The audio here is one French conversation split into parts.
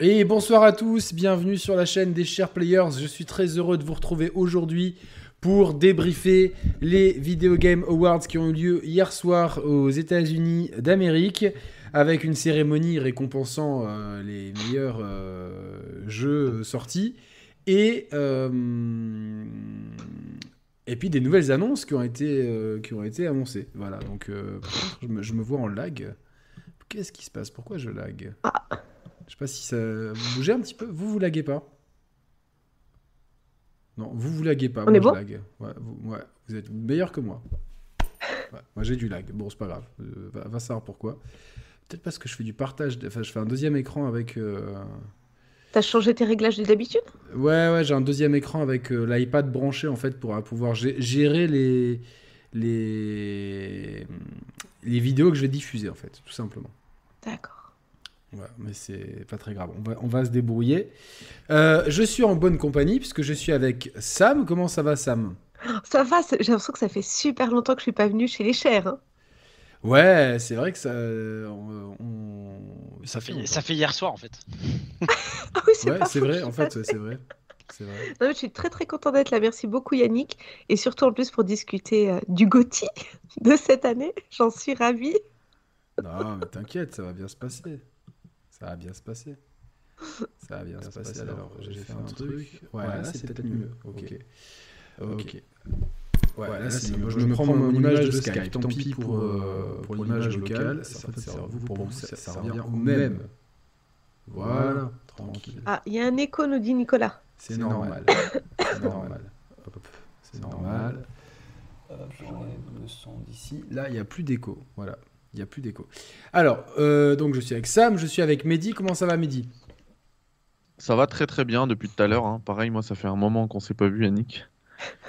Et bonsoir à tous, bienvenue sur la chaîne des chers players. Je suis très heureux de vous retrouver aujourd'hui pour débriefer les Video Game Awards qui ont eu lieu hier soir aux États-Unis d'Amérique avec une cérémonie récompensant euh, les meilleurs euh, jeux sortis et euh, et puis des nouvelles annonces qui ont été qui ont été annoncées. Voilà, donc je me, vois en lag. Qu'est-ce qui se passe? Pourquoi je lag? Ah. Je sais pas si ça. Vous bougez un petit peu Vous, vous laguez pas Non, vous, vous laguez pas. On moi, est bon je lag. Ouais vous, ouais, vous êtes meilleur que moi. Ouais, moi, j'ai du lag. Bon, c'est pas grave. Euh, va, va, savoir pourquoi. Peut-être parce que je fais du partage. Enfin, je fais un deuxième écran avec. Euh... T'as changé tes réglages de d'habitude? Ouais, ouais, j'ai un deuxième écran avec euh, l'iPad branché en fait pour pouvoir gérer les les les vidéos que je vais diffuser en fait, tout simplement. D'accord. Ouais, mais c'est pas très grave, on va, on va se débrouiller. Euh, je suis en bonne compagnie puisque je suis avec Sam. Comment ça va, Sam? Ça va, j'ai l'impression que ça fait super longtemps que je suis pas venu chez les chers. Hein. Ouais, c'est vrai que ça. On, on... Ça, fait, ça fait hier soir en fait. ah oui, c'est ouais, c'est vrai, en fait, c'est vrai. Vrai. Non, je suis très très content d'être là. Merci beaucoup Yannick. Et surtout en plus pour discuter euh, du GOTY de cette année. J'en suis ravie. Non, mais t'inquiète, ça va bien se passer. Ça va bien se passer. Ça va bien se passer. Alors, j'ai fait un truc. Ouais, là, c'est peut-être mieux. Ok. Ok. Ouais, là, je me prends mon image de Skype. Tant pis pour, euh, pour l'image locale. Ça, c'est vous, pour vous, ça, ça revient au même. Voilà, tranquille. Ah, il y a un écho, nous dit Nicolas. C'est normal. C'est normal. C'est normal. J'enlève le son d'ici. Là, il n'y a plus d'écho. Voilà. Il n'y a plus d'écho. Alors, euh, donc je suis avec Sam, je suis avec Mehdi. Comment ça va, Mehdi? Ça va très très bien depuis tout à l'heure. Hein. Pareil, moi, ça fait un moment qu'on ne s'est pas vu, Yannick.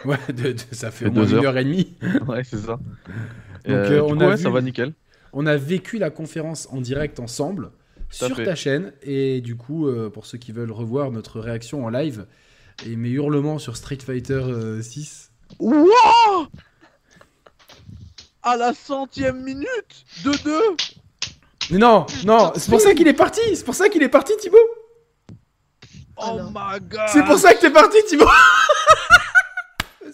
Ouais, de, de, ça fait au moins une heure et demie. ouais, c'est ça. Donc, euh, on coup, a ouais, vu, ça va nickel. On a vécu la conférence en direct ensemble Tout sur fait. ta chaîne. Et du coup, euh, pour ceux qui veulent revoir notre réaction en live et mes hurlements sur Street Fighter euh, 6. Wow à la centième minute de 2 Mais non, non, c'est pour ça qu'il est parti, c'est pour ça qu'il est parti Thibaut. Oh my god. C'est pour ça que t'es parti Thibaut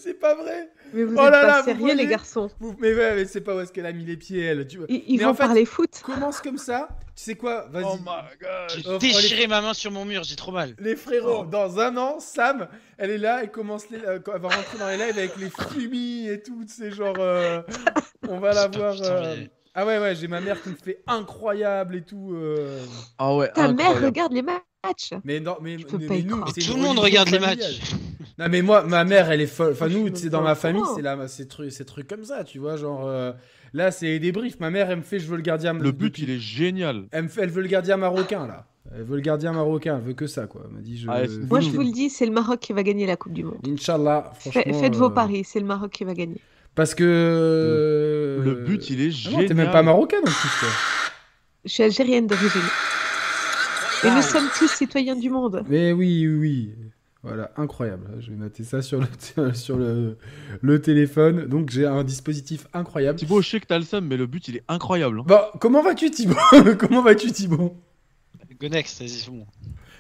C'est pas vrai Mais vous Oh êtes là pas là, sérieux voyez les garçons Vous- Mais ouais, mais c'est pas où est-ce qu'elle a mis les pieds elle, tu vois. Ils, ils Mais vont en fait, parler foot Commence comme ça, tu sais quoi, vas-y. Oh my god J'ai Oh, déchiré ma main sur mon mur, j'ai trop mal. Les frérots, dans un an, Sam, elle est là, elle commence les, euh, elle va rentrer dans les lives avec les fumis et tout, c'est genre, euh, on va la voir. euh, Ah ouais ouais, j'ai ma mère qui me fait incroyable et tout. euh. Ah ouais, Ta mère regarde les matchs Mais non, mais, Je peux mais- pas mais y nous, croire. c'est Tout le monde regarde les matchs. Non mais moi, ma mère, elle est folle. Enfin nous, c'est dans ma famille, c'est là, ces trucs, ces trucs comme ça, tu vois, genre euh, là c'est des briefs. Ma mère, elle me fait, je veux le gardien. Le but, il est génial. Elle me fait, elle veut le gardien marocain là. Elle veut le gardien marocain, elle veut que ça quoi. Elle m'a dit, je. Ah, Moi je vous le dis, c'est le Maroc qui va gagner la Coupe du Monde. Inch'Allah, franchement. Faites vos euh, paris, c'est le Maroc qui va gagner. Parce que. Le but, il est Ah génial. t'es même pas marocaine en plus toi. Je suis algérienne d'origine. Et nous sommes tous citoyens du monde. Mais oui, oui, oui. Voilà, incroyable. Je vais noter ça sur le, sur le, le téléphone. Donc j'ai un dispositif incroyable. Thibaut, je sais que t'as le seum, mais le but, il est incroyable. hein. Bon, comment vas-tu Thibaut Comment vas-tu Thibaut Go next, vas-y, c'est bon.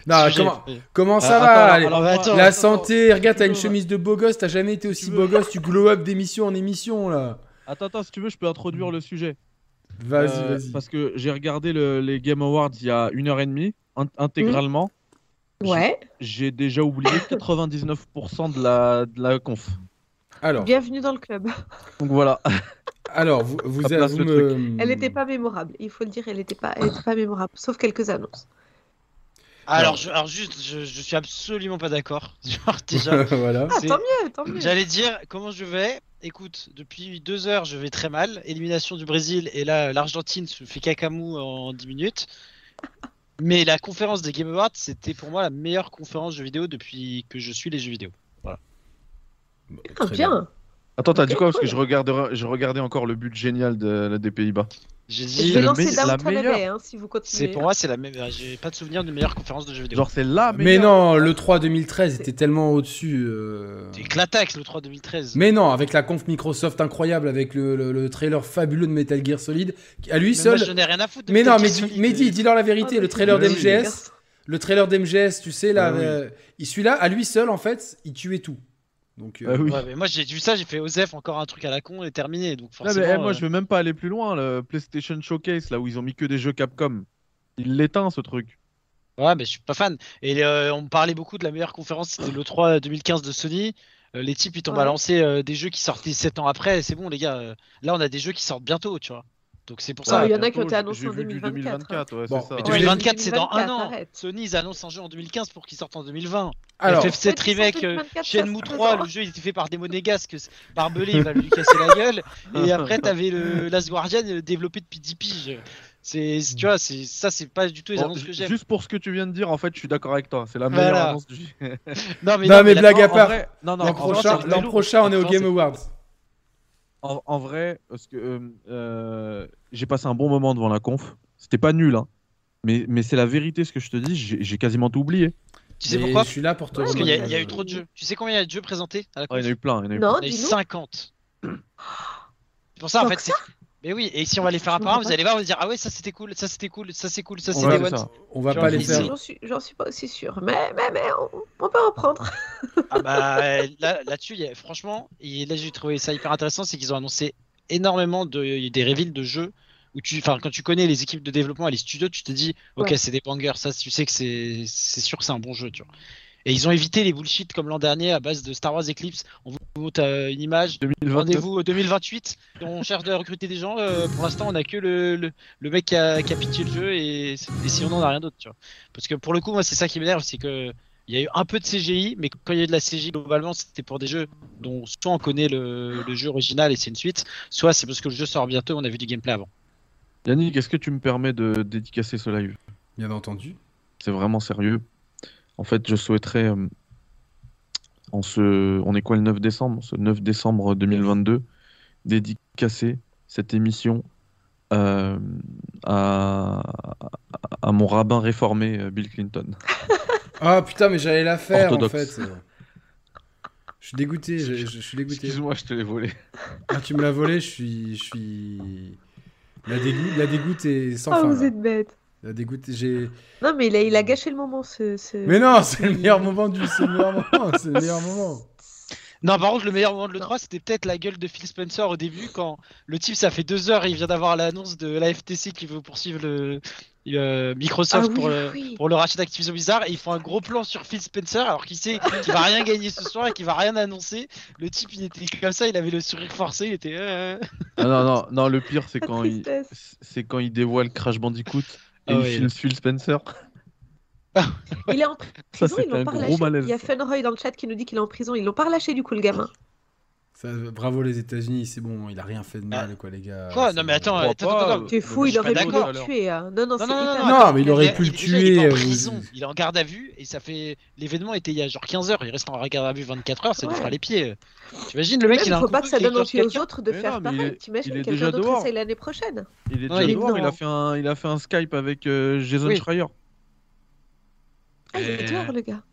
Non, Sujet. comment, comment ça Ah, va attends, Allez, alors, attends, La attends, santé, regarde, t'as une chemise de beau gosse, t'as jamais été aussi beau gosse, tu glow up d'émission en émission là. Attends, attends, si tu veux, je peux introduire le sujet. Vas-y, Euh, vas-y. Parce que j'ai regardé le- les Game Awards il y a une heure et demie, in- intégralement. Ouais. J'ai déjà oublié 99% de la, de la conf. Alors, Bienvenue dans le club. Donc voilà. alors vous, vous, vous me- Elle n'était pas mémorable, il faut le dire, elle n'était pas, elle était pas mémorable, sauf quelques annonces. Alors, je- alors juste, je, je suis absolument pas d'accord. Déjà, voilà. Ah, tant mieux, tant mieux. j'allais dire comment je vais? Écoute, depuis deux heures, je vais très mal. Élimination du Brésil et là, l'Argentine se fait cacamou en 10 minutes. Mais la conférence des Game Awards, c'était pour moi la meilleure conférence jeux vidéo depuis que je suis les jeux vidéo. Ah, bien. Attends, t'as dit quoi? Parce que je regardais, je regardais encore le but génial de, des Pays-Bas. J'ai Je dit, vais le lancer me- la meilleure. Abbey hein, si vous c'est continuez. pour moi, c'est la même. J'ai pas de souvenir de meilleure conférence de jeux vidéo. Genre, c'est la Mais meilleure. non, le 3 2013 était tellement au-dessus. euh. C'est Clatax le 3 2013. Mais non, avec la conf Microsoft incroyable, avec le, le- le trailer fabuleux de Metal Gear Solid, à lui Mais seul. moi, je n'ai rien à foutre. de Mais non, Metal mais Gear dis, Solid. mais dis, dis-leur la vérité, Ah, le mais trailer c'est d'MGS, le trailer d'MGS, tu sais, là, Ah oui. euh, il celui-là, à lui seul, en fait, il tuait tout. Donc, euh, Ah oui. Ouais, mais moi j'ai vu ça, j'ai fait Osef encore un truc à la con et terminé. Donc mais, forcément. eh, moi, euh, je vais même pas aller plus loin. Le PlayStation Showcase, là où ils ont mis que des jeux Capcom, il l'éteint ce truc. Ouais, mais je suis pas fan. Et euh, on me parlait beaucoup de la meilleure conférence, c'était le 3 2015 de Sony. Euh, les types ils t'ont Ouais. balancé euh, des jeux qui sortaient 7 ans après. et C'est bon les gars. euh, là on a des jeux qui sortent bientôt, tu vois. Donc c'est pour ça. Ouais, il y en a qui ont été annoncés en vu du 2024, 2024, ouais, Bon, c'est ça. Mais Ouais. 2024 c'est dans un 2024, an. Sony ils annoncent un jeu en 2015 pour qu'il sorte en 2020. alors, FF7 Ouais, remake, euh, 2024, Shenmue ça, 3, c'est le jeu il était fait par des monégasques. Barbelé il va lui casser la gueule. Et après t'avais le Last Guardian euh, développé depuis 10 piges. C'est, tu vois, c'est ça, c'est pas du tout les Bon, annonces que j'aime. juste pour ce que tu viens de dire, en fait, je suis d'accord avec toi. C'est la meilleure Voilà. annonce du Non mais, Non, mais la- blague à part. non, non, l'an prochain, prochain, on est au Non, Game Awards. En, en vrai, parce que euh, euh, j'ai passé un bon moment devant la conf. C'était pas nul, hein. Mais, mais c'est la vérité ce que je te dis, j'ai quasiment tout oublié. Tu sais Mais pourquoi? Je suis là pour te Parce qu'il y, a- y eu trop de jeux. Tu sais combien il y a de jeux présentés à la Ouais, il y en a eu conf plein. il y en a eu Non, Il y en a eu dis-nous. 50. C'est pour ça en fait. Mais oui, et si on va les faire un Je par un, comprends vous allez voir, vous allez dire ah ouais ça c'était cool, ça c'était cool, ça c'est cool, ça c'était Ouais. On va pas les faire. J'en suis, pas aussi sûr. Mais, mais, mais on, on peut reprendre. Ah bah là là-dessus, a- franchement, et là j'ai trouvé ça hyper intéressant, c'est qu'ils ont annoncé énormément de des reveals de jeux où tu, enfin quand tu connais les équipes de développement et les studios, tu te dis ok Ouais. c'est des bangers, ça tu sais que c'est c'est sûr que c'est un bon jeu, tu vois. Et ils ont évité les bullshit comme l'an dernier à base de Star Wars Eclipse. On vous montre euh, une image, 2022. Rendez-vous au 2028. et On cherche de recruter des gens. euh, pour l'instant, on a que le, le, le mec qui a, qui a pitché le jeu et, et sinon on n'a rien d'autre. Tu vois. Parce que pour le coup, moi, c'est ça qui m'énerve, c'est que il y a eu un peu de CGI, mais quand il y a eu de la CGI globalement, c'était pour des jeux dont soit on connaît le, le jeu original et c'est une suite, soit c'est parce que le jeu sort bientôt, on a vu du gameplay avant. Yannick, est-ce que tu me permets de dédicacer ce live? Bien entendu. C'est vraiment sérieux. En fait, je souhaiterais, euh, on est quoi le 9 décembre? Ce 9 décembre 2022, dédicacer cette émission euh, à, à mon rabbin réformé, euh, Bill Clinton. Ah putain, mais j'allais la faire Orthodoxe. en fait. Je suis dégoûté, je, je- je suis dégoûté. Excuse-moi, je te l'ai volé. Ah, tu me l'as volé, je suis. Je suis. La dégoûte, la dégoûte est sans Oh, fin. vous là. êtes bête. La dégoûte, j'ai. Non, mais il a, il a gâché le moment, ce. ce- Mais non, c'est le meilleur moment du. C'est le meilleur moment. C'est le meilleur moment. Non, par contre, le meilleur moment de Non. l'E3, c'était peut-être la gueule de Phil Spencer au début, quand le type, ça fait deux heures, il vient d'avoir l'annonce de la FTC qui veut poursuivre le, euh, Ah Microsoft oui, pour, le, oui. pour le rachat d'Activision Blizzard, et ils font un gros plan sur Phil Spencer, alors qu'il sait qu'il va rien gagner ce soir et qu'il va rien annoncer. Le type, il était comme ça, il avait le sourire forcé, il était. euh, Ah non, non, non, le pire, c'est quand il, quand il dévoile Crash Bandicoot et Ah il ouais. file Phil Spencer. Il est en Ça, prison, ils c'était l'ont un pas malaise. Il y a Funroy dans le chat qui nous dit qu'il est en prison. Ils l'ont pas relâché du coup, le gamin. Ça, bravo les États-Unis, c'est bon, il a rien fait de mal, quoi, les gars. Quoi C'est Non, mais attends, attends, attends, attends. euh, T'es fou, il aurait pu le tuer. hein. Non, non, Non, non, non, mais il aurait pu le déjà, il est tuer, en euh, prison, vous- il est en garde à vue et ça fait l'événement était il y a genre 15 heures, il reste en garde à vue 24 heures, ça lui fera les pieds. T'imagines le mec il a un faut pas que ça il donne envie aux quelqu'un. autres de faire il pareil. est- T'imagines il est quelqu'un déjà d'autre essaye l'année prochaine. Il est déjà il- dehors, il a fait un, il a fait un Skype avec euh, Jason. Schreier. Ah, il est Euh, dehors, le gars.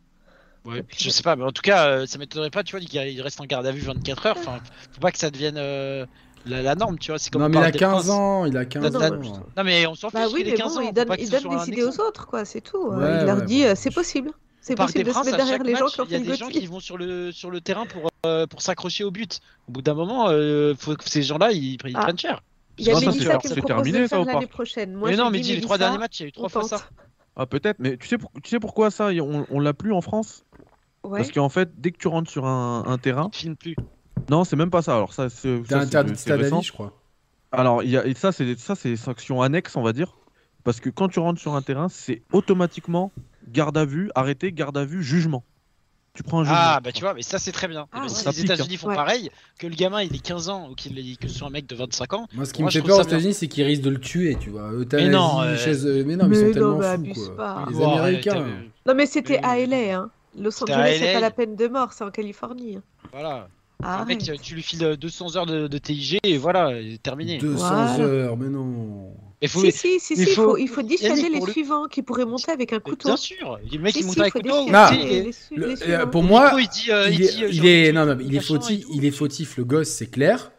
Ouais, je sais pas, mais en tout cas, euh, ça m'étonnerait pas, tu vois, qu'il il reste en garde à vue 24 heures. Enfin, faut pas que ça devienne euh, la, la norme, tu vois. C'est comme Non, on mais il a parle des 15 princes. ans, il a 15 Non, ans. non, mais on s'en fiche Bah oui, ait mais 15 bon, ans. il donne, il donne des idées aux autres, quoi, c'est tout. Ouais, il leur dit, ouais. euh, c'est possible. C'est possible de se mettre derrière les gens qui ont Il y a fait des gens qui vont sur le, sur le terrain pour, euh, pour s'accrocher au but. Au bout d'un moment, euh, faut que ces gens-là, ils, ils Ah. prennent cher. Il y a Mélissa c'est- qui me propose de terminé, ça, faire l'année prochaine. Moi, mais non, dis, mais dis, les trois derniers matchs, il y a eu trois fois ça. Ah peut-être, mais tu sais, pour- tu sais pourquoi ça, on, on l'a plus en France? Ouais. Parce qu'en fait, dès que tu rentres sur un, un terrain, plus. non, c'est même pas ça. Alors ça, c'est interdit de je crois. Alors il y a, et ça, c'est ça, c'est sanction annexe, on va dire, parce que quand tu rentres sur un terrain, c'est automatiquement garde à vue, arrêté, garde à vue, jugement. Tu prends un jugement. Ah, bah tu vois, mais ça c'est très bien. Ah, ben, ouais. si Ça les États-Unis font Ouais. pareil, que le gamin il ait 15 ans ou qu'il ait- que ce soit un mec de 25 ans, Moi, ce qui Moi, me fait peur aux. États-Unis, c'est qu'ils risquent de le tuer, tu vois. Euthanasie, Mais non, euh, chaise- euh, mais non, mais ils sont non, tellement fous, quoi. Les Américains. euh, Non, mais c'était à LA. Hein. Los Angeles, c'est LA. pas la peine de mort, c'est en Californie. hein. voilà. Ah, mec, tu lui files 200 heures de, de TIG et voilà, terminé. 200 Voilà. heures, mais non. Et faut, Si, si, si, il si, il faut- faut, il faut dissuader Yannick, les le- suivants qui pourraient monter avec un couteau. Bien sûr, le mec il si, monte il avec faut couteau. Le- euh, pour moi, il dit, euh, il il est, dit, euh, il est- non, non, il est fautif, il est fautif, le gosse, c'est clair.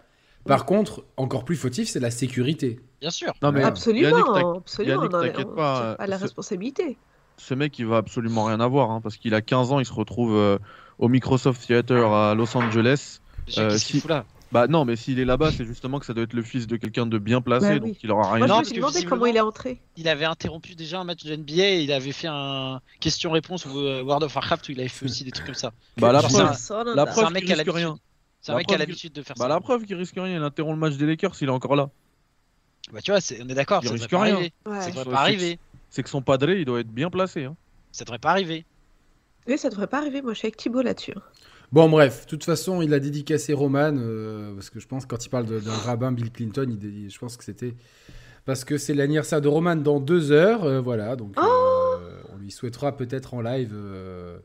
Par contre, encore plus fautif, c'est la sécurité. Bien sûr. Non mais Absolument, absolument. T'inquiète pas, pas la responsabilité. ce mec, il va absolument rien avoir, hein, parce qu'il a 15 ans, il se retrouve euh, au Microsoft Theater à Los Angeles. Euh, si- là? Bah non, mais s'il est là-bas, c'est justement que ça doit être le fils de quelqu'un de bien placé, Bah oui. donc il aura rien. Moi, je Non, me demandé comment il est entré. Il avait interrompu déjà un match de NBA et il avait fait un question-réponse au euh, World of Warcraft où il avait fait aussi des trucs comme ça. Bah la preuve, la C'est un mec qu'il qui a risque l'habitude. rien. C'est un mec qui a l'habitude de faire Bah ça. la preuve qu'il risque rien, il interrompt le match des Lakers, il est encore là. Bah tu vois, on est d'accord, Il ça risque devrait pas rien. Ouais. Ça C'est devrait que- pas arriver. C'est que son padré, il doit être bien placé. Hein. Ça devrait pas arriver. Oui, ça devrait pas arriver. Moi, je suis avec Thibaut là-dessus. Bon, bref, de toute façon, il a dédicacé Roman, euh, parce que je pense que quand il parle d'un rabbin Bill Clinton, il je pense que c'était parce que c'est l'anniversaire de Roman dans deux heures, euh, voilà, donc Oh euh, on lui souhaitera peut-être en live euh,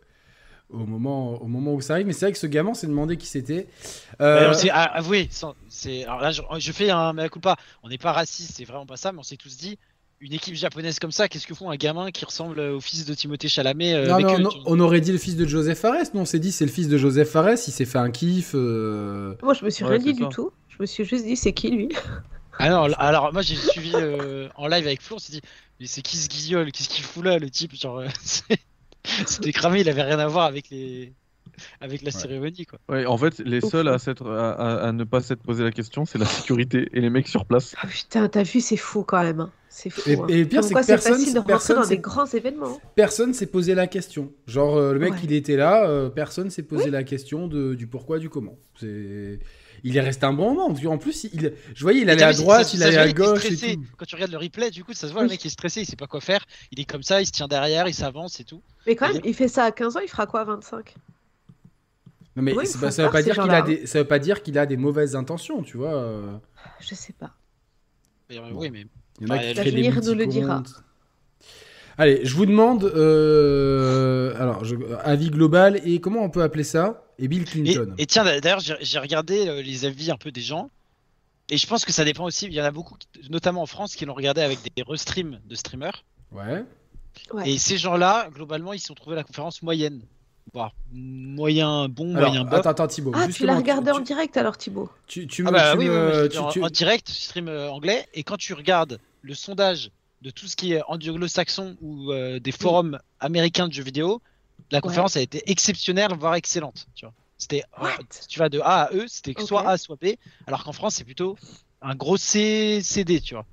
au, moment, au moment où ça arrive, mais c'est vrai que ce gamin s'est demandé qui c'était. Euh, ah, c'est alors là je, je fais un mea culpa. On n'est pas raciste, c'est vraiment pas ça, mais on s'est tous dit une équipe japonaise comme ça, qu'est-ce que font un gamin qui ressemble au fils de Timothée Chalamet euh, non, avec non, eux, non, tu- on aurait dit le fils de Joseph Fares, non, on s'est dit c'est le fils de Joseph Fares, il s'est fait un kiff. euh, Moi, je me suis Ouais, rien dit du tout. Je me suis juste dit, c'est qui lui? Ah non, alors moi j'ai suivi euh, en live avec Flo, on s'est dit mais c'est qui ce guignol, qu'est-ce qu'il fout là le type? Genre euh, c'est- c'était cramé, il avait rien à voir avec les avec la Ouais. cérémonie quoi. Ouais, en fait, les Ouf. seuls à, s'être- à, à- à ne pas s'être posé la question, c'est la sécurité et les mecs sur place. Ah, Putain, t'as vu, c'est fou quand même. hein. C'est fou. Et- hein. et le pire, c'est quoi, que personne- facile de rentrer personne dans des grands événements. Personne s'est posé la question. Genre, euh, le mec, Ouais. il était là, euh, personne s'est posé la question de, du pourquoi, du comment. C'est... Il est resté un bon moment. parce qu'en plus, il... je voyais, il allait à droite, ça- il allait à gauche et stressé. tout. Quand tu regardes le replay, du coup, ça se voit, Oui. le mec il est stressé, il sait pas quoi faire. Il est comme ça, il se tient derrière, il s'avance et tout. Mais quand même, il fait ça à 15 ans, il fera quoi à 25 Non, mais Oui, pas- ça veut pas dire qu'il a des, ça veut pas dire qu'il a des mauvaises intentions, tu vois. euh. Je sais pas. Oui, mais Il y en a Bah, qui créent des l'avenir nous le dira. Allez, je vous demande, euh, alors, je- avis global et comment on peut appeler ça? Et Bill Et, Clinton. et tiens, d'ailleurs, j'ai regardé euh, les avis un peu des gens. Et je pense que ça dépend aussi. Il y en a beaucoup, notamment en France, qui l'ont regardé avec des restreams de streamers. Ouais. Ouais. Et ces gens-là, globalement, ils se sont trouvés la conférence moyenne. Voire moyen bon, Alors, moyen bas. attends, attends, Thibaut. Ah, tu l'as regardé tu, en direct alors, Thibaut tu, tu Ah me- bah tu oui, oui, me- oui, tu- en, tu- en direct, stream euh, anglais. Et quand tu regardes le sondage de tout ce qui est anglo-saxon ou euh, des forums américains de jeux vidéo, la conférence a été exceptionnelle, voire excellente. Tu vois. C'était, euh, tu vas de A à E, c'était soit A, soit B, alors qu'en France, c'est plutôt un gros C, CD, tu vois.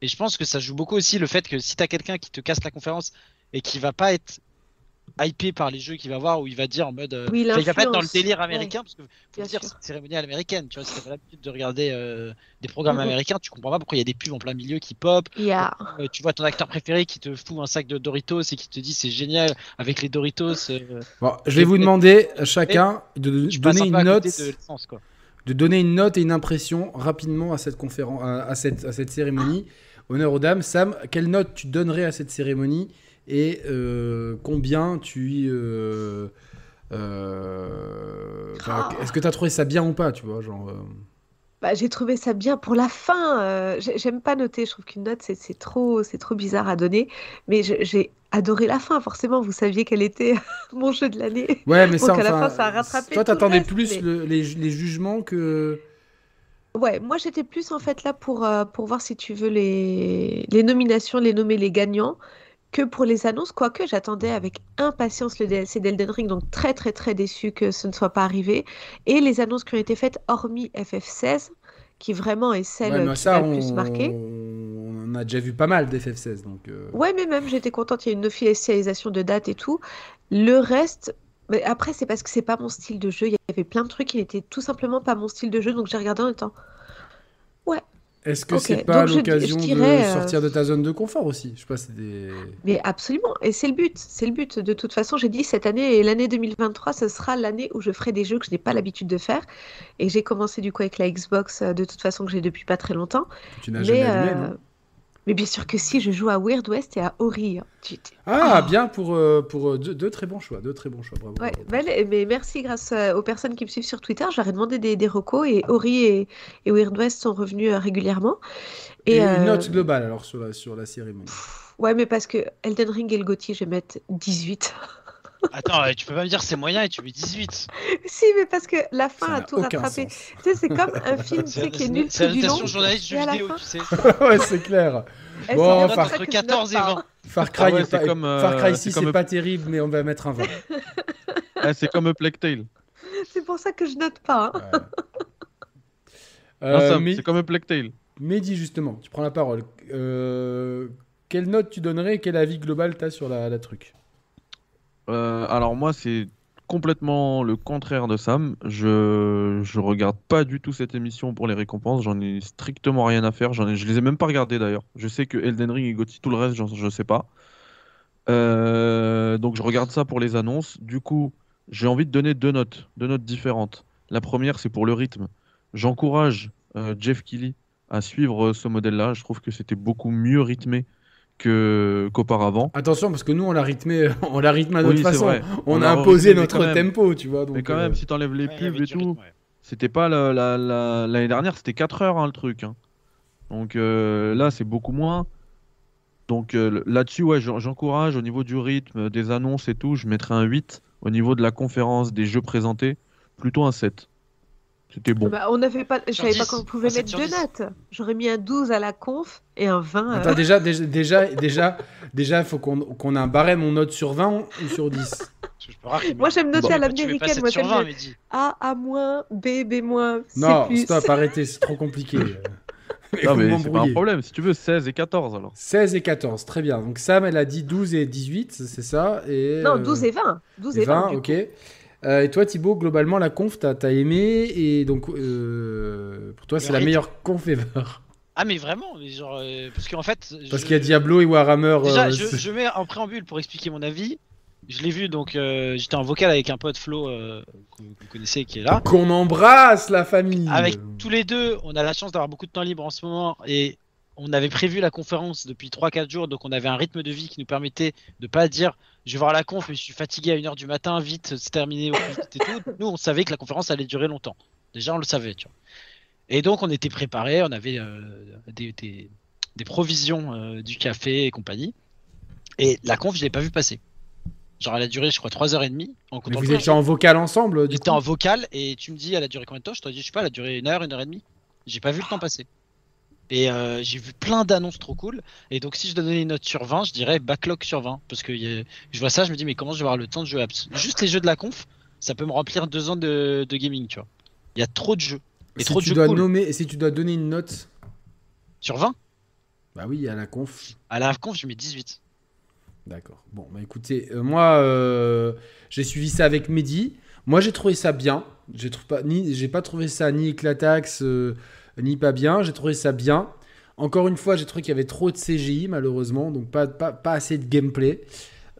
Et je pense que ça joue beaucoup aussi le fait que si t'as quelqu'un qui te casse la conférence et qui va pas être hypé par les jeux qu'il va voir, où il va dire en mode. euh, Oui, il va pas être dans le délire ouais. américain, parce que faut dire, c'est une cérémoniale américaine, tu vois. Si t'as pas l'habitude de regarder euh, des programmes américains, tu comprends pas pourquoi il y a des pubs en plein milieu qui pop. Euh, tu vois ton acteur préféré qui te fout un sac de Doritos et qui te dit c'est génial avec les Doritos. euh, Bon, je vais vous demander chacun de, donner une à note, de l'essence, quoi. de donner une note et une impression rapidement à cette conférence, à, à cette, à cette cérémonie. Honneur aux dames. Sam, quelle note tu donnerais à cette cérémonie et euh, combien tu euh, euh, enfin, Ah. Est-ce que tu as trouvé ça bien ou pas, tu vois, genre. Bah, j'ai trouvé ça bien pour la fin. j'ai- J'aime pas noter. Je trouve qu'une note, c'est trop, c'est trop bizarre à donner. Mais j'ai adoré la fin. Forcément, vous saviez quel était mon jeu de l'année. Ouais, mais Donc, ça, à la enfin, fin, ça a rattrapé toi, t'attendais plus mais- le- les, les jugements que. Ouais, moi j'étais plus en fait là pour, euh, pour voir si tu veux les, les nominations, les nommer les gagnants, que pour les annonces, quoique j'attendais avec impatience le DLC d'Elden Ring, donc très très très déçu que ce ne soit pas arrivé, et les annonces qui ont été faites hormis FF16, qui vraiment est celle Ouais, qui m'a le plus marqué. on a déjà vu pas mal d'FF16. Donc, euh, Ouais, mais même j'étais contente, il y a une officialisation de date et tout. Le reste, mais après c'est parce que c'est pas mon style de jeu, il y avait plein de trucs qui n'étaient tout simplement pas mon style de jeu, donc j'ai regardé en temps. Est-ce que Ok, c'est pas l'occasion de euh, sortir de ta zone de confort aussi? Je sais pas, c'est des. Mais absolument, et c'est le but, c'est le but. De toute façon, j'ai dit cette année et l'année 2023, ce sera l'année où je ferai des jeux que je n'ai pas l'habitude de faire. Et j'ai commencé du coup avec la Xbox, euh, de toute façon que j'ai depuis pas très longtemps. tu n'as Mais, jamais allumé, euh, non? Mais bien sûr que si, je joue à Weird West et à Ori. hein. Ah, Ah. bien pour, euh, pour euh, deux, deux très bons choix. Deux très bons choix, bravo. Ouais, bravo. mais merci grâce euh, aux personnes qui me suivent sur Twitter. Ai demandé des, des recos et Ori et, et Weird West sont revenus régulièrement. Et, Et, une euh, note globale alors sur la, sur la cérémonie. Ouais, mais parce que Elden Ring et le GOTY, je vais mettre 18. Attends, euh, tu peux pas me dire c'est moyen et tu mets 18. si, mais parce que la fin a tout rattrapé. Tu sais, c'est comme un film tu sais, qui est nul C'est tout du long. journaliste la vidéo, tu sais. ouais, c'est clair. Bon, ça Entre que je 14 et note pas, 20. hein. Far Cry, Ah ouais, pas- comme, euh, Far Cry c'est 6 comme- c'est pas terrible, mais on va mettre un 20. Ah, c'est comme Plague Tale. C'est pour ça que je note pas. hein. Ouais. Euh, mais- C'est comme Plague Tale. Mehdi, justement, tu prends la parole. Euh, quelle note tu donnerais et quel avis global t'as sur la, la truc? Euh, alors moi, c'est complètement le contraire de Sam. Je je regarde pas du tout cette émission pour les récompenses. J'en ai strictement rien à faire. J'en ai, je les ai même pas regardées d'ailleurs. Je sais que Elden Ring et GOTY, tout le reste, je sais pas. Euh, donc je regarde ça pour les annonces. Du coup, j'ai envie de donner deux notes, deux notes différentes. La première, c'est pour le rythme. J'encourage euh, Jeff Keighley à suivre ce modèle-là. Je trouve que c'était beaucoup mieux rythmé que qu'auparavant. Attention, parce que nous, on l'a rythmé, on l'a rythmé à notre Oui, façon. vrai. On, On a a imposé rythmé, notre même. tempo, tu vois. Donc, Mais quand euh, même, si t'enlèves les Ouais, pubs et tout, ouais. C'était pas la- la- la- l'année dernière, c'était 4 heures hein, le truc. hein. Donc euh, là, c'est beaucoup moins. Donc euh, là-dessus, ouais, j'en- j'encourage au niveau du rythme, des annonces et tout, je mettrais un 8. Au niveau de la conférence, des jeux présentés, plutôt un 7. C'était bon. Bah, on n'avait pas, je savais pas 10, qu'on pouvait sept mettre deux 10. notes. J'aurais mis un 12 à la conf et un 20. euh, Attends, déjà, déjà, déjà, déjà, déjà, faut qu'on qu'on ait un barème, on note sur 20 ou sur 10. Parce que je peux rare qu'il Moi, me- j'aime noter Tu à l'américaine. 7 Moi, j'aime 20, le Mehdi. A, A-, B, B-. Non, stop, arrêtez, c'est trop compliqué. Non, mais c'est pas un problème. Si tu veux, 16 et 14 alors. 16 et 14, très bien. Donc Sam, elle a dit 12 et 18, c'est ça et, Non, euh, 12 et 20. 12 et et 20, 20, du ok. Euh, et toi, Thibaut, globalement, la conf, t'as as aimé et donc euh, pour toi, c'est la meilleure conf ever. Ah, mais vraiment, mais genre, euh, parce qu'en fait. Parce je- qu'il y a Diablo et Warhammer. Déjà, je, mets en préambule pour expliquer mon avis. Je l'ai vu, donc j'étais en vocal avec un pote Flo que que vous connaissez qui est là. Qu'on embrasse la famille. Avec tous les deux, on a la chance d'avoir beaucoup de temps libre en ce moment et on avait prévu la conférence depuis 3-4 jours, donc on avait un rythme de vie qui nous permettait de pas dire je vais voir la conf, mais je suis fatigué à 1h du matin, vite, c'est terminé au et tout. Nous, on savait que la conférence allait durer longtemps. Déjà, on le savait, tu vois. Et donc, on était préparés, on avait euh, des, des- des provisions euh, du café et compagnie. Et la conf, je l'ai pas vu passer. Genre, elle a duré, je crois, 3h30 en Mais vous étiez en vocal ensemble, du coup en vocal et tu me dis elle a duré combien de temps? Je te dis je sais pas, elle a duré une heure, une heure et demie. J'ai pas vu le temps passer. Et euh, j'ai vu plein d'annonces trop cool. Et donc si je donnais une note sur 20, je dirais backlog sur 20. Parce que a- je vois ça, je me dis mais comment je vais avoir le temps de jouer abs- Juste les jeux de la conf, ça peut me remplir deux ans de, de gaming, tu vois. Il y a trop de jeux. Et si trop de tu jeux dois cool. si tu dois donner une note, Sur 20 bah oui, à la conf. À la conf, je mets 18. D'accord. Bon, bah écoutez, euh, moi, euh, j'ai suivi ça avec Mehdi. Moi, j'ai trouvé ça bien. J'ai pas, ni, j'ai pas trouvé ça ni éclataxe, euh, ni pas bien. J'ai trouvé ça bien. Encore une fois, j'ai trouvé qu'il y avait trop de CGI, malheureusement, donc pas, pas, pas assez de gameplay.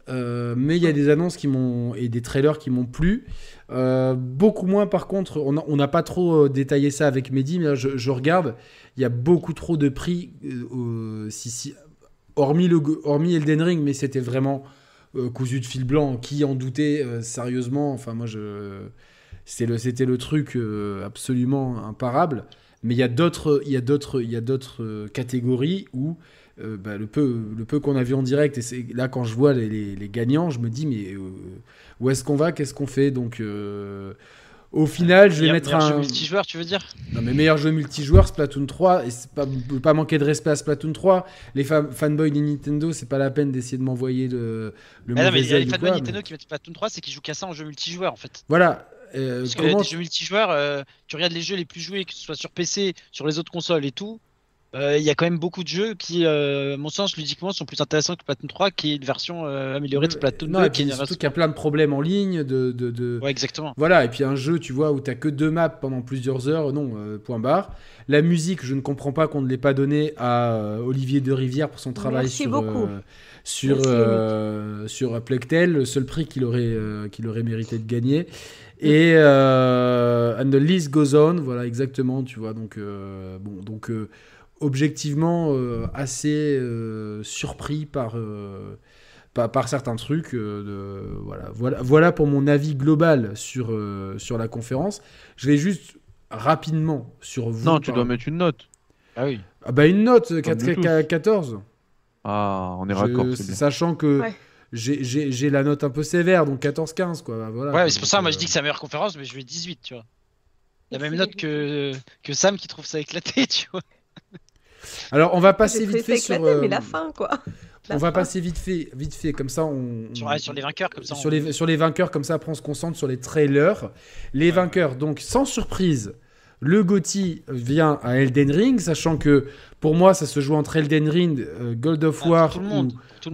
Euh, mais il y a des annonces qui m'ont et des trailers qui m'ont plu. Euh, beaucoup moins, par contre, on n'a pas trop euh, détaillé ça avec Mehdi, mais je, je regarde, il y a beaucoup trop de prix. si, si, hormis, le, hormis Elden Ring, mais c'était vraiment cousu de fil blanc. Qui en doutait sérieusement? Enfin, moi, je, c'était le, le truc absolument imparable. Mais il y a d'autres, il y a d'autres, il y a d'autres euh, catégories où euh, bah, le peu, le peu qu'on a vu en direct, et c'est là quand je vois les, les- les gagnants, je me dis mais euh, où est-ce qu'on va, qu'est-ce qu'on fait? Donc euh, au final, je vais Meilleur- mettre meilleur jeu multijoueur, tu veux dire? Non mais meilleur jeu multijoueur Splatoon 3 et c'est pas pas manquer de respect à Splatoon 3 les fa- fanboys de Nintendo c'est pas la peine d'essayer de m'envoyer le, le Ah non, mais mauvais il y a les fans de Nintendo mais- qui mettent Splatoon 3, c'est qu'ils jouent qu'à ça en jeu multijoueur en fait. voilà euh, Parce que comment les jeux multijoueurs, euh, tu regardes les jeux les plus joués, que ce soit sur PC, sur les autres consoles et tout, euh, il y a quand même beaucoup de jeux qui, euh, à mon sens, ludiquement, sont plus intéressants que Splatoon 3, qui est une version euh, améliorée de Splatoon non, 2. et qui puis surtout qu'il y a plein de problèmes en ligne de, de, de- Ouais, exactement. Voilà, et puis un jeu, tu vois, où t'as que deux maps pendant plusieurs heures, non, euh, point barre. La musique, je ne comprends pas qu'on ne l'ait pas donnée à Olivier de Rivière pour son travail Merci sur, beaucoup. euh, sur, euh, sur Plectel, le seul prix qu'il aurait, euh, qu'il aurait mérité de gagner. Et euh, and the list goes on, voilà, exactement, tu vois, donc, euh, bon, donc euh, objectivement, euh, assez euh, surpris par... euh, par, par certains trucs. euh, de, voilà, voilà, voilà pour mon avis global sur, euh, sur la conférence. Je vais juste rapidement sur vous. Non, tu dois mettre une note. Ah oui. Ah bah une note, nous 4, tous. 14. Ah, on est raccord, sachant que Ouais. J'ai- j'ai j'ai la note un peu sévère, donc 14-15. Quoi, bah, voilà, Ouais, c'est pour ça, moi euh, je dis que c'est la meilleure conférence, mais je vais 18, tu vois. La même note que, que Sam qui trouve ça éclaté, tu vois. Alors on va passer vite fait ça sur. éclaté, euh, mais la fin, quoi. La on va passer vite fait, vite fait, comme ça on. Sur, on- ouais, sur les vainqueurs, comme ça. sur on- les, sur les vainqueurs, comme ça après on se concentre sur les trailers. Les vainqueurs, donc sans surprise, le GOTY vient à Elden Ring, sachant que pour moi ça se joue entre Elden Ring, euh, God of Ah, War ou-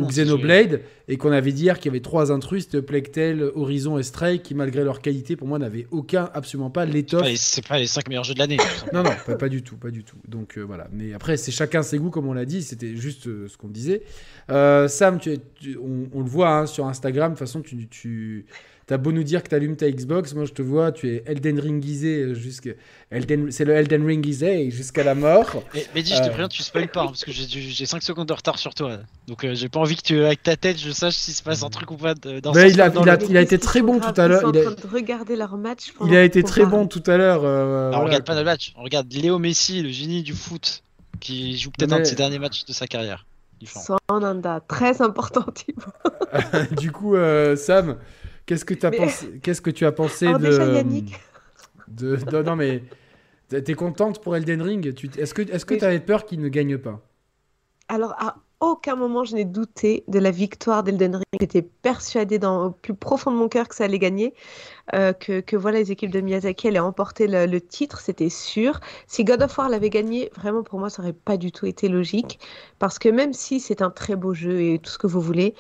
Xenoblade, et qu'on avait dit hier qu'il y avait trois intrus, Plague Tale, Horizon et Stray, qui malgré leur qualité, pour moi, n'avaient aucun, absolument pas l'étoffe. C'est pas les 5 meilleurs jeux de l'année. Non, non, pas, pas du tout, pas du tout. Donc euh, voilà. Mais après, c'est chacun ses goûts, comme on l'a dit. C'était juste euh, ce qu'on disait. Euh, Sam, tu es- tu- on, on le voit hein, sur Instagram. De toute façon, tu, tu as beau nous dire que tu allumes ta Xbox. Moi, je te vois, tu es Elden Ringisé jusqu'à. Elden, c'est le Elden Ringisé jusqu'à la mort. Mais, mais dis, je te Euh. préviens, tu spoil pas, hein, parce que j'ai- j'ai 5 secondes de retard sur toi. Donc euh, j'ai pas envie que tu, avec ta tête, je sache s'il se passe un truc ou pas de- dans Mais ce il a- sens, dans il a- le- il a été très bon tout à l'heure, Ils sont il a- en train de regarder leur match. Il pendant a été très bon tout à l'heure. euh, voilà. on regarde pas le match, on regarde Léo Messi, le génie du foot, qui joue peut-être Mais- un de ses derniers matchs de sa carrière. Sananda, très important, Thibaut. du coup, euh, Sam, qu'est-ce que, t'as Mais- pensé, qu'est-ce que tu as pensé Alors de, déjà, Yannick. de, de- Non, mais t'es contente pour Elden Ring? Tu- Est-ce que est-ce que Mais- tu avais peur qu'il ne gagne pas? Alors, à aucun moment, je n'ai douté de la victoire d'Elden Ring. J'étais persuadée dans, au plus profond de mon cœur que ça allait gagner, euh, que, que voilà, les équipes de Miyazaki allaient emporter le, le titre, c'était sûr. Si God of War l'avait gagné, vraiment pour moi, ça n'aurait pas du tout été logique. Parce que même si c'est un très beau jeu et tout ce que vous voulez,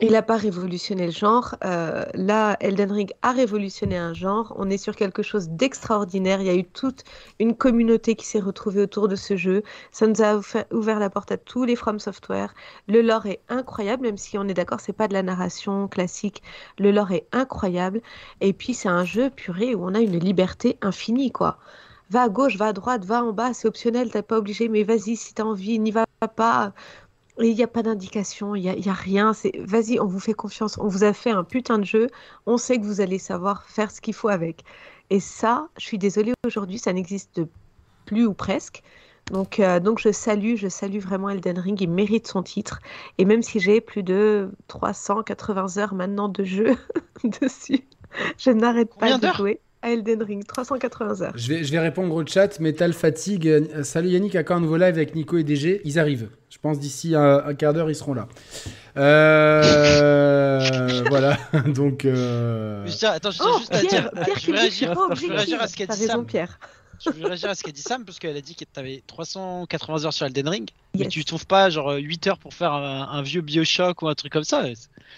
il n'a pas révolutionné le genre. Euh, là, Elden Ring a révolutionné un genre. On est sur quelque chose d'extraordinaire. Il y a eu toute une communauté qui s'est retrouvée autour de ce jeu. Ça nous a ouvert la porte à tous les From Software. Le lore est incroyable, même si on est d'accord, c'est pas de la narration classique. Le lore est incroyable. Et puis, c'est un jeu puré où on a une liberté infinie, quoi. Va à gauche, va à droite, va en bas, c'est optionnel, t'es pas obligé, mais vas-y, si t'as envie, n'y va pas. Il n'y a pas d'indication, il n'y a, y a rien. C'est vas-y, on vous fait confiance. On vous a fait un putain de jeu. On sait que vous allez savoir faire ce qu'il faut avec. Et ça, je suis désolée aujourd'hui, ça n'existe plus ou presque. Donc, euh, donc je salue, je salue vraiment Elden Ring. Il mérite son titre. Et même si j'ai plus de 380 heures maintenant de jeu dessus, je n'arrête pas de jouer à Elden Ring. 380 heures. je vais, je vais répondre au chat. Metal Fatigue. euh, Salut Yannick, à quand un nouveau live avec Nico et DG Ils arrivent. Je pense d'ici un, un quart d'heure, ils seront là. Euh, voilà. Donc. euh, Mais je tiens- attends, je tiens Oh, juste à Pierre, dire. Pierre je suis réagir, je à ce qu'a dit raison, Sam. Pierre. Je veux réagir à ce qu'a dit Sam parce qu'elle a dit que t'avais 380 heures sur Elden Ring. Mais Yes. tu trouves pas genre 8 heures pour faire un, un vieux Bioshock ou un truc comme ça?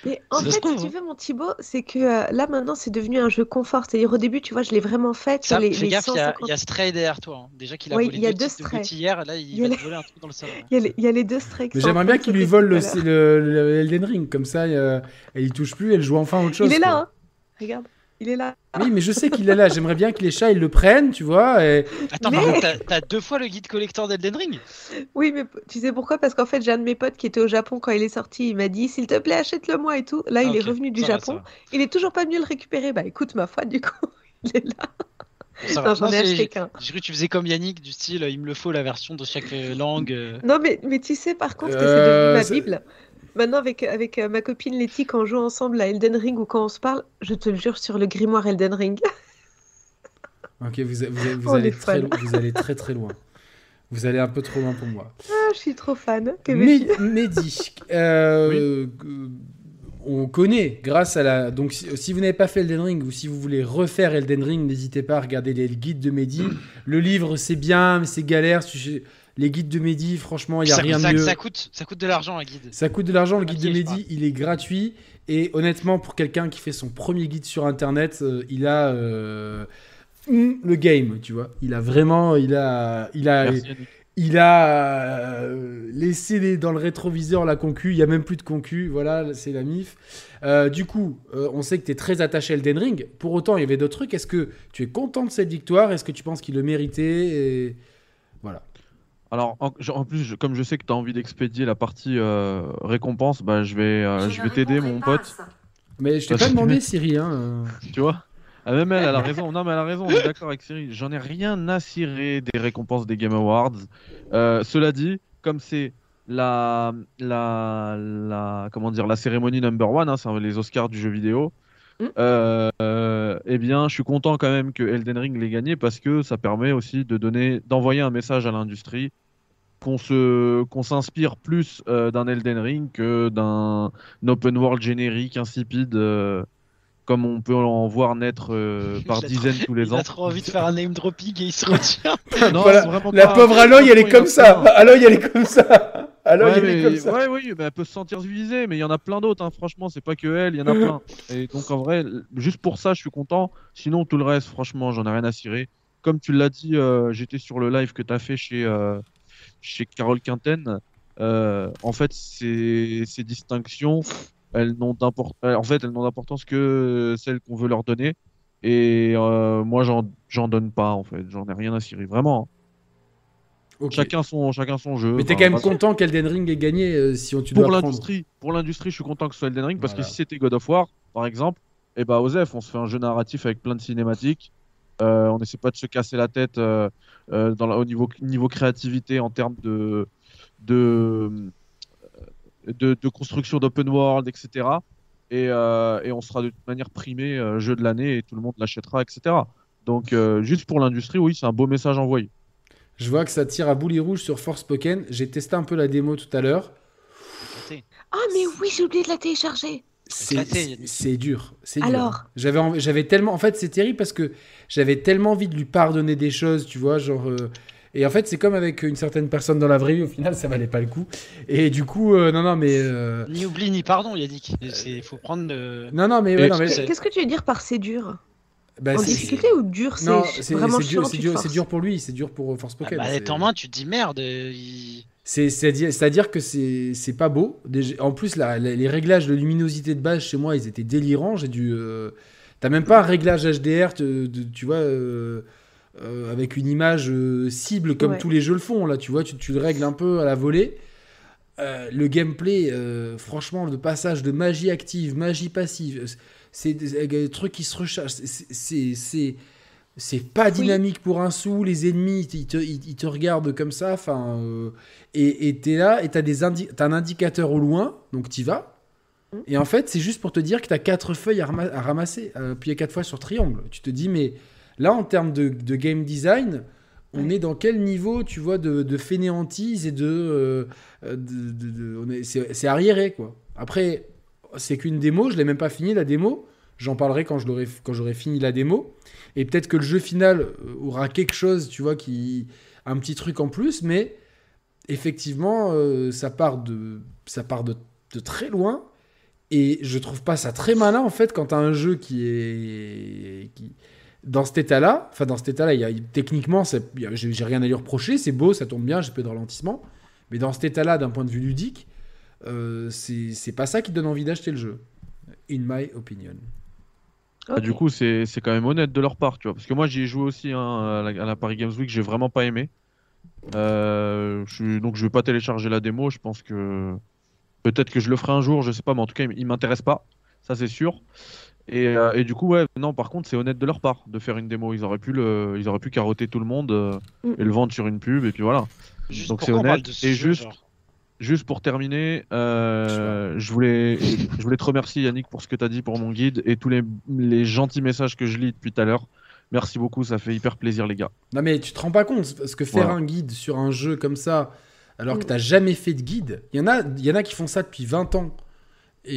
Mais en Ça fait, si tu hein. veux, mon Thibaut, c'est que euh, là maintenant c'est devenu un jeu confort. C'est-à-dire au début, tu vois, je l'ai vraiment fait Sam, les, fais les gaffe, il y, a- 150 il y a Stray derrière toi. hein. Déjà qu'il a Oui, volé il y a deux deux de Stray. Gauthier hier, là il, Il y a va les- te voler un truc dans le salon. Il y, a les, il y a les deux strikes. Mais j'aimerais bien qu'il lui vole le, le, le Elden Ring. Comme ça, euh, elle y touche plus, elle joue enfin à autre chose. Il est là, hein Regarde, il est là. Oui, mais je sais qu'il est là. J'aimerais bien que les chats, ils le prennent, tu vois. Et... Attends, Mais- par contre, t'as- deux fois le guide collector d'Elden Ring Oui, mais tu sais pourquoi? Parce qu'en fait, j'ai un de mes potes qui était au Japon quand il est sorti. Il m'a dit, s'il te plaît, achète-le moi et tout. Là, Ah, il est ok. revenu du Ça Japon. va. Il est toujours pas venu le récupérer. Bah écoute, ma foi, du coup, il est là. Ça va. Non, j'en ai acheté qu'un. J'ai cru que tu faisais comme Yannick, du style, il me le faut la version de chaque euh, langue. euh. Non, mais, mais tu sais par contre que c'est Euh, devenu ma Bible. Maintenant, avec, avec euh, ma copine Letty, quand on joue ensemble à Elden Ring ou quand on se parle, je te le jure sur le grimoire Elden Ring. Ok, vous, vous, vous, On allez très, fan. vous allez très très loin. Vous allez un peu trop loin pour moi. Ah, je suis trop fan. Mé- Mehdi, euh, on connaît grâce à la. Donc, si, si vous n'avez pas fait Elden Ring ou si vous voulez refaire Elden Ring, n'hésitez pas à regarder les guides de Mehdi. Le livre, c'est bien, mais c'est galère. Si- Les guides de Mehdi, franchement, il n'y a ça, rien de ça- mieux. ça coûte, ça coûte de l'argent un guide. Ça coûte de l'argent, le guide de Mehdi, il est gratuit. Et honnêtement, pour quelqu'un qui fait son premier guide sur Internet, euh, il a euh, mm, le game, tu vois. Il a vraiment, il a, il a, Merci, il a euh, laissé les- dans le rétroviseur la concu. Il y a même plus de concu. Voilà, c'est la mif. Euh, du coup, euh, on sait que tu es très attaché à Elden Ring. Pour autant, il y avait d'autres trucs. Est-ce que tu es content de cette victoire? Est-ce que tu penses qu'il le méritait? Et Voilà. Alors, en, plus, je- comme je sais que tu as envie d'expédier la partie euh, récompense, bah, je vais, euh, je vais t'aider, mon pote. Mais je t'ai pas demandé, Siri. Hein, euh. Tu vois? Ah, Même elle, elle a raison. Non, mais elle a raison, on est d'accord avec Cyril. J'en ai rien à cirer des récompenses des Game Awards. Euh, cela dit, comme c'est la, la, la, comment dire, la cérémonie number one, hein, c'est les Oscars du jeu vidéo, Mm. euh, euh, eh bien, je suis content quand même que Elden Ring l'ait gagné parce que ça permet aussi de donner, d'envoyer un message à l'industrie qu'on se qu'on s'inspire plus euh, d'un Elden Ring que d'un open world générique insipide euh, comme on peut en voir naître euh, par Il a dizaines tous les Il ans. a trop envie de faire un name dropping et il se retient. Non, Voilà, La pas- pauvre Aloy, elle est il comme ça. Aloy, elle est comme ça. Aloy, Ouais, elle est comme ça. ouais, oui, mais elle peut se sentir visée, mais il y en a plein d'autres, hein, franchement, c'est pas que elle, il y en a plein. Et donc en vrai, juste pour ça, je suis content. Sinon, tout le reste, franchement, j'en ai rien à cirer. Comme tu l'as dit, euh, j'étais sur le live que tu as fait chez, euh, chez Carole Quinten. Euh, en fait, ces, ces distinctions, elles n'ont d'import- euh, en fait, elles n'ont d'importance que celles qu'on veut leur donner. Et euh, moi, j'en donne pas, en fait. J'en ai rien à cirer, vraiment. hein. Chacun son, chacun son jeu. Mais t'es Enfin, quand même content qu'Elden Ring ait gagné euh, si on, tu pour l'industrie, pour l'industrie, je suis content que ce soit Elden Ring parce Voilà. que si c'était God of War, par exemple, et bah Osef, on se fait un jeu narratif avec plein de cinématiques. Euh, on n'essaie pas de se casser la tête euh, euh, dans la- au niveau niveau créativité en termes de de de, de construction d'open world, etc. Et, euh, et on sera de toute manière primé euh, jeu de l'année et tout le monde l'achètera, etc. Donc euh, juste pour l'industrie, oui, c'est un beau message envoyé. Je vois que ça tire à boulet rouge sur Forspoken. J'ai testé un peu la démo tout à l'heure. Ah, mais oui, j'ai oublié de la télécharger. C'est dur. C'est dur. Alors J'avais tellement en fait c'est terrible parce que j'avais tellement envie de lui pardonner des choses, tu vois, genre euh, et en fait c'est comme avec une certaine personne dans la vraie vie au final ça valait pas le coup. Et du coup euh, non non mais euh, Ni oubli ni pardon, Yannick. Il faut prendre. non non mais, ouais, Et- non, mais Qu'est-ce que tu veux dire par c'est dur? Bah, En c'est- difficulté ou dur non, C'est c'est vraiment c'est dur, c'est dur, pour lui, c'est dur pour euh, Ah, Forspoken. manette c'est- en main, tu te dis merde. il- C'est c'est à dire, c'est à dire que c'est pas beau. En plus, la- la- les réglages de luminosité de base chez moi, ils étaient délirants. J'ai dû. euh, T'as même pas un réglage HDR, tu vois, euh, euh, avec une image cible comme Ouais. tous les jeux le font. Là, tu vois, tu, tu le règles un peu à la volée. Le gameplay, franchement, le passage de magie active, magie passive, c'est des, des trucs qui se rechargent. C'est- C'est pas dynamique pour un sou. Les ennemis, ils te, ils- ils te regardent comme ça. Enfin, euh, et t'es là et t'as indi- un indicateur au loin, donc t'y vas. Et en fait, c'est juste pour te dire que t'as quatre feuilles à, à ramasser, à appuyer quatre fois sur triangle. Tu te dis, mais là, en termes de, de game design, on Ouais. est dans quel niveau, tu vois, de, de fainéantise et de, euh, de, c'est arriéré, quoi. Après, c'est qu'une démo. Je l'ai même pas fini la démo. J'en parlerai quand j'aurai fini la démo. Et peut-être que le jeu final euh, aura quelque chose, tu vois, qui un petit truc en plus, mais effectivement, euh, ça part de ça part de, de très loin. Et je trouve pas ça très malin en fait quand t'as un jeu qui est qui dans cet état-là. Enfin, dans cet état-là, il y a, techniquement, j'ai rien à lui reprocher. C'est beau, ça tourne bien, j'ai peu de ralentissement. Mais dans cet état-là, d'un point de vue ludique, euh, c'est pas ça qui donne envie d'acheter le jeu. In my opinion. Bah, du coup, c'est c'est quand même honnête de leur part, tu vois. Parce que moi, j'y ai joué aussi hein, à, la, à la Paris Games Week, j'ai vraiment pas aimé. Euh, je donc, je vais pas télécharger la démo. Je pense que peut-être que je le ferai un jour, je sais pas, mais en tout cas, il, m'intéresse pas, ça c'est sûr. Et, euh, et du coup, ouais, non, par contre, c'est honnête de leur part de faire une démo. Ils auraient pu le, ils auraient pu carotter tout le monde euh, Mm. et le vendre sur une pub, et puis voilà. Juste Donc, c'est honnête. ce Et jeu, juste- genre Juste pour terminer, euh, je voulais, je voulais te remercier Yannick pour ce que tu as dit pour mon guide et tous les, les gentils messages que je lis depuis tout à l'heure. Merci beaucoup, ça fait hyper plaisir les gars. Non mais tu te rends pas compte parce que faire Voilà. un guide sur un jeu comme ça alors que Mm. t'as jamais fait de guide, il y en a il y en a qui font ça depuis 20 ans et,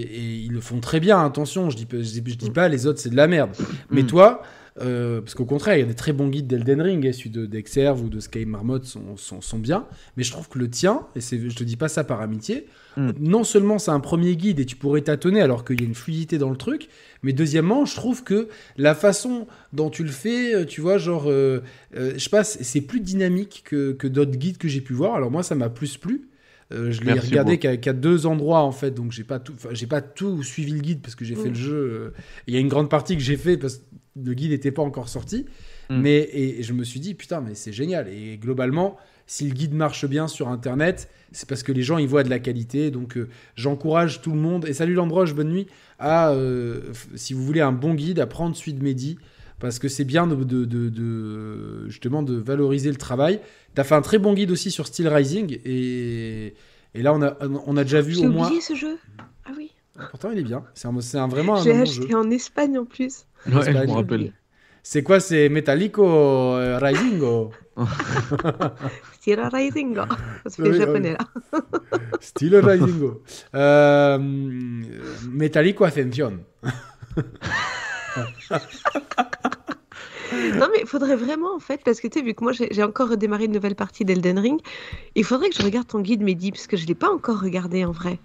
et ils le font très bien. Attention, je dis pas- je dis, je dis pas les autres c'est de la merde. Mais Mm. toi euh, parce qu'au contraire, il y a des très bons guides d'Elden Ring, celui de d'Exerve ou de Sky Marmot sont, sont, sont bien, mais je trouve que le tien, et c'est, je te dis pas ça par amitié, Mm. non seulement c'est un premier guide et tu pourrais tâtonner alors qu'il y a une fluidité dans le truc, mais deuxièmement, je trouve que la façon dont tu le fais, euh, tu vois, genre, euh, euh, je sais pas, c'est plus dynamique que, que d'autres guides que j'ai pu voir. Alors moi, ça m'a plus plu. Euh, je l'ai regardé qu'à deux endroits en fait, donc j'ai pas tout, j'ai pas tout suivi le guide parce que j'ai fait Mm. le jeu. euh, Il y a une grande partie que j'ai fait parce que le guide n'était pas encore sorti, Mm. mais et je me suis dit putain mais c'est génial. Et globalement, si le guide marche bien sur Internet, c'est parce que les gens y voient de la qualité. Donc euh, j'encourage tout le monde et salut Lambroche, bonne nuit. À euh, si vous voulez un bon guide, à prendre celui de Mehdi parce que c'est bien de, de, de- de- justement de valoriser le travail. Tu as fait un très bon guide aussi sur Steel Rising et, et là on a, on a déjà vu J'ai au moins. oublié ce jeu. Ah oui. Pourtant il est bien. C'est un, c'est un- vraiment un bon acheté jeu. en Espagne en plus. Ouais, je Espagne. me rappelle. C'est quoi C'est Metallico euh, Risingo Stira Rising. C'est japonais là. Style Risingo. Euh, Metallico Ascension? Non, mais il faudrait vraiment, en fait, parce que tu sais, vu que moi j'ai j'ai encore redémarré une nouvelle partie d'Elden Ring, il faudrait que je regarde ton guide Mehdi, parce que je ne l'ai pas encore regardé en vrai.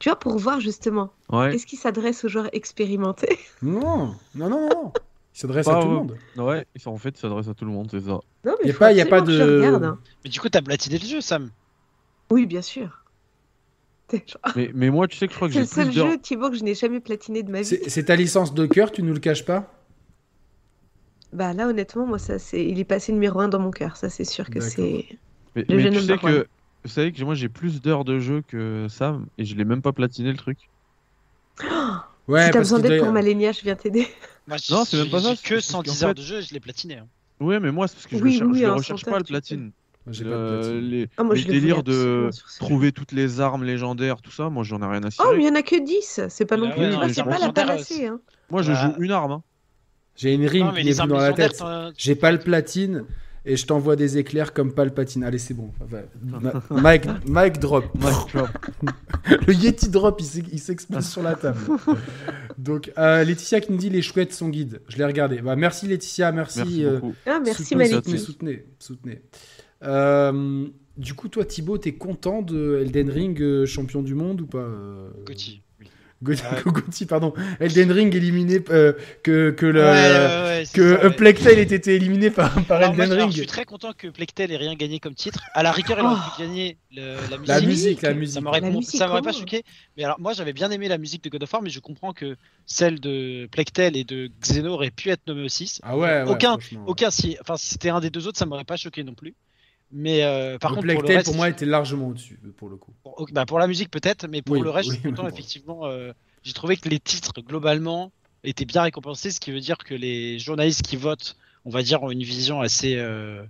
Tu vois, pour voir justement, Ouais. est-ce qu'il s'adresse aux joueurs expérimentés Non, non, non, non. Il s'adresse à tout le au- monde. Ouais, en fait, ils s'adressent à tout le monde, c'est ça. Non, Y mais pas- y a pas de- regarde, hein. Mais du coup, t'as platiné le jeu, Sam. Oui, bien sûr. C'est Mais, mais moi, tu sais que je crois que c'est j'ai le seul jeu, Thibaut, que je n'ai jamais platiné de ma vie. C'est c'est ta licence de cœur, tu nous le caches pas? Bah là, honnêtement, moi, ça, c'est, il est passé numéro un dans mon cœur. Ça, c'est sûr que c'est. Mais, mais tu sais que, vous savez que moi j'ai plus d'heures de jeu que Sam et je l'ai même pas platiné le truc. Ouais, si t'as besoin d'aide pour Malenia, je viens t'aider. Moi, Non, c'est même pas ça, que parce qu'en 110 heures fait- de jeu, je l'ai platiné. hein. Ouais, mais moi c'est parce que je Oui, le, cher- oui, je en recherche pas le platine. J'ai pas de Le- platine. les Ah, moi, les je délires de trouver toutes les armes légendaires, tout ça, moi j'en ai rien à cirer. Oh, mais il y en a que 10. C'est pas non Ah plus. ouais, c'est pas la panacée. Hein. Moi je Bah. joue une arme. hein. J'ai une rime qui armes dans la tête. J'ai pas le platine et je t'envoie des éclairs comme Palpatine. Allez, c'est bon. Mike, Mike drop. Le Yeti drop, il s'ex- il s'explose sur la table. Donc, euh, Laetitia qui nous dit les chouettes son guide. Je l'ai regardé. Bah, merci Laetitia, merci. Merci euh, beaucoup. Ah, merci, soutenez, soutenez, soutenez, soutenez. Euh, du coup, toi, Thibaut, t'es content de Elden Ring euh, champion du monde ou pas euh, Gauthier. Oui. Go- Ouais. Gauthier, pardon. Elden Ring éliminé, euh, que, que, le, Ouais, ouais, ouais, c'est que ça, ouais. Plectel ait été éliminé par, par Alors, moi, Elden alors, Ring. je suis très content que Plectel ait rien gagné comme titre. À la rigueur, il aurait pu gagner le- la musique. La musique, la musique. Ça m'aurait m'aurait pas choqué. Mais alors, moi, j'avais bien aimé la musique de God of War, mais je comprends que celle de Plectel et de Xeno aurait pu être nommée aussi. Ah ouais, ouais, Aucun-. Aucun, si, enfin, si c'était un des deux autres, ça m'aurait pas choqué non plus. Mais euh, par Le contre, pour le reste, pour moi, était largement au-dessus, pour le coup. pour, bah, pour la musique peut-être, mais pour Oui, le reste, je oui, suis content. mais bon. Effectivement, euh, j'ai trouvé que les titres globalement étaient bien récompensés, ce qui veut dire que les journalistes qui votent, on va dire, ont une vision assez euh,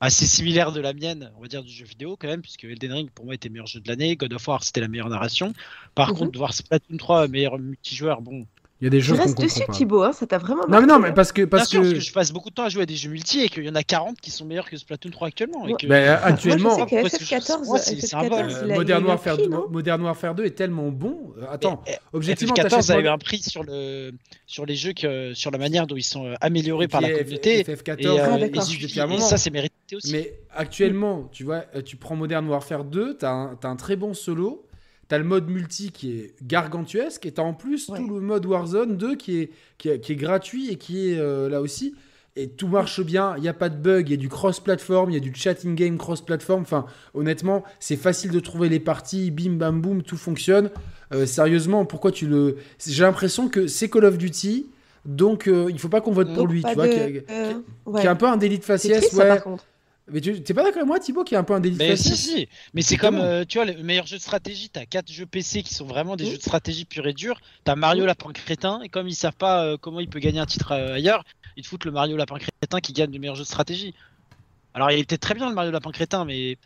assez similaire de la mienne, on va dire du jeu vidéo quand même, puisque Elden Ring pour moi était meilleur jeu de l'année, God of War c'était la meilleure narration. Par Mhm. contre, de voir Splatoon 3 meilleur multijoueur, bon, Il y a des jeux comprend dessus, pas. Thibaut. Hein, ça t'a vraiment Non, mais non, mais hein. parce que. bien Parce sûr, que... parce que je passe beaucoup de temps à jouer à des jeux multi et qu'il y en a 40 qui sont meilleurs que Splatoon 3 actuellement. Et que... Bah, actuellement, Moi, je sais que Parce que je- FF14, moi, c'est- c'est un vol. FF14, euh, il a- Modern, Warfare prix, 2, non Modern Warfare 2 est tellement bon. Euh, Attends, Mais, objectivement, FF14 t'achètes a eu un prix sur le sur les jeux que sur la manière dont ils sont euh, améliorés et par la communauté. FF14 Et, euh, Ah, ça c'est mérité aussi. Mais actuellement, tu vois, euh, tu prends Modern Warfare 2, t'as un, t'as un très bon solo, t'as le mode multi qui est gargantuesque, et t'as en plus Ouais. tout le mode Warzone 2 qui est, qui est, qui est gratuit et qui est euh, là aussi. Et tout marche bien, il n'y a pas de bug, il y a du cross-platform, il y a du chatting game cross-platform. Enfin, honnêtement, c'est facile de trouver les parties, bim bam boum, tout fonctionne. Euh, sérieusement, pourquoi tu le. J'ai l'impression que c'est Call of Duty, donc euh, il faut pas qu'on vote pour lui, tu vois, de- qui, a- euh, ouais. un peu un délit de faciès, triste, ça, ouais. par contre. Mais tu t'es pas d'accord avec moi, Thibaut, qui a un peu un délit Mais si, si, mais c'est comme, euh, tu vois, le meilleur jeu de stratégie, t'as 4 jeux PC qui sont vraiment des Mm. jeux de stratégie pur et dur. T'as Mario Mm. Lapin Crétin, et comme ils savent pas euh, comment il peut gagner un titre euh, ailleurs, ils te foutent le Mario Lapin Crétin qui gagne le meilleur jeu de stratégie. Alors il est peut-être très bien le Mario Lapin Crétin, mais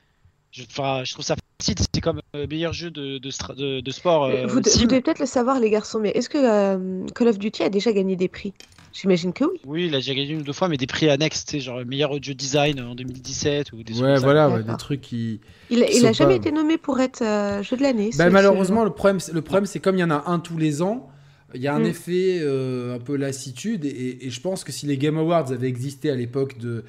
je, je trouve ça facile, c'est comme euh, meilleur jeu de, de, stra- de- de sport. Euh, vous, de- sim. vous devez peut-être le savoir, les garçons, mais est-ce que euh, Call of Duty a déjà gagné des prix? J'imagine que oui. Oui, il a déjà gagné une ou deux fois, mais des prix annexes, tu sais, genre meilleur jeu design en 2017 ou des trucs Ouais, voilà, ouais, des trucs qui. Il, a- Qui il a sont jamais pas- été nommé pour être euh, jeu de l'année. Bah, ce- malheureusement, le problème, c'est- le problème, c'est comme il y en a un tous les ans, il y a un Mm. effet euh, un peu lassitude. Et, et je pense que si les Game Awards avaient existé à l'époque de,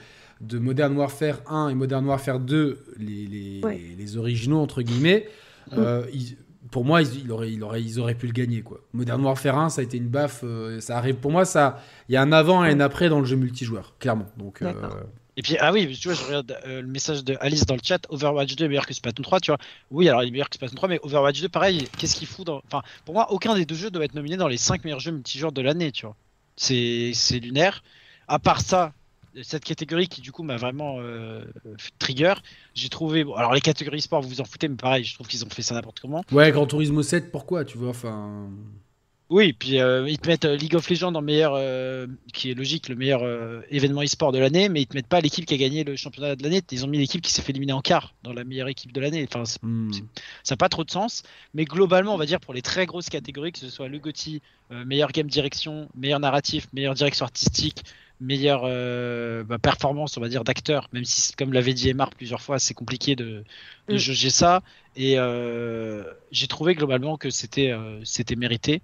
de Modern Warfare 1 et Modern Warfare 2, les, les, Ouais. les originaux, entre guillemets, euh, ils- pour moi, ils, ils auraient, ils, auraient, ils auraient pu le gagner. Quoi. Modern Warfare 1, ça a été une baffe. euh, ça arrive, pour moi, ça, il y a un avant et un après dans le jeu multijoueur, clairement. Donc, euh. Et puis, ah oui, tu vois, je regarde euh, le message de Alice dans le chat, Overwatch 2 est meilleur que Splatoon 3, tu vois. Oui, alors il est meilleur que Splatoon 3, mais Overwatch 2, pareil, qu'est-ce qu'il fout dans... Enfin, pour moi, aucun des deux jeux doit être nominé dans les 5 meilleurs jeux multijoueurs de l'année, tu vois. C'est c'est lunaire. À part ça, cette catégorie qui, du coup, m'a vraiment euh, fait trigger, j'ai trouvé... Bon, alors les catégories sport, vous vous en foutez, mais pareil, je trouve qu'ils ont fait ça n'importe comment. ouais, Gran Turismo 7, pourquoi Tu vois, enfin. Oui, puis euh, ils te mettent euh, League of Legends en meilleur, euh, qui est logique, le meilleur événement e-sport de l'année, mais ils te mettent pas l'équipe qui a gagné le championnat de l'année. Ils ont mis l'équipe qui s'est fait éliminer en quart dans la meilleure équipe de l'année. Enfin, hmm. ça n'a pas trop de sens. Mais globalement, on va dire pour les très grosses catégories, que ce soit le GOTY, meilleur game direction, meilleur narratif, meilleure direction artistique, meilleure euh, bah, performance, on va dire, d'acteur, même si, comme l'avait dit Emar plusieurs fois, c'est compliqué de, de Mm. juger ça. Et euh, j'ai trouvé globalement que c'était euh, c'était mérité.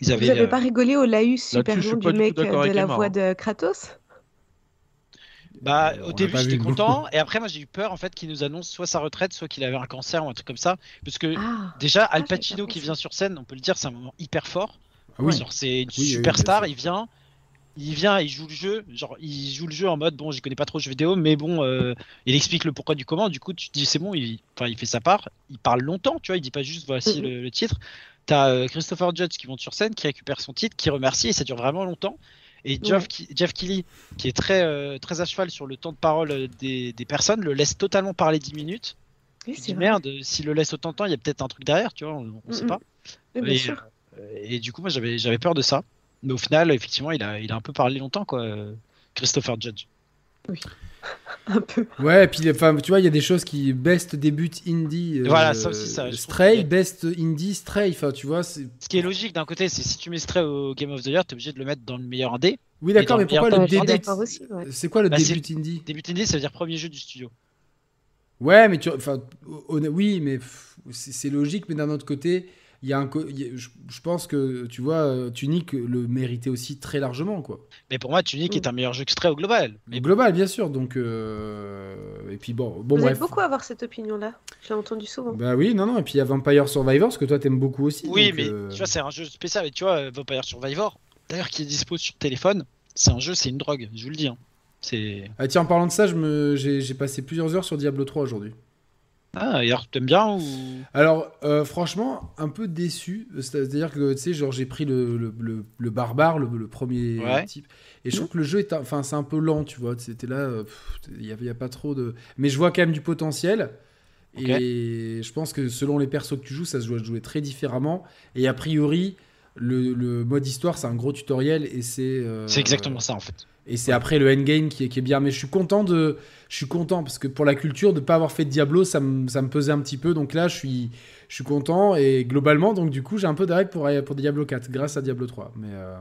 Ils Vous avaient, n'avez euh, pas rigolé au laïus super long du mec de la Emma, voix hein. de Kratos? Bah, au début, j'étais content, et après, moi, j'ai eu peur en fait qu'il nous annonce soit sa retraite, soit qu'il avait un cancer ou un truc comme ça. Parce que Ah, déjà, Al pas Pacino qui vient sur scène, on peut le dire, c'est un moment hyper fort. Ah oui. C'est une Oui, oui, superstar, il vient, il vient, il joue le jeu, genre il joue le jeu en mode bon, j'y connais pas trop le jeu vidéo, mais bon, euh, il explique le pourquoi du comment. Du coup, tu te dis c'est bon, il, fait sa part, il parle longtemps, tu vois, il dit pas juste voici le, le titre. T'as euh, Christopher Judge qui monte sur scène, qui récupère son titre, qui remercie et ça dure vraiment longtemps. Et Jeff, Ouais. Jeff Keighley, qui est très, euh, très à cheval sur le temps de parole des, des personnes, le laisse totalement parler 10 minutes. oui, Tu dis vrai. merde, s'il le laisse autant de temps, il y a peut-être un truc derrière, tu vois, on, on sait pas. Et du coup, moi, j'avais, j'avais peur de ça. Mais au final, effectivement, il a, il a un peu parlé longtemps, quoi, euh, Christopher Judge. Un peu. Ouais, et puis enfin, tu vois, il y a des choses qui best début indie. euh, Voilà, ça aussi, ça, Stray, que- best indie, Stray. Enfin, tu vois, c'est. Ce qui est logique d'un côté, c'est si tu mets Stray au Game of the Year, t'es obligé de le mettre dans le meilleur indé. Oui, d'accord, mais pourquoi le début ouais. C'est quoi le Bah, début indie? Début indé, ça veut dire premier jeu du studio. Ouais, mais tu, enfin, oui, mais c'est logique, mais d'un autre côté, il y a un, y a- je, je pense que tu vois, euh, Tunic le méritait aussi très largement, quoi. Mais pour moi, Tunic est un meilleur jeu que Stray au global. Mais Au global, bien sûr. Donc, euh, et puis bon, bon Vous bref. beaucoup à avoir cette opinion-là. Je l'ai entendu souvent. Bah oui, non, non. Et puis il y a Vampire Survivors que toi t'aimes beaucoup aussi. oui, donc, mais euh, tu vois, c'est un jeu spécial. Et tu vois, euh, Vampire Survivor, d'ailleurs, qui est dispo sur téléphone, c'est un jeu, c'est une drogue, je vous le dis. hein. C'est. Ah, tiens, en parlant de ça, je me, j'ai, j'ai passé plusieurs heures sur Diablo 3 aujourd'hui. Ah, alors, t'aimes bien ou? Alors, euh, franchement, un peu déçu. C'est-à-dire que, tu sais, genre, j'ai pris le, le, le- le barbare, le, premier Ouais. type. Et je trouve que le jeu est, un- enfin, c'est un peu lent, tu vois. C'était là, euh, il n'y a, il y a pas trop de. Mais je vois quand même du potentiel. Et je pense que selon les persos que tu joues, ça se à jouer très différemment. Et a priori, le, le mode histoire, c'est un gros tutoriel et c'est. euh, C'est exactement ça, en fait. Et c'est après le endgame qui est, qui est bien. Mais je suis content de. Je suis content parce que pour la culture, de ne pas avoir fait Diablo, ça me, ça me pesait un petit peu. Donc là, je suis, je suis content. Et globalement, donc du coup, j'ai un peu d'arrêt pour, pour Diablo 4 grâce à Diablo 3. Mais. euh,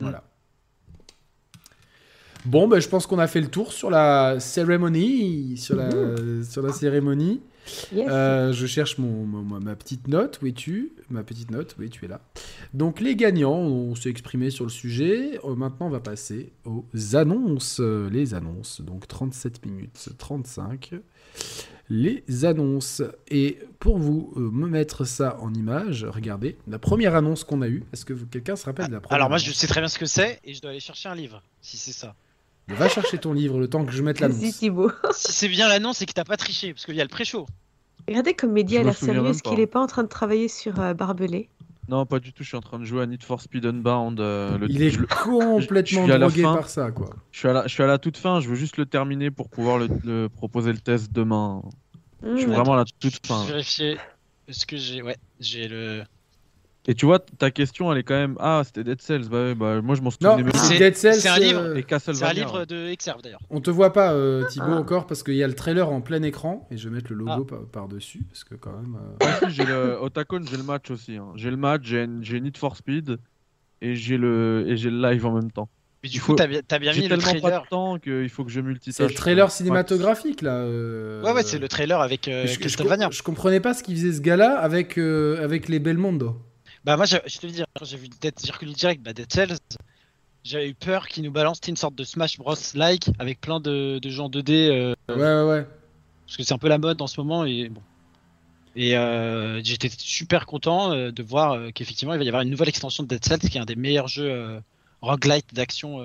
Voilà. Bon, ben, je pense qu'on a fait le tour sur la cérémonie. Sur la, sur la cérémonie. Yes. Euh, je cherche mon, mon- ma petite note. Où es-tu? Ma petite note, oui, tu es là. Donc, les gagnants, on s'est exprimé sur le sujet. Euh, maintenant, on va passer aux annonces. Les annonces, donc 37 minutes 35. Les annonces. Et pour vous euh, me mettre ça en image, regardez la première annonce qu'on a eue. Est-ce que quelqu'un se rappelle de la première Alors, moi, je sais très bien ce que c'est et je dois aller chercher un livre, si c'est ça. Va chercher ton livre le temps que je mette l'annonce. Thibaut. si c'est bien l'annonce, c'est que t'as pas triché, parce qu'il y a le pré-show. Regardez comme Mehdi Je a l'air sérieux. Est-ce qu'il est pas en train de travailler sur euh, Barbelé? Non, pas du tout. Je suis en train de jouer à Need for Speed Unbound. euh, le- Il est je, complètement je drogué par ça, quoi. je suis à la, je suis à la toute fin. Je veux juste le terminer pour pouvoir le, le proposer le test demain. Je suis Mmh. vraiment à la Je toute vais fin. vérifier. Est-ce que j'ai. Ouais, j'ai le. Et tu vois, ta question, elle est quand même. Ah, c'était Dead Cells. Bah, ouais, bah moi, je m'en Non, souvenais même c'est- Dead Cells. c'est un livre. euh, C'est un livre de Exerve d'ailleurs. On te voit pas, euh, Thibaut, Ah. encore, parce qu'il y a le trailer en plein écran. Et je vais mettre le logo Ah. par- par-dessus, parce que quand même. euh, Ah, si, j'ai le Otakon, j'ai le match aussi. hein. J'ai le match, j'ai Need for Speed et j'ai le et j'ai le live en même temps. Mais du coup, faut- t'as bien, mis le pas trailer. de temps qu'il faut que je multitâche. C'est le trailer Ouais. cinématographique, là. euh, Ouais, ouais, c'est le trailer avec euh, je, je comprenais pas ce qu'il faisait ce gars-là avec, euh, avec les Belmondo. Bah, moi, je, je te le dis, quand j'ai vu Dead, reconnu direct bah, Dead Cells, j'avais eu peur qu'ils nous balancent une sorte de Smash Bros. like avec plein de, de gens 2D. euh, Ouais, ouais, ouais. parce que c'est un peu la mode en ce moment et bon. Et euh, j'étais super content euh, de voir euh, qu'effectivement il va y avoir une nouvelle extension de Dead Cells qui est un des meilleurs jeux roguelite d'action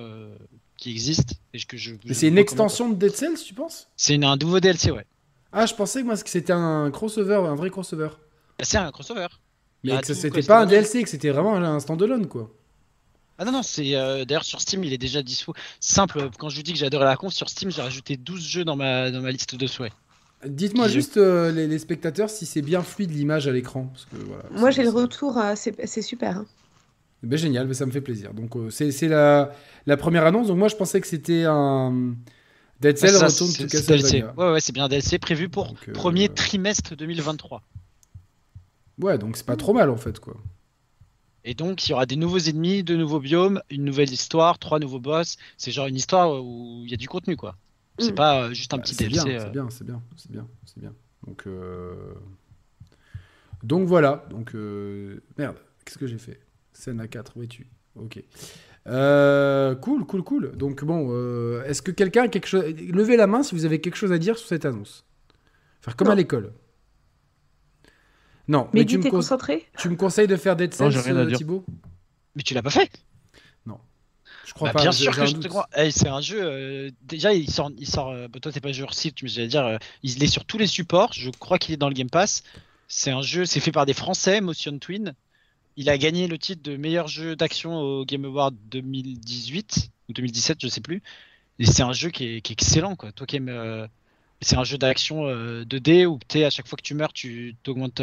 qui existent. Et que je, c'est une extension de Dead Cells, tu penses? C'est une- un nouveau DLC, ouais. Ah, je pensais que moi c'était un crossover, un vrai crossover. Bah, C'est un crossover. Mais a que tout, c'était pas un DLC, que c'était vraiment un standalone, quoi. Ah non, non, c'est euh, d'ailleurs sur Steam, il est déjà dispo. Simple, quand je vous dis que j'ai adoré la conf, sur Steam, j'ai rajouté 12 jeux dans ma, dans ma liste de souhaits. Dites-moi juste, euh, les, les spectateurs, si c'est bien fluide l'image à l'écran. parce que, voilà, Moi, j'ai le retour. euh, c'est c'est super. hein. Ben, génial, mais ça me fait plaisir. Donc euh, c'est c'est la, la première annonce. Donc moi je pensais que c'était un Dead Cell ça, retourne c'est- to c'est DLC. Castlevania. Ouais, ouais, c'est bien DLC prévu pour Donc, euh, premier trimestre 2023. Ouais, donc c'est pas trop mal en fait quoi. Et donc, il y aura des nouveaux ennemis, de nouveaux biomes, une nouvelle histoire, trois nouveaux boss. C'est genre une histoire où il y a du contenu, quoi. C'est Mm. pas euh, juste un Bah, petit DLC. bien, euh. c'est bien, c'est bien, c'est bien, c'est bien. Donc, euh, donc voilà. Donc euh, merde, qu'est-ce que j'ai fait? Scène à 4, où es-tu Ok. Euh, cool, cool, cool. Donc bon, euh, est-ce que quelqu'un a quelque chose Levez la main si vous avez quelque chose à dire sur cette annonce. Faire comme Non. à l'école. Non, Mais mais tu me, t'es cons- concentré tu me conseilles de faire Dead Non, Cells, j'ai rien à euh, dire. Thibaut? Mais tu l'as pas fait? Je crois Bah, pas. Bien sûr que je doute. te crois. Eh, c'est un jeu. euh, déjà, il sort. Il sort euh, bah, toi, t'es pas joueur site, mais j'allais dire, euh, il est sur tous les supports. Je crois qu'il est dans le Game Pass. C'est un jeu. C'est fait par des Français, Motion Twin. Il a gagné le titre de meilleur jeu d'action au Game Award 2018 ou 2017, je sais plus. Et c'est un jeu qui est, qui est excellent, quoi. Toi qui aimes. Euh, c'est un jeu d'action euh, 2D où t'es, à chaque fois que tu meurs, tu augmentes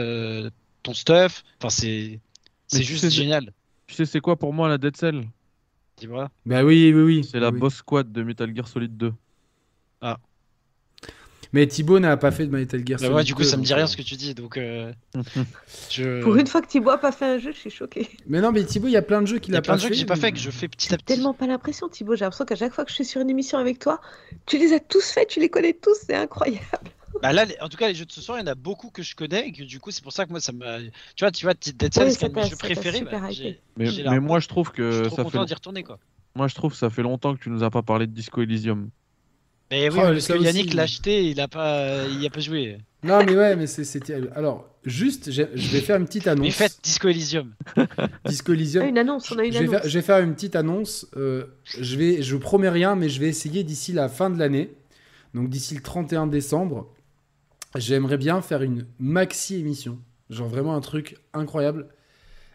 ton stuff. Enfin, c'est. C'est juste sais, génial. Tu sais, c'est quoi pour moi la Dead Cell Dis-moi. Bah oui, oui, oui. C'est la oui. boss squad de Metal Gear Solid 2. Mais Thibaut n'a pas fait de Metal Gear Bah Solid ouais, du coup, 2, ça me dit rien euh, ce que tu dis. Donc, euh, je. Pour une fois que Thibaut a pas fait un jeu, je suis choquée. Mais non, mais Thibaut, il y a plein de jeux qu'il Il y a a plein pas de jeux que j'ai pas mais- fait, que je fais petit à petit. Tellement pas l'impression, Thibaut. J'ai l'impression qu'à chaque fois que je suis sur une émission avec toi, tu les as tous faits, tu les connais tous, c'est incroyable. Bah là, en tout cas, les jeux de ce soir, il y en a beaucoup que je connais et que du coup, c'est pour ça que moi, ça m'a. Tu vois, tu vois, Dead Cells, c'est un de mes jeux préférés. bah, Mais, mais moi, je trouve je suis que trop ça content fait, d'y retourner, quoi. moi, je trouve que ça fait longtemps que tu nous as pas parlé de Disco Elysium. Mais oui, Oh, parce que. Yannick l'a acheté, il a pas, il a pas joué. Non, mais ouais, mais c'est- c'était. Alors, juste, je vais faire une petite annonce. Mais faites Disco Elysium. Disco Ah, Elysium. une annonce, on a une je, vais annonce. faire, je vais faire une petite annonce. euh, je vais, je promets rien, mais je vais essayer d'ici la fin de l'année, donc d'ici le 31 décembre, j'aimerais bien faire une maxi émission, genre vraiment un truc incroyable,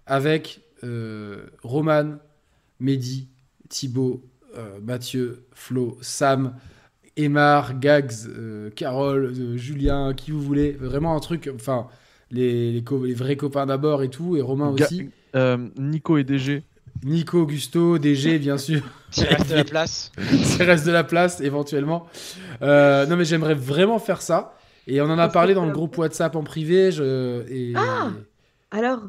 avec euh, Roman, Mehdi, Thibaut, euh, Mathieu, Flo, Sam, Emar, Gags, euh, Carole, euh, Julien, qui vous voulez, vraiment un truc, enfin les, les, vrais copains d'abord et tout, et Romain Ga- aussi. euh, Nico et DG. Nico, Augusto, DG, bien sûr. S'il reste de la place. S'il reste de la place, éventuellement. Euh, non, mais j'aimerais vraiment faire ça. Et on en a parlé dans le groupe WhatsApp en privé. Je, et... Ah Alors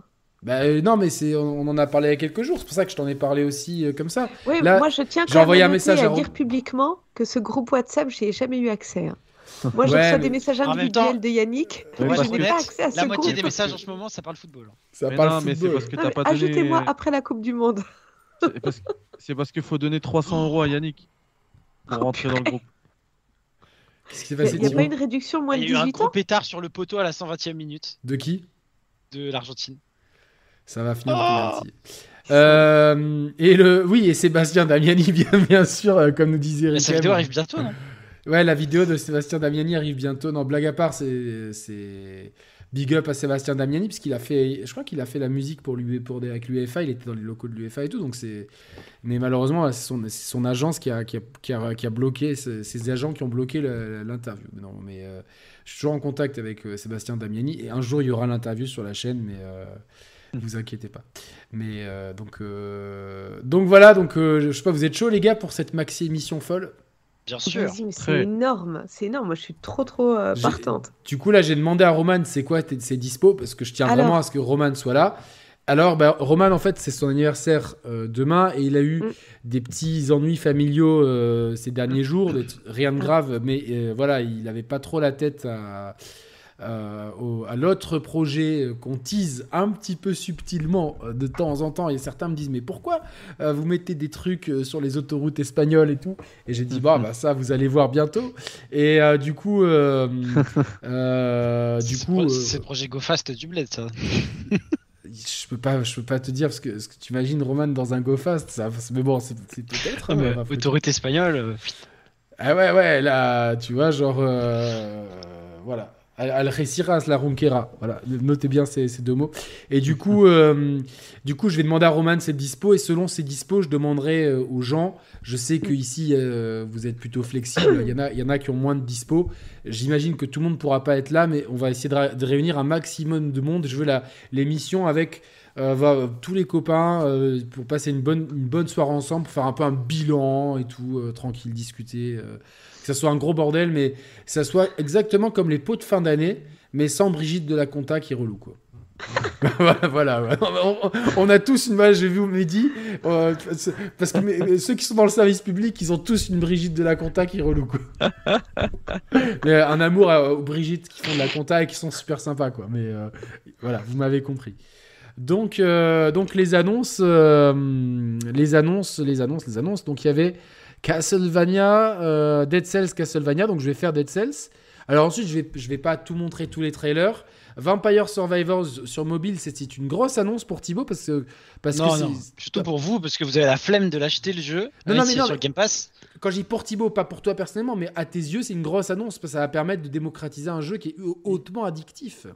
Bah, euh, non, mais c'est, on, on en a parlé il y a quelques jours. C'est pour ça que je t'en ai parlé aussi euh, comme ça. Oui, Là, moi je tiens j'ai quand même envoyé à un message à dire publiquement que ce groupe WhatsApp, j'y ai jamais eu accès. hein. Moi, je Ouais, reçois mais- des messages individuels temps- de Yannick. Moi, je n'ai pas accès à ce La moitié groupe. des messages en ce moment, ça parle football. Ça Mais parle non, mais c'est football. parce que Non, mais pas donné. Ajoutez-moi après la Coupe du Monde. C'est parce, qu'il faut donner 300 euros à Yannick pour Oh, rentrer dans le groupe. Qu'est-ce qui s'est Il n'y passé a, pas une réduction moins Il de y a eu un 18 gros ans pétard sur le poteau à la 120e minute De qui? De l'Argentine. Ça va finir Oh. Euh, et le oui et Sébastien Damiani bien bien sûr euh, comme nous disait sa Rickem. vidéo arrive bientôt, non? Ouais, la vidéo de Sébastien Damiani arrive bientôt. Non, blague à part, c'est c'est big up à Sébastien Damiani puisqu'il a fait, je crois qu'il a fait la musique pour lui pour des- avec l'UEFA. Il était dans les locaux de l'UEFA et tout. Donc c'est, mais malheureusement, c'est son, agence qui a qui a, qui a, qui a bloqué, ses agents qui ont bloqué l'interview. Non, mais euh, je suis toujours en contact avec Sébastien Damiani et un jour il y aura l'interview sur la chaîne, mais euh, vous inquiétez pas. Mais euh, donc euh, donc voilà, donc euh, je sais pas, vous êtes chaud les gars pour cette maxi émission folle? Bien sûr. Vas-y, mais c'est énorme. C'est énorme. Moi, je suis trop, trop euh, partante. Du coup, là, j'ai demandé à Roman c'est quoi tes- ses dispo parce que je tiens Alors. vraiment à ce que Roman soit là. Alors, bah, Roman, en fait, c'est son anniversaire euh, demain et il a eu Mm. des petits ennuis familiaux euh, ces derniers jours, rien de grave, mais euh, voilà, il n'avait pas trop la tête à, euh, au- à l'autre projet qu'on tease un petit peu subtilement euh, de temps en temps. Et certains me disent Mais pourquoi euh, vous mettez des trucs sur les autoroutes espagnoles et tout? Et j'ai dit Bah, bah, ça, vous allez voir bientôt. Et euh, du coup, euh, euh, du coup, pro- euh, c'est le projet GoFast du bled, ça. je peux pas, je peux pas te dire parce que, ce que tu imagines Roman dans un Go Fast, ça, mais bon, c'est peut-être. Ah, va foutre- Autorité espagnole. Ah ouais, ouais, là, tu vois, genre, euh, voilà. Al- Algeciras, la Ronquera. Voilà, notez bien ces, ces deux mots. Et du coup, euh, du coup, je vais demander à Roman ses dispo et selon ses dispo, je demanderai euh, aux gens. Je sais que ici, euh, vous êtes plutôt flexible. Il y en a, il y en a qui ont moins de dispo. J'imagine que tout le monde pourra pas être là, mais on va essayer de, réunir un maximum de monde. Je veux la l'émission avec va- tous les copains pour passer une bonne, une bonne soirée ensemble, pour faire un peu un bilan et tout, tranquille, discuter. Euh, que ça soit un gros bordel, mais que ça soit exactement comme les pots de fin d'année, mais sans Brigitte de la Conta qui est relou, quoi. voilà, ouais. on, a tous une. J'ai vu Mehdi. euh, parce que mais- ceux qui sont dans le service public, ils ont tous une Brigitte de la compta qui est relou. Quoi. mais un amour à- aux Brigitte qui font de la compta et qui sont super sympas. Quoi. Mais euh, voilà, vous m'avez compris. Donc, euh, donc les annonces, euh, les annonces, les annonces, les annonces. Donc il y avait Castlevania, euh, Dead Cells, Castlevania. Donc je vais faire Dead Cells. Alors ensuite, je vais, je vais pas tout montrer tous les trailers. Vampire Survivors sur mobile, c'était une grosse annonce pour Thibaut parce que parce non, que non, c'est- plutôt pour vous, parce que vous avez la flemme de l'acheter le jeu. Non, non, mais c'est non, sur mais- le Game Pass. quand je dis pour Thibaut, pas pour toi personnellement, mais à tes yeux, c'est une grosse annonce parce que ça va permettre de démocratiser un jeu qui est hau- hautement addictif.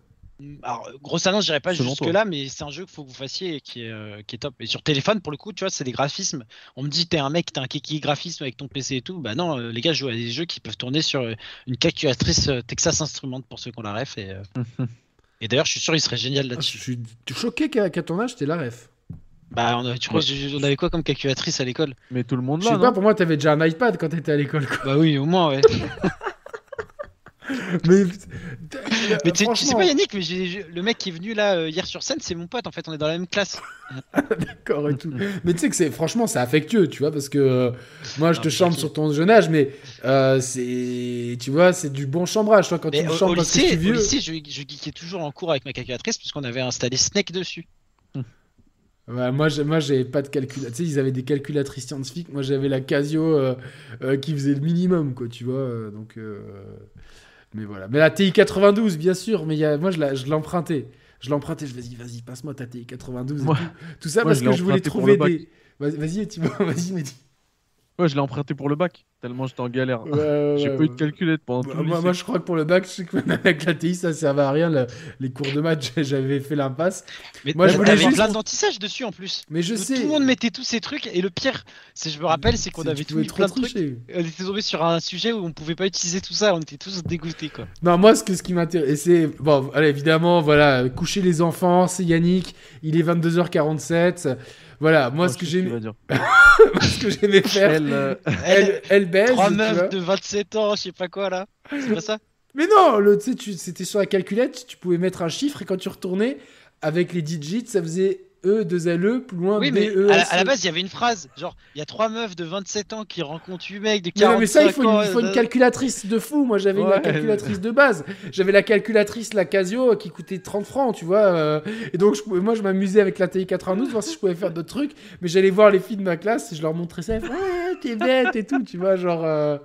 Alors, grosse annonce, j'irai pas Selon jusque là, mais c'est un jeu qu'il faut que vous fassiez et qui est, euh, qui est top. Et sur téléphone, pour le coup, tu vois, c'est des graphismes. On me dit, t'es un mec, t'as un kiki graphisme avec ton PC et tout. Bah non, euh, les gars, je joue à des jeux qui peuvent tourner sur euh, une calculatrice euh, Texas Instruments pour ceux qui ont la ref. Et, euh, et d'ailleurs, je suis sûr, il serait génial Ah, je là-dessus. suis choqué qu'à ton âge, t'es la ref. Bah, on, tu crois, que on avait quoi comme calculatrice à l'école? Mais tout le monde Je là, sais pas, pour moi, t'avais déjà un iPad quand t'étais à l'école. Bah oui, au moins, ouais. Mais, mais tu sais- tu pas, Yannick, mais j'ai- j'ai- le mec qui est venu là euh, hier sur scène, c'est mon pote. En fait, on est dans la même classe. D'accord et tout. Mais tu sais que c'est franchement c'est affectueux, tu vois, parce que euh, moi je te ok. sur ton jeune âge, mais euh, c'est tu vois c'est du bon chambrage. Toi quand Mais tu me au parce que je lycée, suis au vieux. lycée, je, je geekais toujours en cours avec ma calculatrice puisqu'on avait installé Snake dessus. Ouais, moi j'ai- moi j'avais pas de calculatrice. Tu sais ils avaient des calculatrices scientifiques. Moi j'avais la Casio euh, euh, qui faisait le minimum quoi, tu vois. euh, donc euh, mais voilà. Mais la TI 92 bien sûr. Mais y a... moi je l'empruntais. Je l'empruntais. Je vas-y vas-y passe-moi ta TI 92. et Moi- tout. tout ça moi, parce je que je voulais trouver des. Vas-y vas-y vas-y Mehdi. Ouais, je l'ai emprunté pour le bac, tellement j'étais en galère. Ouais, ouais, J'ai ouais, pas eu de calculette pendant tout Bah, le moi, moi, je crois que pour le bac, je sais que même avec la TI, ça servait à rien. le- les cours de maths, j'avais fait l'impasse. Mais Moi, je voulais t'avais juste- plein d'antisèches dessus en plus. Mais je Tout sais. le monde mettait tous ces trucs et le pire, je me rappelle, c'est qu'on avait tout trop plein de trucs. On était tombé sur un sujet où on pouvait pas utiliser tout ça, on était tous dégoûtés quoi. Non, moi, ce, que, ce qui m'intéresse, c'est. Bon, allez, évidemment, voilà, coucher les enfants, c'est Yannick. Il est 22h47. Voilà, moi, Oh, ce que sais ce qu'il j'aimais ce que j'aimais faire, Elle, euh, elle, elle baise. Trois meufs de 27 ans, je sais pas quoi là. C'est pas ça Mais non, le- tu sais, c'était sur la calculette, tu pouvais mettre un chiffre et quand tu retournais avec les digits, ça faisait E, 2 LE, plus loin, Oui, B, mais E, à la, à la E. base, il y avait une phrase genre il y a trois meufs de 27 ans qui rencontrent 8 mecs de Mais, non, 45 mais ça, il faut, une, ans. il faut une euh, calculatrice de fou. Moi, j'avais la Ouais. calculatrice de base. J'avais la calculatrice, la Casio, qui coûtait 30 francs, tu vois. euh, et donc, je pouvais- moi, je m'amusais avec la TI 92, voir si je pouvais faire d'autres trucs. Mais j'allais voir les filles de ma classe et je leur montrais ça. Ouais, t'es bête et tout, tu vois. Genre, euh,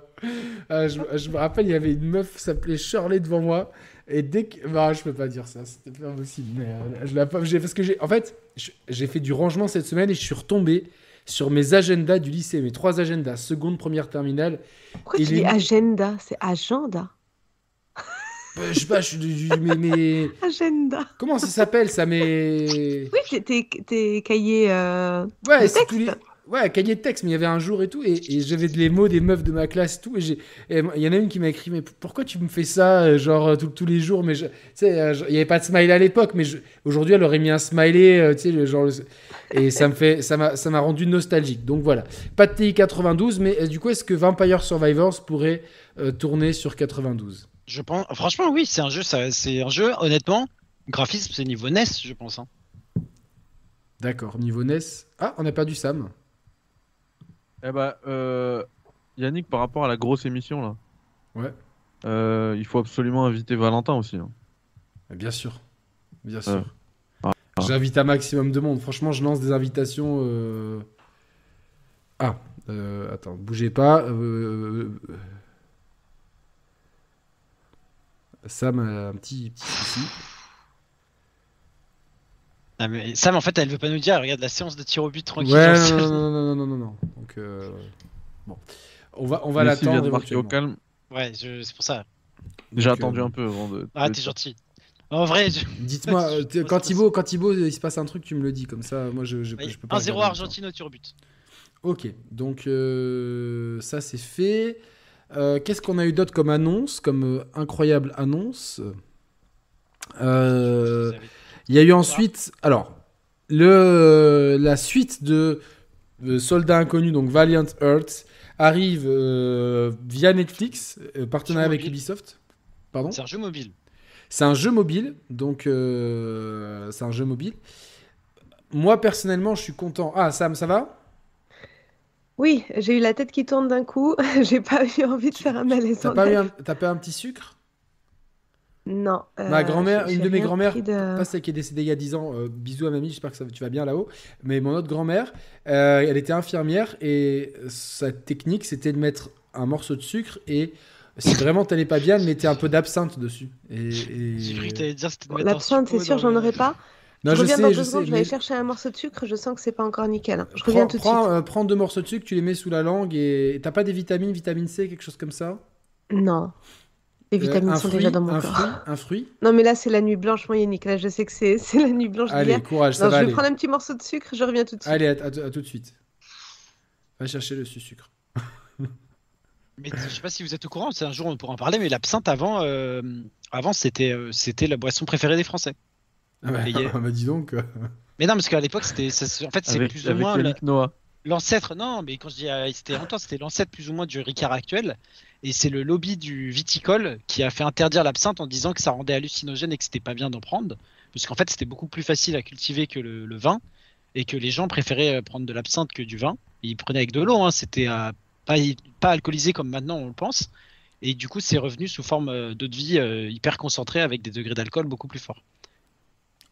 euh, je, je me rappelle, il y avait une meuf qui s'appelait Shirley devant moi. Et dès que. Bah, je peux pas dire ça, c'était pas possible. Mais euh, je Parce que j'ai. En fait, j'ai fait du rangement cette semaine et je suis retombé sur mes agendas du lycée, mes trois agendas, seconde, première, terminale. Pourquoi Il tu dis agenda? C'est agenda. Bah, je sais pas, je suis mais, mais- Agenda. comment ça s'appelle ça Mais Oui, tes, cahiers. euh, ouais, c'est tous les ouais, cahier de texte, mais il y avait un jour et tout, et, et j'avais les mots des meufs de ma classe et tout, et il y en a une qui m'a écrit, mais pourquoi tu me fais ça, euh, genre euh, tout- tous les jours, mais je- tu sais, euh, il y avait pas de smiley à l'époque, mais aujourd'hui elle aurait mis un smiley, euh, tu sais, genre, et ça me fait, ça m'a, rendu nostalgique. Donc voilà, pas de TI 92, mais euh, du coup, est-ce que Vampire Survivors pourrait euh, tourner sur 92 Je pense, franchement, oui, c'est un jeu, c'est un jeu, honnêtement, graphisme, c'est niveau NES, je pense. hein. D'accord, niveau NES. Ah, on a perdu Sam. Eh bah, euh, Yannick, par rapport à la grosse émission là, Ouais. euh, il faut absolument inviter Valentin aussi. hein. Bien sûr. Bien sûr. Ouais. Ah. J'invite un maximum de monde. Franchement, je lance des invitations. euh, Ah, euh, attends, bougez pas. Sam a un petit, petit souci. Ah, mais Sam, en fait, elle veut pas nous dire, elle regarde la séance de tir au but tranquille. Ouais, non, non, non, non, non, non, non. Donc, euh, bon. On va, on va l'attendre. marquer au calme. Ouais, je- c'est pour ça. J'ai attendu euh, un peu avant de. Ah, t'es gentil. En vrai, je... Dites-moi, euh, quand Thibaut, quand Thibaut, il se passe un truc, tu me le dis. Comme ça, moi, je, je, je peux pas. 1-0 regarder en même temps. Argentine au tir au but. Ok, donc euh, ça c'est fait. Euh, Qu'est-ce qu'on a eu d'autre comme annonce, comme euh, incroyable annonce? Euh, Il y a eu ensuite, alors, le, la suite de euh, Soldats Inconnus, donc Valiant Earth, arrive euh, via Netflix, euh, partenariat avec. Ubisoft. Pardon? C'est un jeu mobile. C'est un jeu mobile, donc euh, c'est un jeu mobile. Moi personnellement, je suis content. Ah Sam, ça va? Oui, j'ai eu la tête qui tourne d'un coup. j'ai pas eu envie de faire un malaise. T'as en pas, eu pas un petit sucre? Non. Ma euh, grand-mère, une de mes grand-mères, de- pas celle qui est décédée il y a 10 ans, euh, bisous à mamie, j'espère que ça, tu vas bien là-haut. Mais mon autre grand-mère, euh, elle était infirmière et sa technique c'était de mettre un morceau de sucre et si vraiment t'allais pas bien, de mettre un peu d'absinthe dessus. Et, et- J'ai cru que t'allais dire c'était de mettre un L'absinthe, c'est sûr, j'en aurais pas. Non, je je reviens sais, dans je deux sais, secondes, je vais aller chercher un morceau de sucre, je sens que c'est pas encore nickel. hein. Je prends, reviens tout de prends, suite. euh, prends deux morceaux de sucre, tu les mets sous la langue et t'as pas des vitamines, vitamine C, quelque chose comme ça? Non. Les Euh, vitamines sont fruit, déjà dans mon un corps. fruit, un fruit? Non, mais là, c'est la nuit blanche, moi, Yannick. Là, je sais que c'est c'est la nuit blanche Allez, courage, ça Non, va je vais aller. prendre un petit morceau de sucre, je reviens tout de suite. Allez, à, à- à tout de suite. Va chercher le sucre. Mais je sais pas si vous êtes au courant, c'est un jour on pourra en parler, mais l'absinthe avant, euh, avant c'était euh, c'était la boisson préférée des Français. Ah bah, bah, dis donc. Mais non, parce qu'à l'époque c'était, en fait c'est plus ou moins la- Yannick Noah. L'ancêtre. Non, mais quand je dis euh, c'était longtemps, c'était l'ancêtre plus ou moins du Ricard actuel. Et c'est le lobby du viticole qui a fait interdire l'absinthe en disant que ça rendait hallucinogène et que c'était pas bien d'en prendre, parce qu'en fait c'était beaucoup plus facile à cultiver que le, le vin et que les gens préféraient euh, prendre de l'absinthe que du vin. Et ils prenaient avec de l'eau, hein, c'était euh, pas, pas alcoolisé comme maintenant on le pense. Et du coup, c'est revenu sous forme d'eau de vie hyper concentrée avec des degrés d'alcool beaucoup plus forts.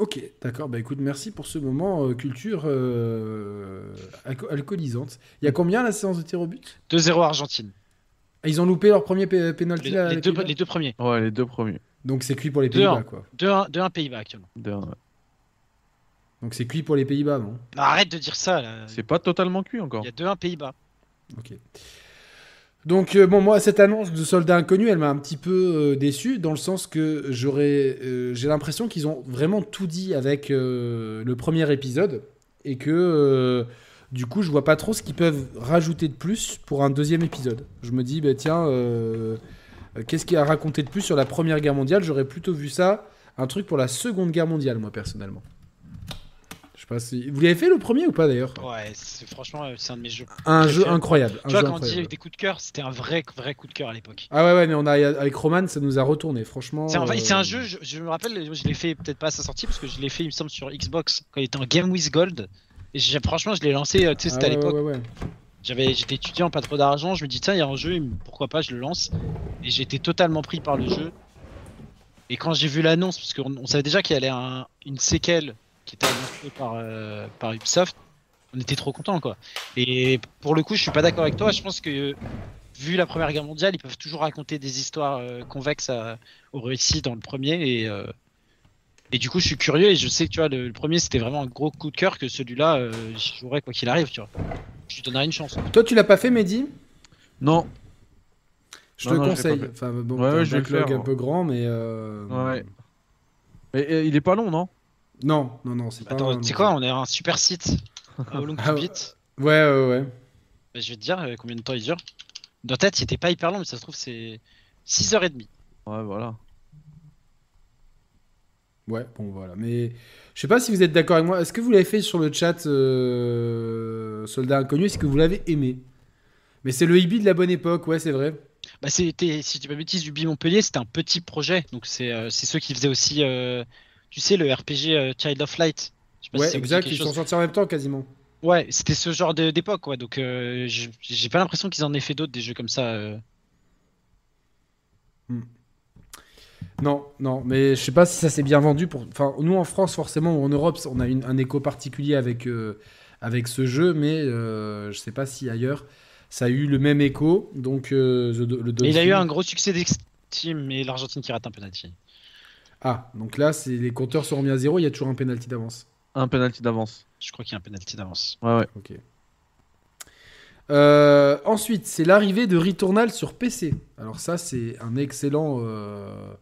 Ok, d'accord. Bah écoute, merci pour ce moment euh, culture euh, alco- alcoolisante. Il y a combien la séance de tir au but? 2-0 Argentine. Ah, Ils ont loupé leur premier pé- penalty Les, là, les les deux, Pays-Bas les deux premiers. Ouais, les deux premiers. Donc c'est cuit pour les Deux, Pays-Bas quoi. 2-1 2-1 Pays-Bas actuellement. Deux, ouais. Donc c'est cuit pour les Pays-Bas, non? Non, arrête de dire ça. Là. C'est pas totalement cuit encore. Il y a 2-1 Pays-Bas. Ok. Donc euh, bon, moi cette annonce de soldat inconnu, elle m'a un petit peu euh, déçu dans le sens que j'aurais, euh, j'ai l'impression qu'ils ont vraiment tout dit avec le premier épisode et que du coup je vois pas trop ce qu'ils peuvent rajouter de plus pour un deuxième épisode. Je me dis bah tiens, qu'est-ce qu'il y a à raconter de plus sur la Première Guerre mondiale? J'aurais plutôt vu ça un truc pour la Seconde Guerre mondiale moi personnellement. Je sais pas si vous l'avez fait le premier ou pas d'ailleurs Ouais, c'est franchement euh, c'est un de mes jeux. Un jeu incroyable. un Tu vois, jeu quand on dit des coups de cœur, c'était un vrai, vrai coup de cœur à l'époque. Ah ouais, ouais, mais on a, avec Roman, ça nous a retourné, franchement. C'est un, euh, un jeu, je, je me rappelle, je l'ai fait peut-être pas à sa sortie parce que je l'ai fait, il me semble, sur Xbox quand il était en Game with Gold. Et franchement, je l'ai lancé, euh, tu sais, ah c'était à ouais, l'époque. ouais, ouais. J'avais, j'étais étudiant, pas trop d'argent. Je me dis, tiens, il y a un jeu, pourquoi pas, je le lance. Et j'étais totalement pris par le jeu. Et quand j'ai vu l'annonce, parce qu'on on savait déjà qu'il y allait un- une séquelle qui était annoncée par, euh, par Ubisoft, on était trop contents, quoi. Et pour le coup, je suis pas d'accord avec toi. Je pense que, vu la Première Guerre mondiale, ils peuvent toujours raconter des histoires euh, convexes à- au récit dans le premier. Et, euh, et du coup, je suis curieux et je sais que tu vois, le, le premier c'était vraiment un gros coup de cœur que celui-là, euh, j'y jouerais quoi qu'il arrive, tu vois. Je lui donnerais une chance. Toi, tu l'as pas fait, Mehdi? Non. Je Non, te non, je conseille. Enfin, bon, Ouais, je vais le faire. un peu grand, mais. euh, Ouais. Mais et, il est pas long, non? Non, non, non, c'est pas. Tu sais quoi, on est un super site Ah ouais. Beat. Ouais, ouais, ouais. Bah, je vais te dire euh, combien de temps il dure. Dans ta tête, il était pas hyper long, mais ça se trouve, c'est 6h30. Ouais, voilà. Ouais, bon, voilà. Mais je sais pas si vous êtes d'accord avec moi. Est-ce que vous l'avez fait sur le chat, euh, Soldat Inconnu? Est-ce que vous l'avez aimé? Mais c'est le hibi de la bonne époque, ouais, c'est vrai. Bah, c'était, si je dis pas de bêtises, Ubi Montpellier, c'était un petit projet. Donc, c'est euh, c'est ceux qui faisaient aussi, euh, tu sais, le RPG euh, Child of Light. Je sais pas si Ouais, exact. Ils chose. sont sortis en même temps quasiment. Ouais, c'était ce genre d'époque, ouais. Donc, euh, j'ai pas l'impression qu'ils en aient fait d'autres, des jeux comme ça. euh. Non, non, mais je sais pas si ça s'est bien vendu. Pour... Enfin, nous en France, forcément, ou en Europe, on a une- un écho particulier avec, euh, avec ce jeu, mais je sais pas si ailleurs ça a eu le même écho. Donc, The- le il a eu un gros succès d'Exteam, mais l'Argentine qui rate un penalty. Ah, donc là, c'est les compteurs sont remis à zéro. Il y a toujours un penalty d'avance. Un penalty d'avance. Je crois qu'il y a un penalty d'avance. Ouais, ouais. Ok. Euh, ensuite, c'est l'arrivée de Returnal sur PC. Alors ça, c'est un excellent, euh,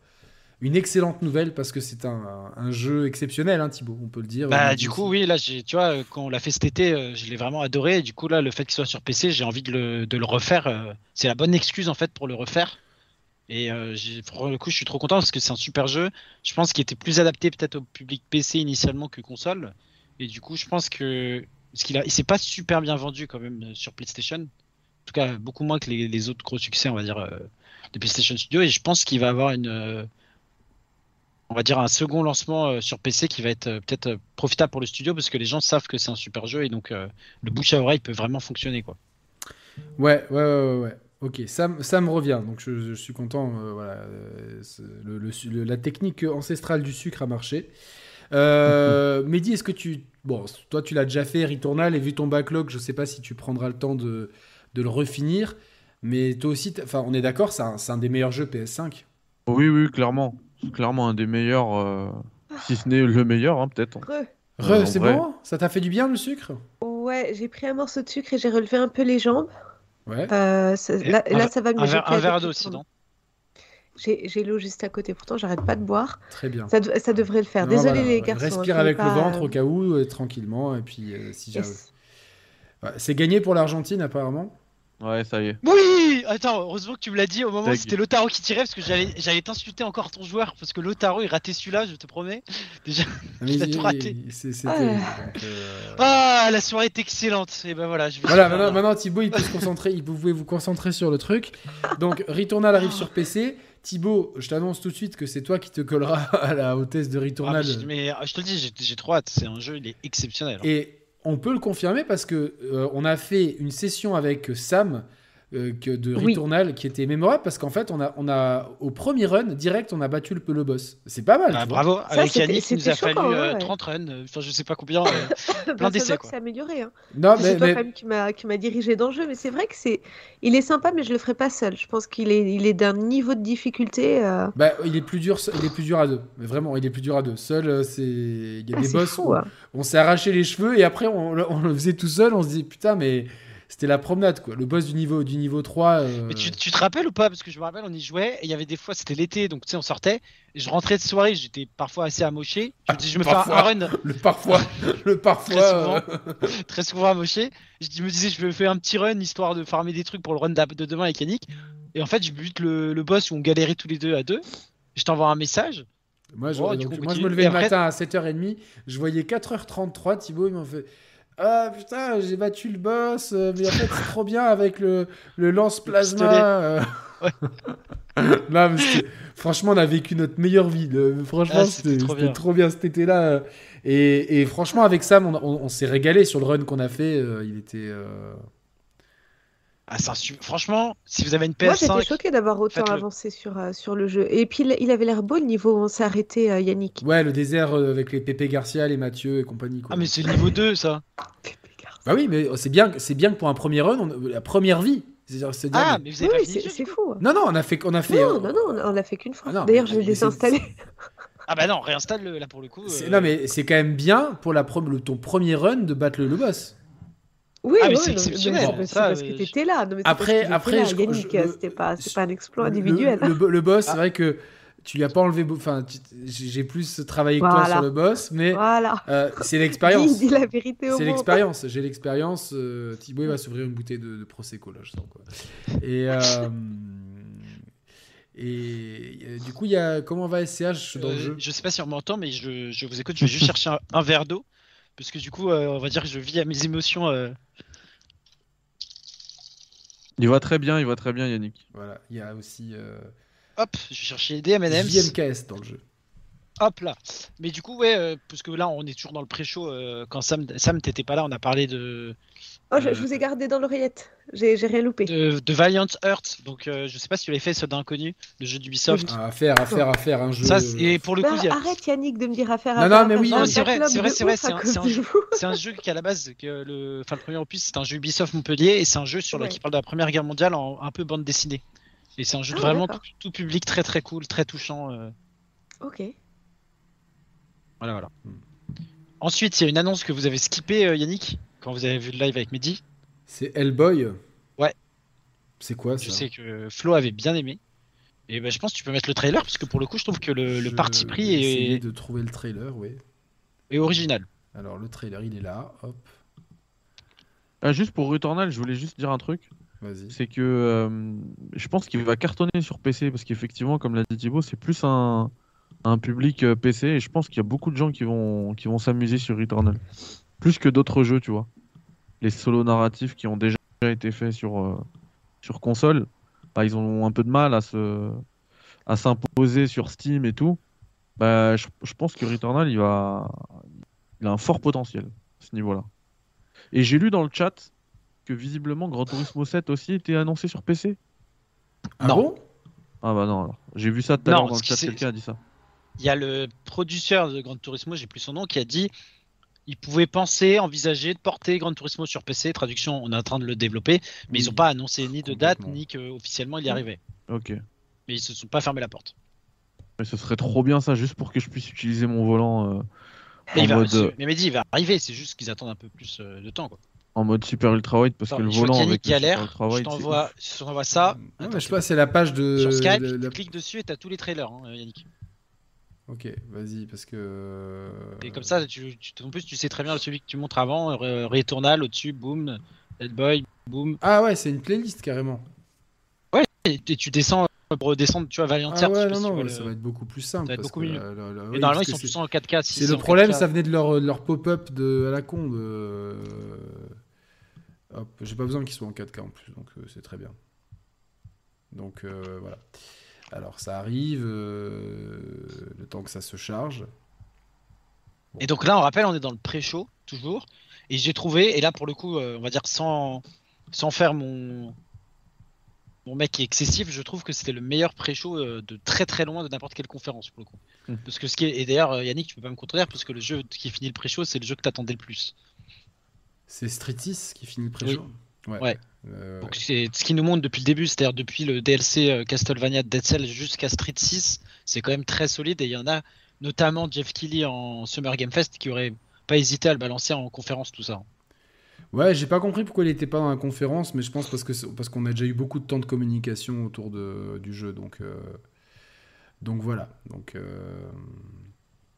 une excellente nouvelle parce que c'est un, un jeu exceptionnel, hein, Thibaut, on peut le dire. Bah, Euh, du coup, oui, là, j'ai, tu vois, quand on l'a fait cet été, euh, je l'ai vraiment adoré. Et du coup, là, le fait qu'il soit sur PC, j'ai envie de le, de le refaire. euh, c'est la bonne excuse, en fait, pour le refaire. Et euh, pour le coup, je suis trop content parce que c'est un super jeu. Je pense qu'il était plus adapté peut-être au public PC initialement que console. Et du coup, je pense que. Parce qu'il a, il s'est pas super bien vendu quand même euh, sur PlayStation. En tout cas, beaucoup moins que les, autres gros succès, on va dire, euh, de PlayStation Studio. Et je pense qu'il va avoir une. euh, on va dire un second lancement sur PC qui va être peut-être profitable pour le studio parce que les gens savent que c'est un super jeu et donc le bouche à oreille peut vraiment fonctionner quoi. Ouais, ouais, ouais, ouais. Ok, ça, ça me revient, donc je, je suis content. euh, voilà, euh, c'est- le- le su- le- la technique ancestrale du sucre a marché. Euh, Mehdi, est-ce que tu... Bon, toi tu l'as déjà fait, Returnal, et vu ton backlog, je sais pas si tu prendras le temps de, de le refinir, mais toi aussi, t'as- enfin on est d'accord, c'est un, c'est un des meilleurs jeux PS5. Oui, oui, clairement. C'est clairement un des meilleurs, euh, si ce n'est le meilleur, hein, peut-être. Re. Re, c'est vrai. bon? Ça t'a fait du bien le sucre? Ouais, j'ai pris un morceau de sucre et j'ai relevé un peu les jambes. Ouais. Euh, ça- Et là, un là, ça va mieux. Un j'ai verre, un verre d'eau aussi, non? J'ai l'eau juste à côté, pourtant j'arrête pas de boire. Très bien. Ça, dev- ça devrait le faire. Non, Désolé voilà, les garçons. Respire hein, avec le ventre euh, au cas où, euh, tranquillement, et puis euh, si yes. C'est gagné pour l'Argentine apparemment. Ouais, ça y est. Oui Attends, heureusement que tu me l'as dit au moment où c'était Lotaro qui tirait parce que j'allais j'allais t'insulter encore ton joueur parce que Lotaro il ratait celui-là, je te promets. Déjà. Mais Il a tout raté. Ah. donc, euh, Ah, la soirée est excellente. Et ben voilà, je vais Voilà, maintenant, Thibaut, il peut se concentrer, il- vous pouvez vous concentrer sur le truc. Donc, Returnal arrive sur PC. Thibaut, je t'annonce tout de suite que c'est toi qui te colleras à la hôtesse de Ah, Returnal. mais, je, mais, ah, je te le dis, j'ai- j'ai trop hâte. C'est un jeu, il est exceptionnel. hein. Et on peut le confirmer parce que euh, on a fait une session avec Sam euh, que de Oui. Returnal qui était mémorable parce qu'en fait, on a, on a au premier run direct, on a battu le, le boss. C'est pas mal. Ah, bravo, avec c'était- Yannick, il nous a fallu choquant, euh, ouais. 30 runs, enfin je sais pas combien. euh, Bah, plein ça d'essais, c'est amélioré. Hein. Non, c'est mais, toi mais- quand même qui m'a qui m'a dirigé dans le jeu, mais c'est vrai que c'est il est sympa, mais je le ferai pas seul. Je pense qu'il est il est d'un niveau de difficulté. euh, bah, il est plus dur, il est plus dur à deux. Mais vraiment, il est plus dur à deux. Seul, euh, c'est il y a ah, des c'est boss fou. où hein. on s'est arraché les cheveux et après on, le- on le faisait tout seul. On se dit putain, mais c'était la promenade quoi. Le boss du niveau du niveau 3. euh, Mais tu, tu te rappelles ou pas? Parce que je me rappelle, on y jouait, et il y avait des fois, c'était l'été, donc tu sais, on sortait, et je rentrais de soirée, j'étais parfois assez amoché. Je me dis, je me fais un, run le parfois, le parfois. Très souvent. euh, très souvent amoché. Je me disais, je me fais un petit run histoire de farmer des trucs pour le run de demain avec Yannick. Et en fait, je bute le, le boss où on galérait tous les deux à deux. Je t'envoie un message. Moi, je, Oh, donc, moi, je me levais Et le matin à 7h30, je voyais 4h33, Thibaut, il m'a fait Ah putain, j'ai battu le boss, euh, mais en fait, c'est trop bien avec le, le lance-plasma. pistolet. euh. non, mais c'était- franchement, on a vécu notre meilleure vie. Franchement, Ah, c'était trop bien. trop bien cet été-là. Et, et franchement, avec Sam, on, on- on s'est régalé sur le run qu'on a fait. euh, il était. euh, Ah, Franchement, si vous avez une Moi, j'étais PS5, choquée d'avoir autant avancé sur, euh, sur le jeu. Et puis, il, avait l'air beau le niveau où on s'est arrêté, euh, Yannick. Ouais, le désert euh, avec les Pépé Garcia, les Mathieu et compagnie. Quoi. ah, mais c'est le niveau 2 ça. Bah oui, mais c'est bien, c'est bien que pour un premier run, on- la première vie. Ah, mais vous avez oui, c'est fou. hein. Non, non, on a fait, on a fait. Non, euh, non, non, on a- fait qu'une fois. Ah D'ailleurs, je l'ai désinstallé. Ah bah non, réinstalle le là pour le coup. euh, Non, mais c'est quand même bien pour la pro- le, ton premier run de battre le, le boss. Oui, Ah, mais oui, c'est exceptionnel, mais ça, parce euh, que je- t'étais là. Non, mais Après- après, je- Yannick, je- euh, le- c'était pas, pas un exploit individuel. Le, le- le boss, Ah. c'est vrai que tu lui as pas enlevé. Enfin, tu- j'ai plus travaillé que toi sur le boss, mais Voilà. euh, c'est Dis, l'expérience. dis la vérité au C'est l'expérience, j'ai l'expérience. euh, Thibaut il va s'ouvrir une bouteille de, de Prosecco là, je sens quoi. Et, euh, et euh, du coup, il y a comment va SCH dans le Euh, jeu? Je sais pas si on m'entend, mais je, je vous écoute. Je vais juste chercher un, un verre d'eau. Parce que du coup, euh, on va dire que je vis à mes émotions. euh, Il va très bien, il va très bien, Yannick. Voilà, il y a aussi euh, Hop, je vais chercher des M&M's. JMKS dans le jeu. Hop là. Mais du coup, ouais, euh, parce que là, on est toujours dans le pré-show. euh, quand Sam, Sam t'étais pas là, on a parlé de, Oh, je, je vous ai gardé dans l'oreillette. J'ai rien loupé. de, de Valiant Heart. Donc, euh, je sais pas si tu l'avais fait, ce d'inconnu, le jeu d'Ubisoft. Ah, à faire, à faire, à faire un jeu. Ça, c'est- et pour le Bah, coup, a- arrête Yannick de me dire affaire Non, à non, faire, mais oui, non, c'est vrai, c'est vrai, c'est vrai, c'est un- jeu. un qui à la base que le, enfin le premier opus, c'est un jeu Ubisoft Montpellier et c'est un jeu sur le- Ouais. qui parle de la Première Guerre mondiale en un peu bande dessinée. Et c'est un jeu Ah, vraiment tout, public, très très cool, très touchant. euh, Ok. Voilà, voilà. Ensuite, il y a une annonce que vous avez skippée, euh, Yannick, quand vous avez vu le live avec Mehdi. C'est Hellboy. Ouais. C'est quoi ça Je sais que Flo avait bien aimé. Et ben, je pense que tu peux mettre le trailer, parce que pour le coup, je trouve que le, parti pris est, de trouver le trailer, oui. est original. Alors le trailer, il est là. Hop, Ah, juste pour Returnal, je voulais juste dire un truc. vas-y. C'est que euh, je pense qu'il va cartonner sur PC parce qu'effectivement, comme l'a dit Thibaut, c'est plus un, un public euh, PC et je pense qu'il y a beaucoup de gens qui vont, qui vont s'amuser sur Returnal. Plus que d'autres jeux, tu vois. Les solos narratifs qui ont déjà été faits sur, euh, sur console, bah, ils ont un peu de mal à se à s'imposer sur Steam et tout. Bah, je, je pense que Returnal, il va, il a un fort potentiel à ce niveau-là. Et j'ai lu dans le chat que visiblement Gran Turismo 7 aussi était annoncé sur PC. Ah Non. bon? Ah bah non, alors. J'ai vu ça tout à l'heure dans le chat, c'est- quelqu'un a dit ça. Il y a le producteur de Gran Turismo, j'ai plus son nom, qui a dit il pouvait penser, envisager de porter Gran Turismo sur PC. Traduction, on est en train de le développer, mais Oui. ils n'ont pas annoncé ni de date, ni qu'officiellement il y arrivait. Ok. Mais ils se sont pas fermé la porte. Mais ce serait trop bien ça, juste pour que je puisse utiliser mon volant euh, Mais, en, il va, mode, euh, mais Mehdi, il va arriver, c'est juste qu'ils attendent un peu plus euh, de temps. Quoi. en mode super ultra wide parce Attends, que le volant qu'Yannick avec galère, ultra je t'envoie ça. Ouais, Attends, mais je sais pas, c'est la page de. Sur Skype, tu cliques dessus et t'as tous les trailers, hein, Yannick. Ok, vas-y, parce que. Et comme ça, tu, tu- en plus, tu sais très bien celui que tu montres avant, euh, Returnal au-dessus, boom, Dead Boy, boom. Ah ouais, c'est une playlist carrément. Et, et tu descends pour redescendre, tu vois, Valiant Ah ouais, non, non, ouais, le- ça va être beaucoup plus simple. ça va être beaucoup mieux. la- la- la- Et oui, normalement, ils sont tous en 4K. si C'est le problème, 4K. ça venait de leur, pop-up de, à la con. De... Hop, j'ai pas besoin qu'ils soient en 4K en plus, donc euh, c'est très bien. Donc euh, voilà. Alors ça arrive, euh, le temps que ça se charge. Et donc là, on rappelle, on est dans le pré-show, toujours. Et j'ai trouvé, et là, pour le coup, euh, on va dire sans, sans faire mon, mon mec qui est excessif, je trouve que c'était le meilleur pré-show euh, de très très loin de n'importe quelle conférence, pour le coup. Parce que ce qui est... Et d'ailleurs, Yannick, tu peux pas me contredire, parce que le jeu qui finit le pré-show, c'est le jeu que t'attendais le plus. C'est Street 6 qui finit le pré-show? Ouais. Euh, Donc c'est ce qui nous montre depuis le début, c'est-à-dire depuis le DLC euh, Castlevania de Dead Cell jusqu'à Street 6, c'est quand même très solide et il y en a notamment Jeff Keighley en Summer Game Fest qui aurait pas hésité à le balancer en conférence tout ça. Ouais, j'ai pas compris pourquoi il était pas dans la conférence, mais je pense parce que parce qu'on a déjà eu beaucoup de temps de communication autour de, du jeu, donc euh, donc voilà. Donc euh,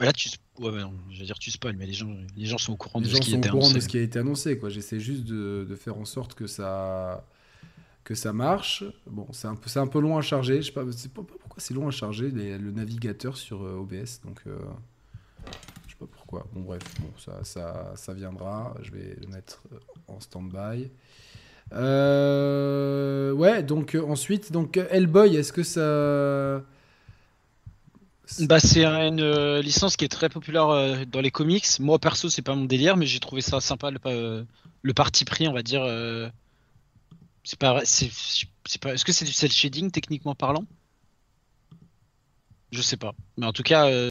Bah Là tu ouais, bah non, je veux dire tu spoil mais les gens les gens sont au courant les de gens ce qui sont au courant annoncé. de ce qui a été annoncé, quoi. J'essaie juste de, de faire en sorte que ça que ça marche. Bon, c'est un peu c'est un peu long à charger. Je sais pas, c'est pas, pourquoi c'est long à charger les- le navigateur sur euh, OBS, donc euh, je sais pas pourquoi. Bon bref, bon ça ça ça viendra. Je vais le mettre euh, en stand-by. Euh, ouais, donc ensuite, donc Hellboy, est-ce que ça. Bah c'est une euh, licence qui est très populaire euh, dans les comics. Moi perso c'est pas mon délire mais j'ai trouvé ça sympa le, euh, le parti pris on va dire. euh, C'est pas vrai- c'est c'est pas est-ce que c'est du cel shading techniquement parlant? Je sais pas. Mais en tout cas euh,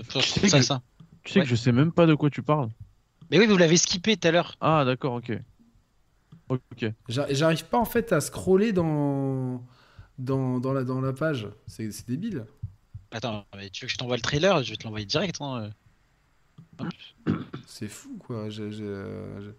enfin, je sais trouve ça que- ça. Tu sais Ouais. que je sais même pas de quoi tu parles. Mais oui vous l'avez skippé tout à l'heure. Ah d'accord, ok. Ok. J'a- J'arrive pas en fait à scroller dans dans, dans la dans la page. C'est c'est débile. Attends mais tu veux que je t'envoie le trailer? Je vais te l'envoyer direct. hein. C'est fou quoi. J'ai- j'ai- j'ai-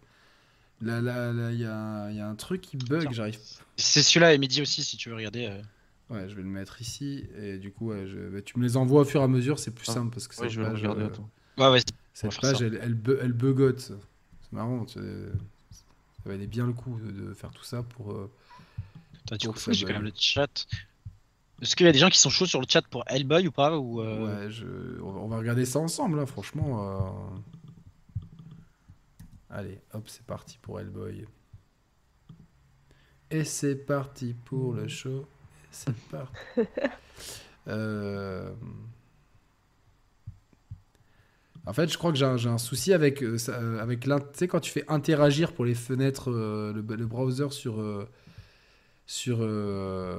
Là là là, il y a, il y a un truc qui bug. Tiens. J'arrive. C'est celui-là et midi aussi si tu veux regarder. euh. Ouais, je vais le mettre ici et du coup, ouais, je- bah, tu me les envoies au fur et à mesure. C'est plus Ah. simple parce que Ouais, cette je vais le page, regarder, euh, attends. Ouais ouais. cette page, elle, elle, bu- elle bugote. C'est marrant. tu sais. Ça valait bien le coup de, de faire tout ça pour. euh, Attends, du Pour coup, que j'ai quand même le chat. Est-ce qu'il y a des gens qui sont chauds sur le chat pour Hellboy ou pas ou euh, Ouais, je... on va- regarder ça ensemble, là, franchement. euh. Allez, hop, c'est parti pour Hellboy. Et c'est parti pour le show. Et c'est parti. Euh, En fait, je crois que j'ai un, souci avec, avec l'in- tu sais, quand tu fais interagir pour les fenêtres, euh, le, le browser sur, euh, sur, euh,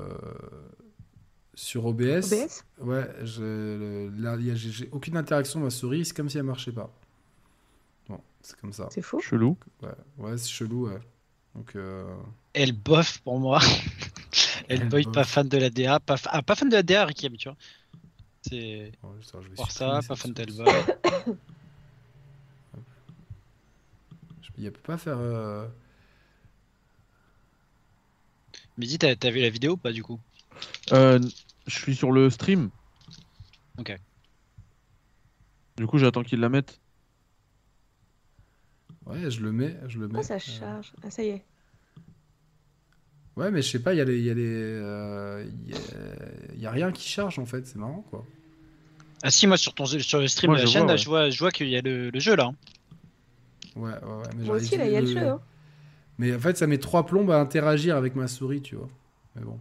sur OBS. OBS Ouais, je, le- là, il y a- j'ai j'ai aucune interaction de ma souris, c'est comme si elle marchait pas. Bon, c'est comme ça. C'est fou. Chelou. Ouais, ouais c'est chelou, ouais. Donc, euh, Hellboy pour moi. Hellboy Hellboy. pas fan de la DA, pas, fa- ah, pas fan de la DA Ricky tu vois. C'est je vais voir supprimer ça, pas fan d'Hellboy. Je- Il peut pas faire. euh, Mehdi, t'as t'as vu la vidéo ou pas du coup? Euh, je suis sur le stream. Ok. Du coup, j'attends qu'ils la mettent. Ouais, je le mets, je le mets. Ah, ça Euh, charge. Ah, ça y est. Ouais, mais je sais pas, il y a les, il y a les, euh, il y a- il y a rien qui charge en fait, c'est marrant quoi. Ah si, moi sur ton sur le stream Moi, de la je chaîne, vois, là, ouais. je vois, je vois qu'il y a le, le jeu là. hein. Ouais, ouais, ouais. Mais Moi aussi, là, il y a le jeu. hein. Mais en fait, ça met trois plombes à interagir avec ma souris, tu vois. Mais bon.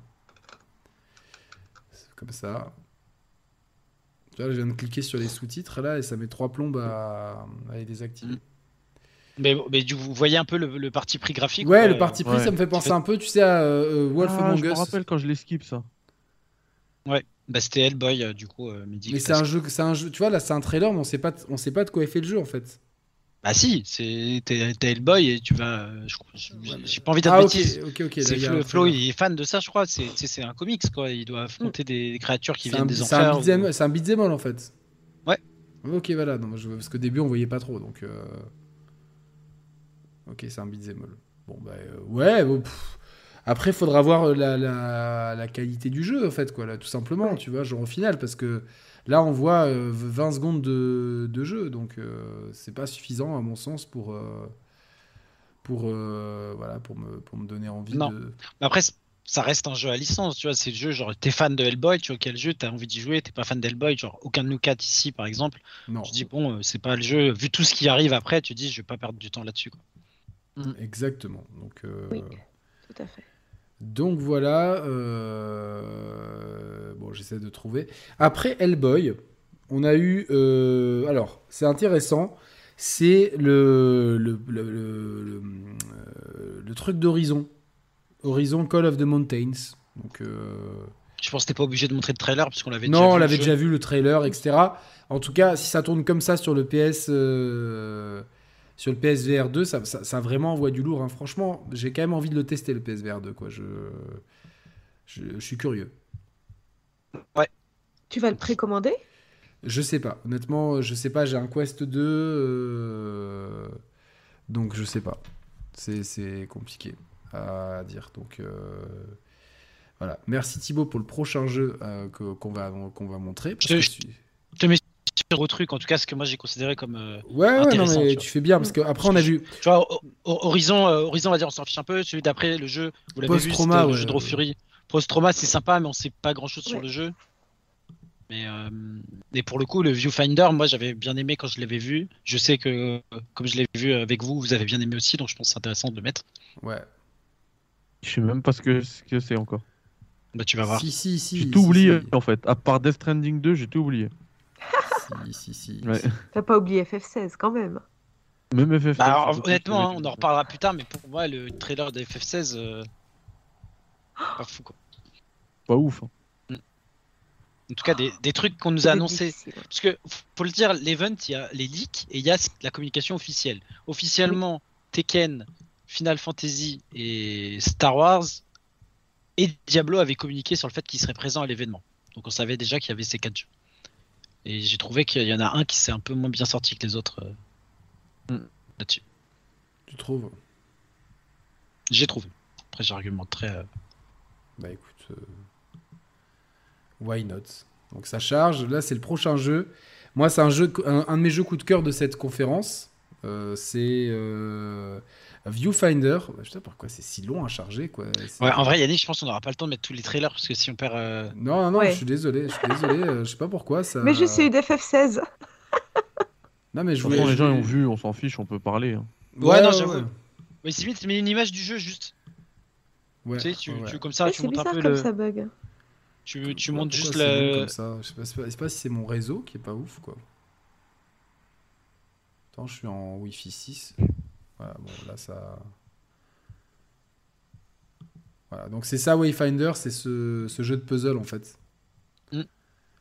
Comme ça. Tu vois, je viens de cliquer sur les sous-titres là et ça met trois plombes à, à les désactiver. Mais, mais du, vous voyez un peu le, le parti pris graphique Ouais, ou le parti pris, ouais. ça me fait penser fait- un peu, tu sais, à euh, euh, Wolf Ah, Among je me rappelle quand je les skip ça. Ouais, bah c'était Hellboy, euh, du coup, euh, Mehdi Mais c'est un jeu, c'est un jeu. Tu vois, là, c'est un trailer, mais on sait pas, on sait pas de quoi est fait le jeu en fait. Bah si, c'est t'es Hellboy et tu vas. euh, J'ai pas envie d'être Ah, ok, bêtise. ok, ok. C'est là, il y a Flo, Flo, il est fan de ça, je crois. C'est un comics, quoi. Il doit affronter des créatures qui viennent un, des c'est un enfers. ou- c'est un beat'em all en fait. Ouais. Ok, voilà. Non, je- parce qu'au début, on voyait pas trop, donc. euh, Ok, c'est un beat'em. Bon, bah, euh, ouais. bon, pff. Après, faudra voir euh, la, la, la qualité du jeu, en fait, quoi, là, tout simplement, tu vois, genre au final, parce que là, on voit euh, 20 secondes de, de jeu, donc euh, c'est pas suffisant, à mon sens, pour. euh, pour, euh, voilà, pour, me, pour me donner envie Non. de. Mais après, ça reste un jeu à licence, tu vois. C'est le jeu, genre, t'es fan de Hellboy, tu vois quel jeu, t'as envie d'y jouer, t'es pas fan d'Hellboy, genre, aucun de nous quatre ici, par exemple. Non, Je dis, bon, euh, c'est pas le jeu. Vu tout ce qui arrive après, tu dis, je vais pas perdre du temps là-dessus, quoi. exactement. Donc, euh, Oui. Tout à fait. Donc voilà, euh, bon j'essaie de trouver. Après Hellboy, on a eu, euh, alors c'est intéressant, c'est le le, le, le- le, euh, le truc d'Horizon, Horizon Call of the Mountains. Donc Je pense que t'es pas obligé de montrer de trailer, parce qu'on l'avait déjà non, vu, on le l'avait déjà vu le trailer, etc. En tout cas, si ça tourne comme ça sur le PS, sur le PSVR 2, ça, ça, ça vraiment envoie du lourd. hein. Franchement, j'ai quand même envie de le tester le PSVR 2. Quoi. Je, je, je suis curieux. Tu vas le précommander? Je sais pas. Honnêtement, je sais pas. J'ai un Quest 2, euh, donc je sais pas. C'est c'est compliqué à dire. Donc euh, voilà. Merci Thibaut pour le prochain jeu euh, que- qu'on va qu'on va montrer. parce Je- que je- celui- Je te mets sur au truc, en tout cas, ce que moi j'ai considéré comme. euh, Ouais, ouais, non, intéressant, mais tu fais bien parce qu'après on a vu. Tu vois, Ho- Ho- Horizon, euh, Horizon, on va dire, on s'en fiche un peu. Celui d'après, le jeu, vous l'avez vu, Post-trauma, le ouais. jeu de Fury. Post-trauma, c'est sympa, mais on sait pas grand-chose sur Ouais. le jeu. Mais euh, et pour le coup, le Viewfinder, moi j'avais bien aimé quand je l'avais vu. Je sais que, euh, comme je l'ai vu avec vous, vous avez bien aimé aussi, donc je pense que c'est intéressant de le mettre. Ouais. Je sais même pas ce que ce que c'est encore. Bah, tu vas voir. Si, si, si. J'ai si, tout oublié si. en fait. À part Death Stranding 2, j'ai tout oublié. Si, si, si. Ouais. T'as pas oublié FF16 quand même. Même FF. Bah, alors, honnêtement, hein, on en reparlera plus tard, mais pour moi, le trailer de FF16, euh, pas fou quoi. Pas ouf. hein. En tout cas, des, des trucs qu'on nous a annoncés. Parce que, faut le dire, l'event, il y a les leaks et il y a la communication officielle. Officiellement, Tekken, Final Fantasy et Star Wars et Diablo avaient communiqué sur le fait qu'ils seraient présents à l'événement. Donc on savait déjà qu'il y avait ces quatre jeux. Et j'ai trouvé qu'il y en a un qui s'est un peu moins bien sorti que les autres euh, Mm. là-dessus. Tu trouves J'ai trouvé. Après, j'argumenterai. euh, Bah écoute. euh, Why not? Donc ça charge. Là, c'est le prochain jeu. Moi, c'est un, jeu, un, un de mes jeux coup de cœur de cette conférence. Euh, c'est Viewfinder. Bah, Putain, pourquoi c'est si long à charger quoi C'est- Ouais, en vrai, Yannick, je pense qu'on n'aura pas le temps de mettre tous les trailers parce que si on perd. euh, Non, non, non, Ouais. je suis désolé. Je suis désolé. euh, je sais pas pourquoi ça. Mais je sais une FF16. Non, mais je voulais. les je gens ont vu, on s'en fiche, on peut parler. hein. Ouais, non, j'avoue. Mais c'est vite, mets une image du jeu juste. Ouais, tu sais, tu, ouais, ouais. tu- comme ça, Ouais, tu c'est montes un bizarre peu comme le. ça bug. Tu, tu Ouais, montes juste c'est le. comme ça Je sais pas, je sais pas- je sais pas si c'est mon réseau qui est pas ouf quoi. Attends, je suis en Wi-Fi 6. Voilà, bon là ça. Voilà, donc c'est ça Wayfinder, c'est ce, ce jeu de puzzle en fait. Mm.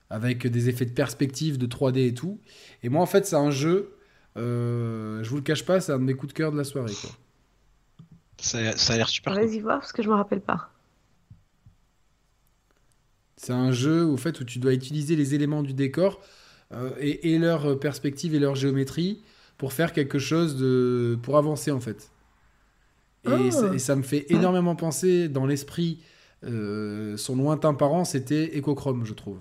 Avec des effets de perspective, de 3D et tout. Et moi en fait c'est un jeu, euh, je vous le cache pas, c'est un de mes coups de cœur de la soirée quoi. Ça, ça a l'air super cool. Vas-y voir parce que je me rappelle pas. C'est un jeu au fait où tu dois utiliser les éléments du décor euh, et, et leur perspective et leur géométrie pour faire quelque chose de pour avancer en fait. Et, Ah. ça, et ça me fait énormément penser dans l'esprit euh, son lointain parent, c'était Echochrome, je trouve.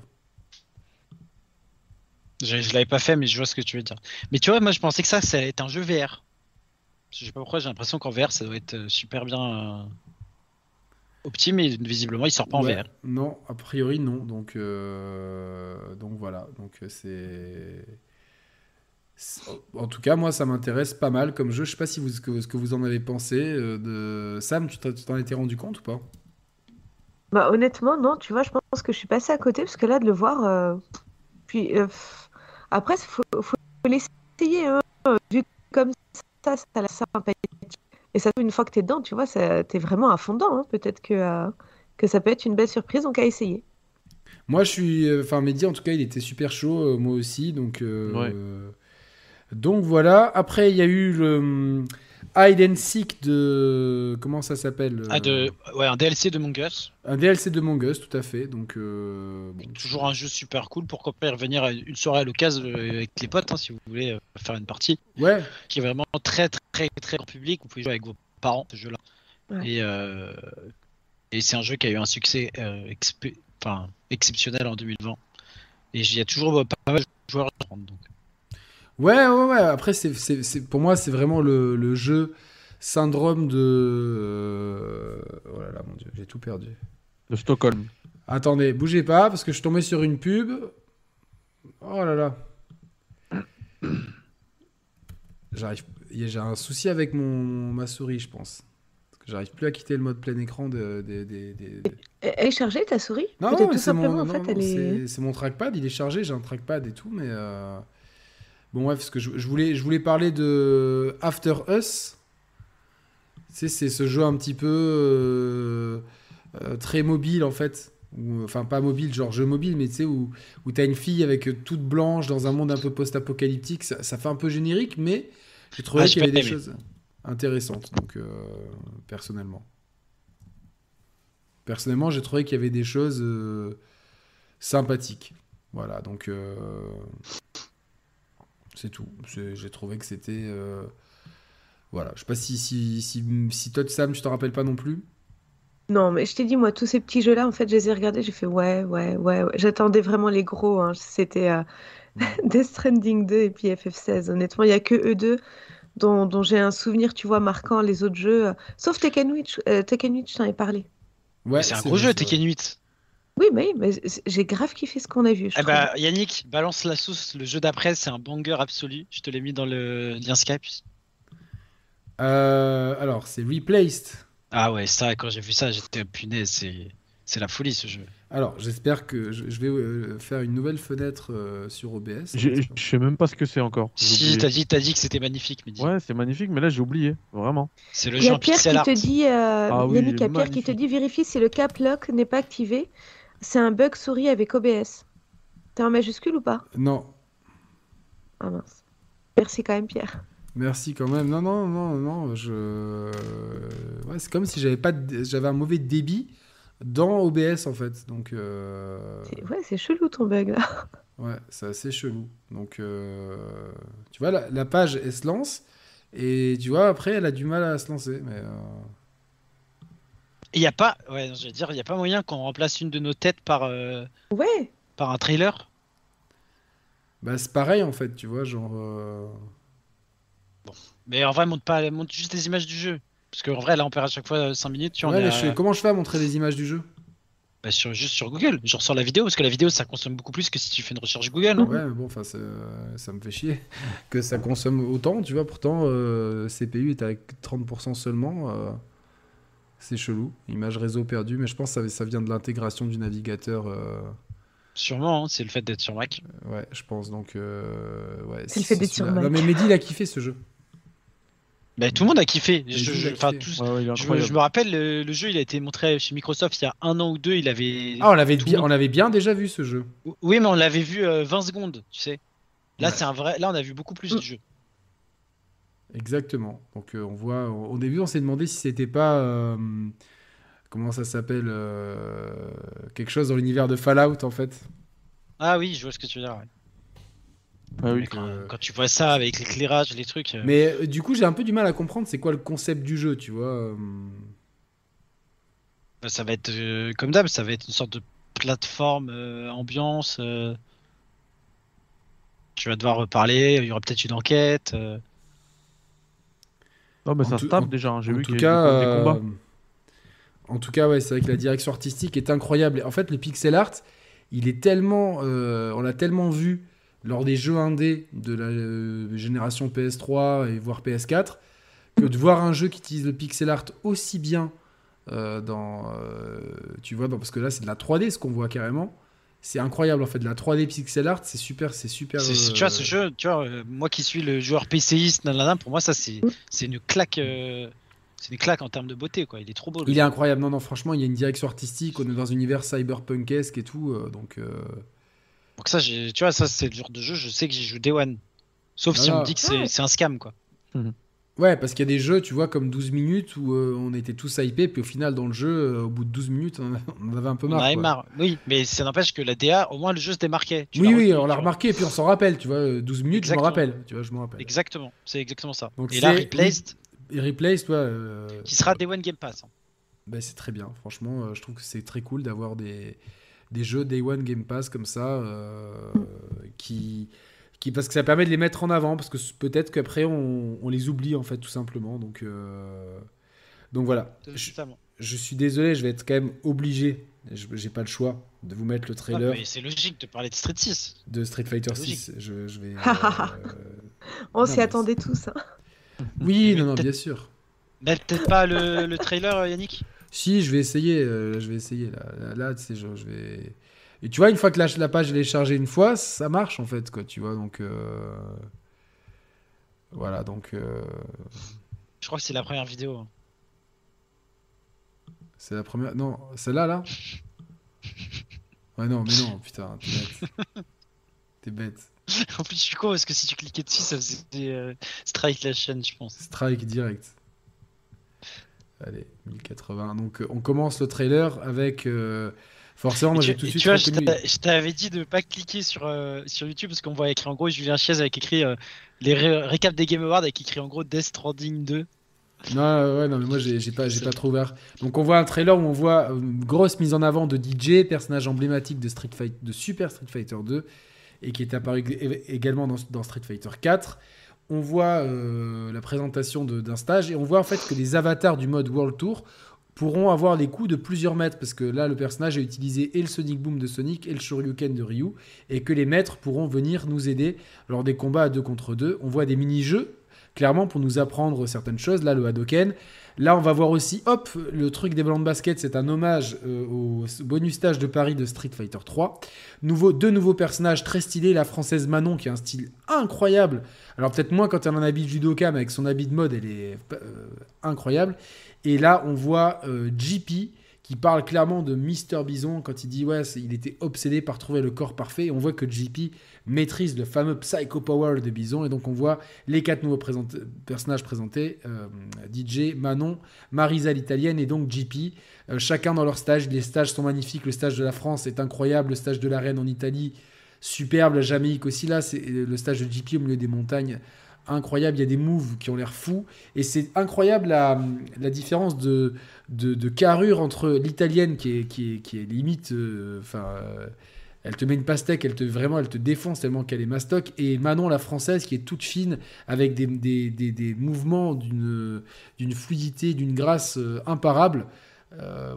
Je, je l'avais pas fait, mais je vois ce que tu veux dire. Mais tu vois, moi je pensais que ça, ça allait être un jeu VR. Je sais pas pourquoi, j'ai l'impression qu'en VR, ça doit être euh, super bien euh, opti, mais visiblement, il sort pas en VR. Non, a priori non. Donc euh, donc voilà. Donc c'est- en tout cas moi ça m'intéresse pas mal comme jeu. Je sais pas si vous ce que, ce que vous en avez pensé euh, de Sam. Tu t'en étais rendu compte ou pas? Bah honnêtement non, tu vois, je pense que je suis passée à côté parce que là de le voir, euh, Puis euh, après, il faut, faut l'essayer. Hein. Vu comme ça, ça a l'air sympathique. Et ça, une fois que tu es dedans, tu vois, tu es vraiment à fond dedans. hein. Peut-être que, euh, que ça peut être une belle surprise, donc à essayer. Moi, je suis. Enfin, Mehdi, en tout cas, il était super chaud, euh, moi aussi. Donc, euh, donc voilà. Après, il y a eu le hum, Hide and Seek de. Comment ça s'appelle Ah, euh, de... Ouais, un DLC de Mongus. Un DLC de Mongus, tout à fait. Donc, euh, bon, Toujours un jeu super cool. Pourquoi pas y revenir à une soirée à l'occasion euh, avec les potes, hein, si vous voulez faire une partie. Ouais, Qui est vraiment très, très, très grand public. Vous pouvez jouer avec vos parents, ce jeu-là. Ouais. Et, euh, et c'est un jeu qui a eu un succès euh, enfin, exceptionnel en 2020. Et il y a toujours pas mal de joueurs à prendre. Donc. Ouais, ouais, ouais. Après, c'est, c'est, c'est- pour moi, c'est vraiment le, le jeu syndrome de. euh, Oh là là, mon dieu, j'ai tout perdu. De Stockholm. Attendez, bougez pas, parce que je suis tombé sur une pub. Oh là là. J'arrive. J'ai un souci avec mon, ma souris, je pense. Parce que j'arrive plus à quitter le mode plein écran de, de- de- de- de- Elle elle est chargée ta souris? Non, Peut-être non, tout c'est mon, simplement, en non, fait, non, elle est. c'est- c'est mon trackpad, il est chargé, j'ai un trackpad et tout, mais euh, bon ouais, parce que je, je voulais, je voulais parler de After Us. Tu sais, c'est ce jeu un petit peu euh, euh, très mobile en fait, enfin pas mobile, genre jeu mobile, mais tu sais où où t'as une fille avec euh, toute blanche dans un monde un peu post-apocalyptique, ça, ça fait un peu générique, mais j'ai trouvé Ah, qu'il y avait des choses intéressantes, donc euh, personnellement. Personnellement, j'ai trouvé qu'il y avait des choses sympathiques. Voilà, donc c'est tout. J'ai trouvé que c'était. euh, voilà, je sais pas si, si, si, si toi, Sam, tu t'en rappelles pas non plus. Non, mais je t'ai dit, moi, tous ces petits jeux-là, en fait, je les ai regardés, j'ai fait ouais, ouais, ouais, ouais. J'attendais vraiment les gros. hein. C'était euh, Death Stranding 2 et puis FF16. Honnêtement, il n'y a que eux deux dont, dont j'ai un souvenir, tu vois, marquant. Les autres jeux, sauf Tekken 8, euh, Tekken 8, je t'en ai parlé. Ouais, c'est un gros jeu, Tekken 8. Oui, mais, j'ai grave kiffé ce qu'on a vu, je Eh bah, Yannick, balance la sauce. Le jeu d'après, c'est un banger absolu. Je te l'ai mis dans le lien Skype. Euh, alors, c'est Replaced. Ah ouais, ça, quand j'ai vu ça, j'étais punaise. C'est, c'est la folie ce jeu. Alors, j'espère que je, je vais euh, faire une nouvelle fenêtre euh, sur OBS. Je sais même pas ce que c'est encore. Si, t'as dit, t'as dit que c'était magnifique. Ouais, c'est magnifique, mais là j'ai oublié, vraiment. C'est le Il y jeu a en Pierre pixel qui art. te dit, euh, Ah oui, Yannick, il y a Pierre qui te dit, vérifie si le cap lock n'est pas activé. C'est un bug souris avec OBS. T'es en majuscule ou pas? Non, Ah mince. Merci quand même, Pierre. merci quand même. Non, non, non, non. Je... Ouais, c'est comme si j'avais pas, de- j'avais un mauvais débit dans OBS en fait. Donc, euh, C'est- Ouais, c'est chelou ton bug là. ouais, c'est assez chelou. Donc, euh, tu vois, la, la page elle se lance et tu vois après elle a du mal à se lancer. Mais euh, Il y a pas, ouais, je veux dire, il y a pas moyen qu'on remplace une de nos têtes par, euh, Ouais. par un trailer. bah, c'est pareil en fait, tu vois, genre. euh, Mais en vrai, monte pas, monte juste les images du jeu. Parce qu'en vrai, là, on perd à chaque fois 5 minutes. Tu Ouais, mais à- je fais- comment je fais à montrer les images du jeu? Bah, sur, juste sur Google, genre sur la vidéo, parce que la vidéo, ça consomme beaucoup plus que si tu fais une recherche Google. hein. Ouais, mais bon, enfin, c'est- ça me fait chier que ça consomme autant, tu vois. Pourtant, euh, CPU est avec 30% seulement. Euh, c'est chelou. Image réseau perdu, mais je pense que ça, ça vient de l'intégration du navigateur. euh, Sûrement, hein, c'est le fait d'être sur Mac. ouais, je pense. Donc, euh, ouais. C'est le fait d'être sur. Mac. Non, mais Mehdi, il a kiffé ce jeu. Bah, tout le monde a kiffé. Je, il je- a enfin, kiffé. tous- Ouais, ouais, il est je, me- incroyable. je me rappelle, le, le jeu, il a été montré chez Microsoft il y a un an ou deux. Il avait. Ah, on l'avait bien, monde- on avait bien déjà vu ce jeu. Oui, mais on l'avait vu euh, 20 secondes, tu sais. Là, Ouais. c'est un vrai. Là, on a vu beaucoup plus Mm. de jeu. Exactement. Donc euh, on voit, au début on s'est demandé si c'était pas, euh, comment ça s'appelle, euh, quelque chose dans l'univers de Fallout en fait. Ah oui, je vois ce que tu veux dire. ouais. Ah oui. Quand, euh, quand tu vois ça avec l'éclairage, les trucs. euh, Mais euh, du coup j'ai un peu du mal à comprendre c'est quoi le concept du jeu, tu vois. euh, bah, ça va être euh, comme d'hab, ça va être une sorte de plateforme euh, ambiance. euh, Tu vas devoir reparler, il y aura peut-être une enquête. Non, mais En ça tout- se tape en- déjà. hein, J'ai vu tout qu'il y a cas, des, des combats. euh, en tout cas ouais c'est vrai que la direction artistique est incroyable. Et En fait le pixel art il est tellement, euh, on l'a tellement vu lors des jeux indés de la euh, génération PS3 et voire PS4 que de voir un jeu qui utilise le pixel art aussi bien euh, dans, tu vois, parce que là c'est de la 3D ce qu'on voit carrément, c'est incroyable en fait. La 3D pixel art, c'est super, c'est super. C'est- c'est- euh, Tu vois, ce jeu, tu vois, euh, moi qui suis le joueur PCiste, nanana, pour moi, ça, c'est c'est une claque. euh, c'est une claque en termes de beauté, quoi. Il est trop beau. Il jeu. est incroyable. Non, non, franchement, il y a une direction artistique. On est dans un univers cyberpunkesque et tout. euh, donc, euh, Donc, ça, tu vois, ça, c'est le genre de jeu, je sais que j'y joue Day One. Sauf si Ah, on me dit que c'est un scam, quoi. Ouais, parce qu'il y a des jeux, tu vois, comme 12 minutes où euh, on était tous hypés. Puis au final, dans le jeu, euh, au bout de 12 minutes, on on en avait un peu On marre. en avait quoi. marre. Oui, mais ça n'empêche que la DA, au moins, le jeu se démarquait. Tu Oui, oui, on l'a remarqué. Et puis on s'en rappelle, tu vois. euh, 12 minutes, je me Exactement. rappelle. Tu vois, je me rappelle. Exactement, c'est exactement ça. Donc Et là, Replaced, Et Replace, toi. euh, qui sera Day One Game Pass. hein. bah, c'est très bien. Franchement, euh, je trouve que c'est très cool d'avoir des, des jeux Day One Game Pass comme ça. euh, qui, qui, parce que ça permet de les mettre en avant. Parce que peut-être qu'après, on, on les oublie, en fait, tout simplement. Donc, euh, donc voilà. Je, Totalement. je suis désolé, je vais être quand même obligé. je- J'ai pas le choix de vous mettre le Ah, trailer mais c'est logique de parler de Street 6. de Street Fighter logique. 6. Je, je vais. euh, On s'y attendait tous. hein. Oui, non, non, bien sûr. Mais peut-être pas le, le trailer, euh, Yannick? Si, je vais essayer. euh, là, je vais essayer. Là, là, là, tu sais, je, je vais. Et tu vois, une fois que la, la page elle est chargée une fois, ça marche en fait, quoi. Tu vois, donc. euh, Voilà, donc. euh, Je crois que c'est la première vidéo. hein. C'est la première. Non, celle-là, là? Ouais, non, mais non, putain, t'es bête. T'es bête. en plus, je suis con parce que si tu cliquais dessus, ça faisait euh, strike la chaîne, je pense. Strike direct. Allez, 1080. Donc, euh, on commence le trailer avec. Forcément, moi j'ai tout de suite tu vois, je t'avais dit de pas cliquer sur, euh, sur YouTube parce qu'on voit écrit en gros Julien Chiez avec écrit euh, les ré- récaps des Game Awards avec écrit en gros Death Stranding 2. Non, ouais, non, mais moi j'ai pas, pas trop ouvert. Donc on voit un trailer où on voit une grosse mise en avant de DJ, personnage emblématique de Street Fight, de Super Street Fighter 2, et qui est apparu ég- également dans, dans Street Fighter 4. On voit euh, la présentation d'un stage et on voit en fait que les avatars du mode World Tour pourront avoir les coups de plusieurs mètres parce que là le personnage a utilisé et le Sonic Boom de Sonic et le Shoryuken de Ryu et que les maîtres pourront venir nous aider lors des combats à deux contre deux. On voit des mini-jeux clairement pour nous apprendre certaines choses. Là, le Hadoken. Là, on va voir aussi, hop, le truc des ballons de basket, c'est un hommage euh, au bonus stage de Paris de Street Fighter 3. Nouveau, deux nouveaux personnages très stylés. La française Manon, qui a un style incroyable. Alors, peut-être moins quand elle a un habit judoka, mais avec son habit de mode, elle est euh, incroyable. Et là, on voit euh, JP qui parle clairement de Mister Bison quand il dit ouais, il était obsédé par trouver le corps parfait. On voit que JP maîtrise le fameux Psycho Power de Bison. Et donc, on voit les quatre nouveaux personnages présentés euh, DJ, Manon, Marisa l'italienne et donc JP. euh, chacun dans leur stage. Les stages sont magnifiques. Le stage de la France est incroyable. Le stage de la Reine en Italie, superbe. La Jamaïque aussi. Là, c'est euh, le stage de JP au milieu des montagnes. Incroyable, il y a des moves qui ont l'air fous. Et c'est incroyable la, différence de, de, carrure entre l'italienne qui est, limite. euh, Enfin. euh, elle te met une pastèque, elle te vraiment, elle te défonce tellement qu'elle est mastoc. Et Manon, la française, qui est toute fine, avec des, mouvements d'une fluidité, d'une grâce euh, imparable.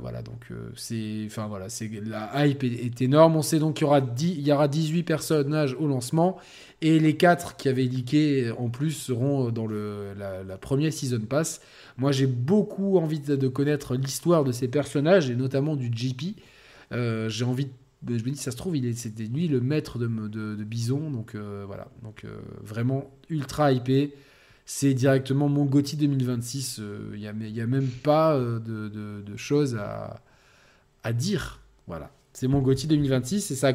Voilà, donc c'est, enfin voilà, la hype est, énorme. On sait donc qu'il y aura 10, il y aura 18 personnages au lancement et les 4 qui avaient leaké en plus seront dans le la, première season pass. Moi, j'ai beaucoup envie de, connaître l'histoire de ces personnages et notamment du JP. Euh, j'ai envie de je me dis, ça se trouve, c'était lui le maître de, de, Bison. Donc euh, voilà. Donc euh, vraiment ultra hypé. C'est directement mon GOTY 2026. Il n'y a, a même pas euh, de, choses à, à dire. Voilà. C'est mon GOTY 2026 et ça a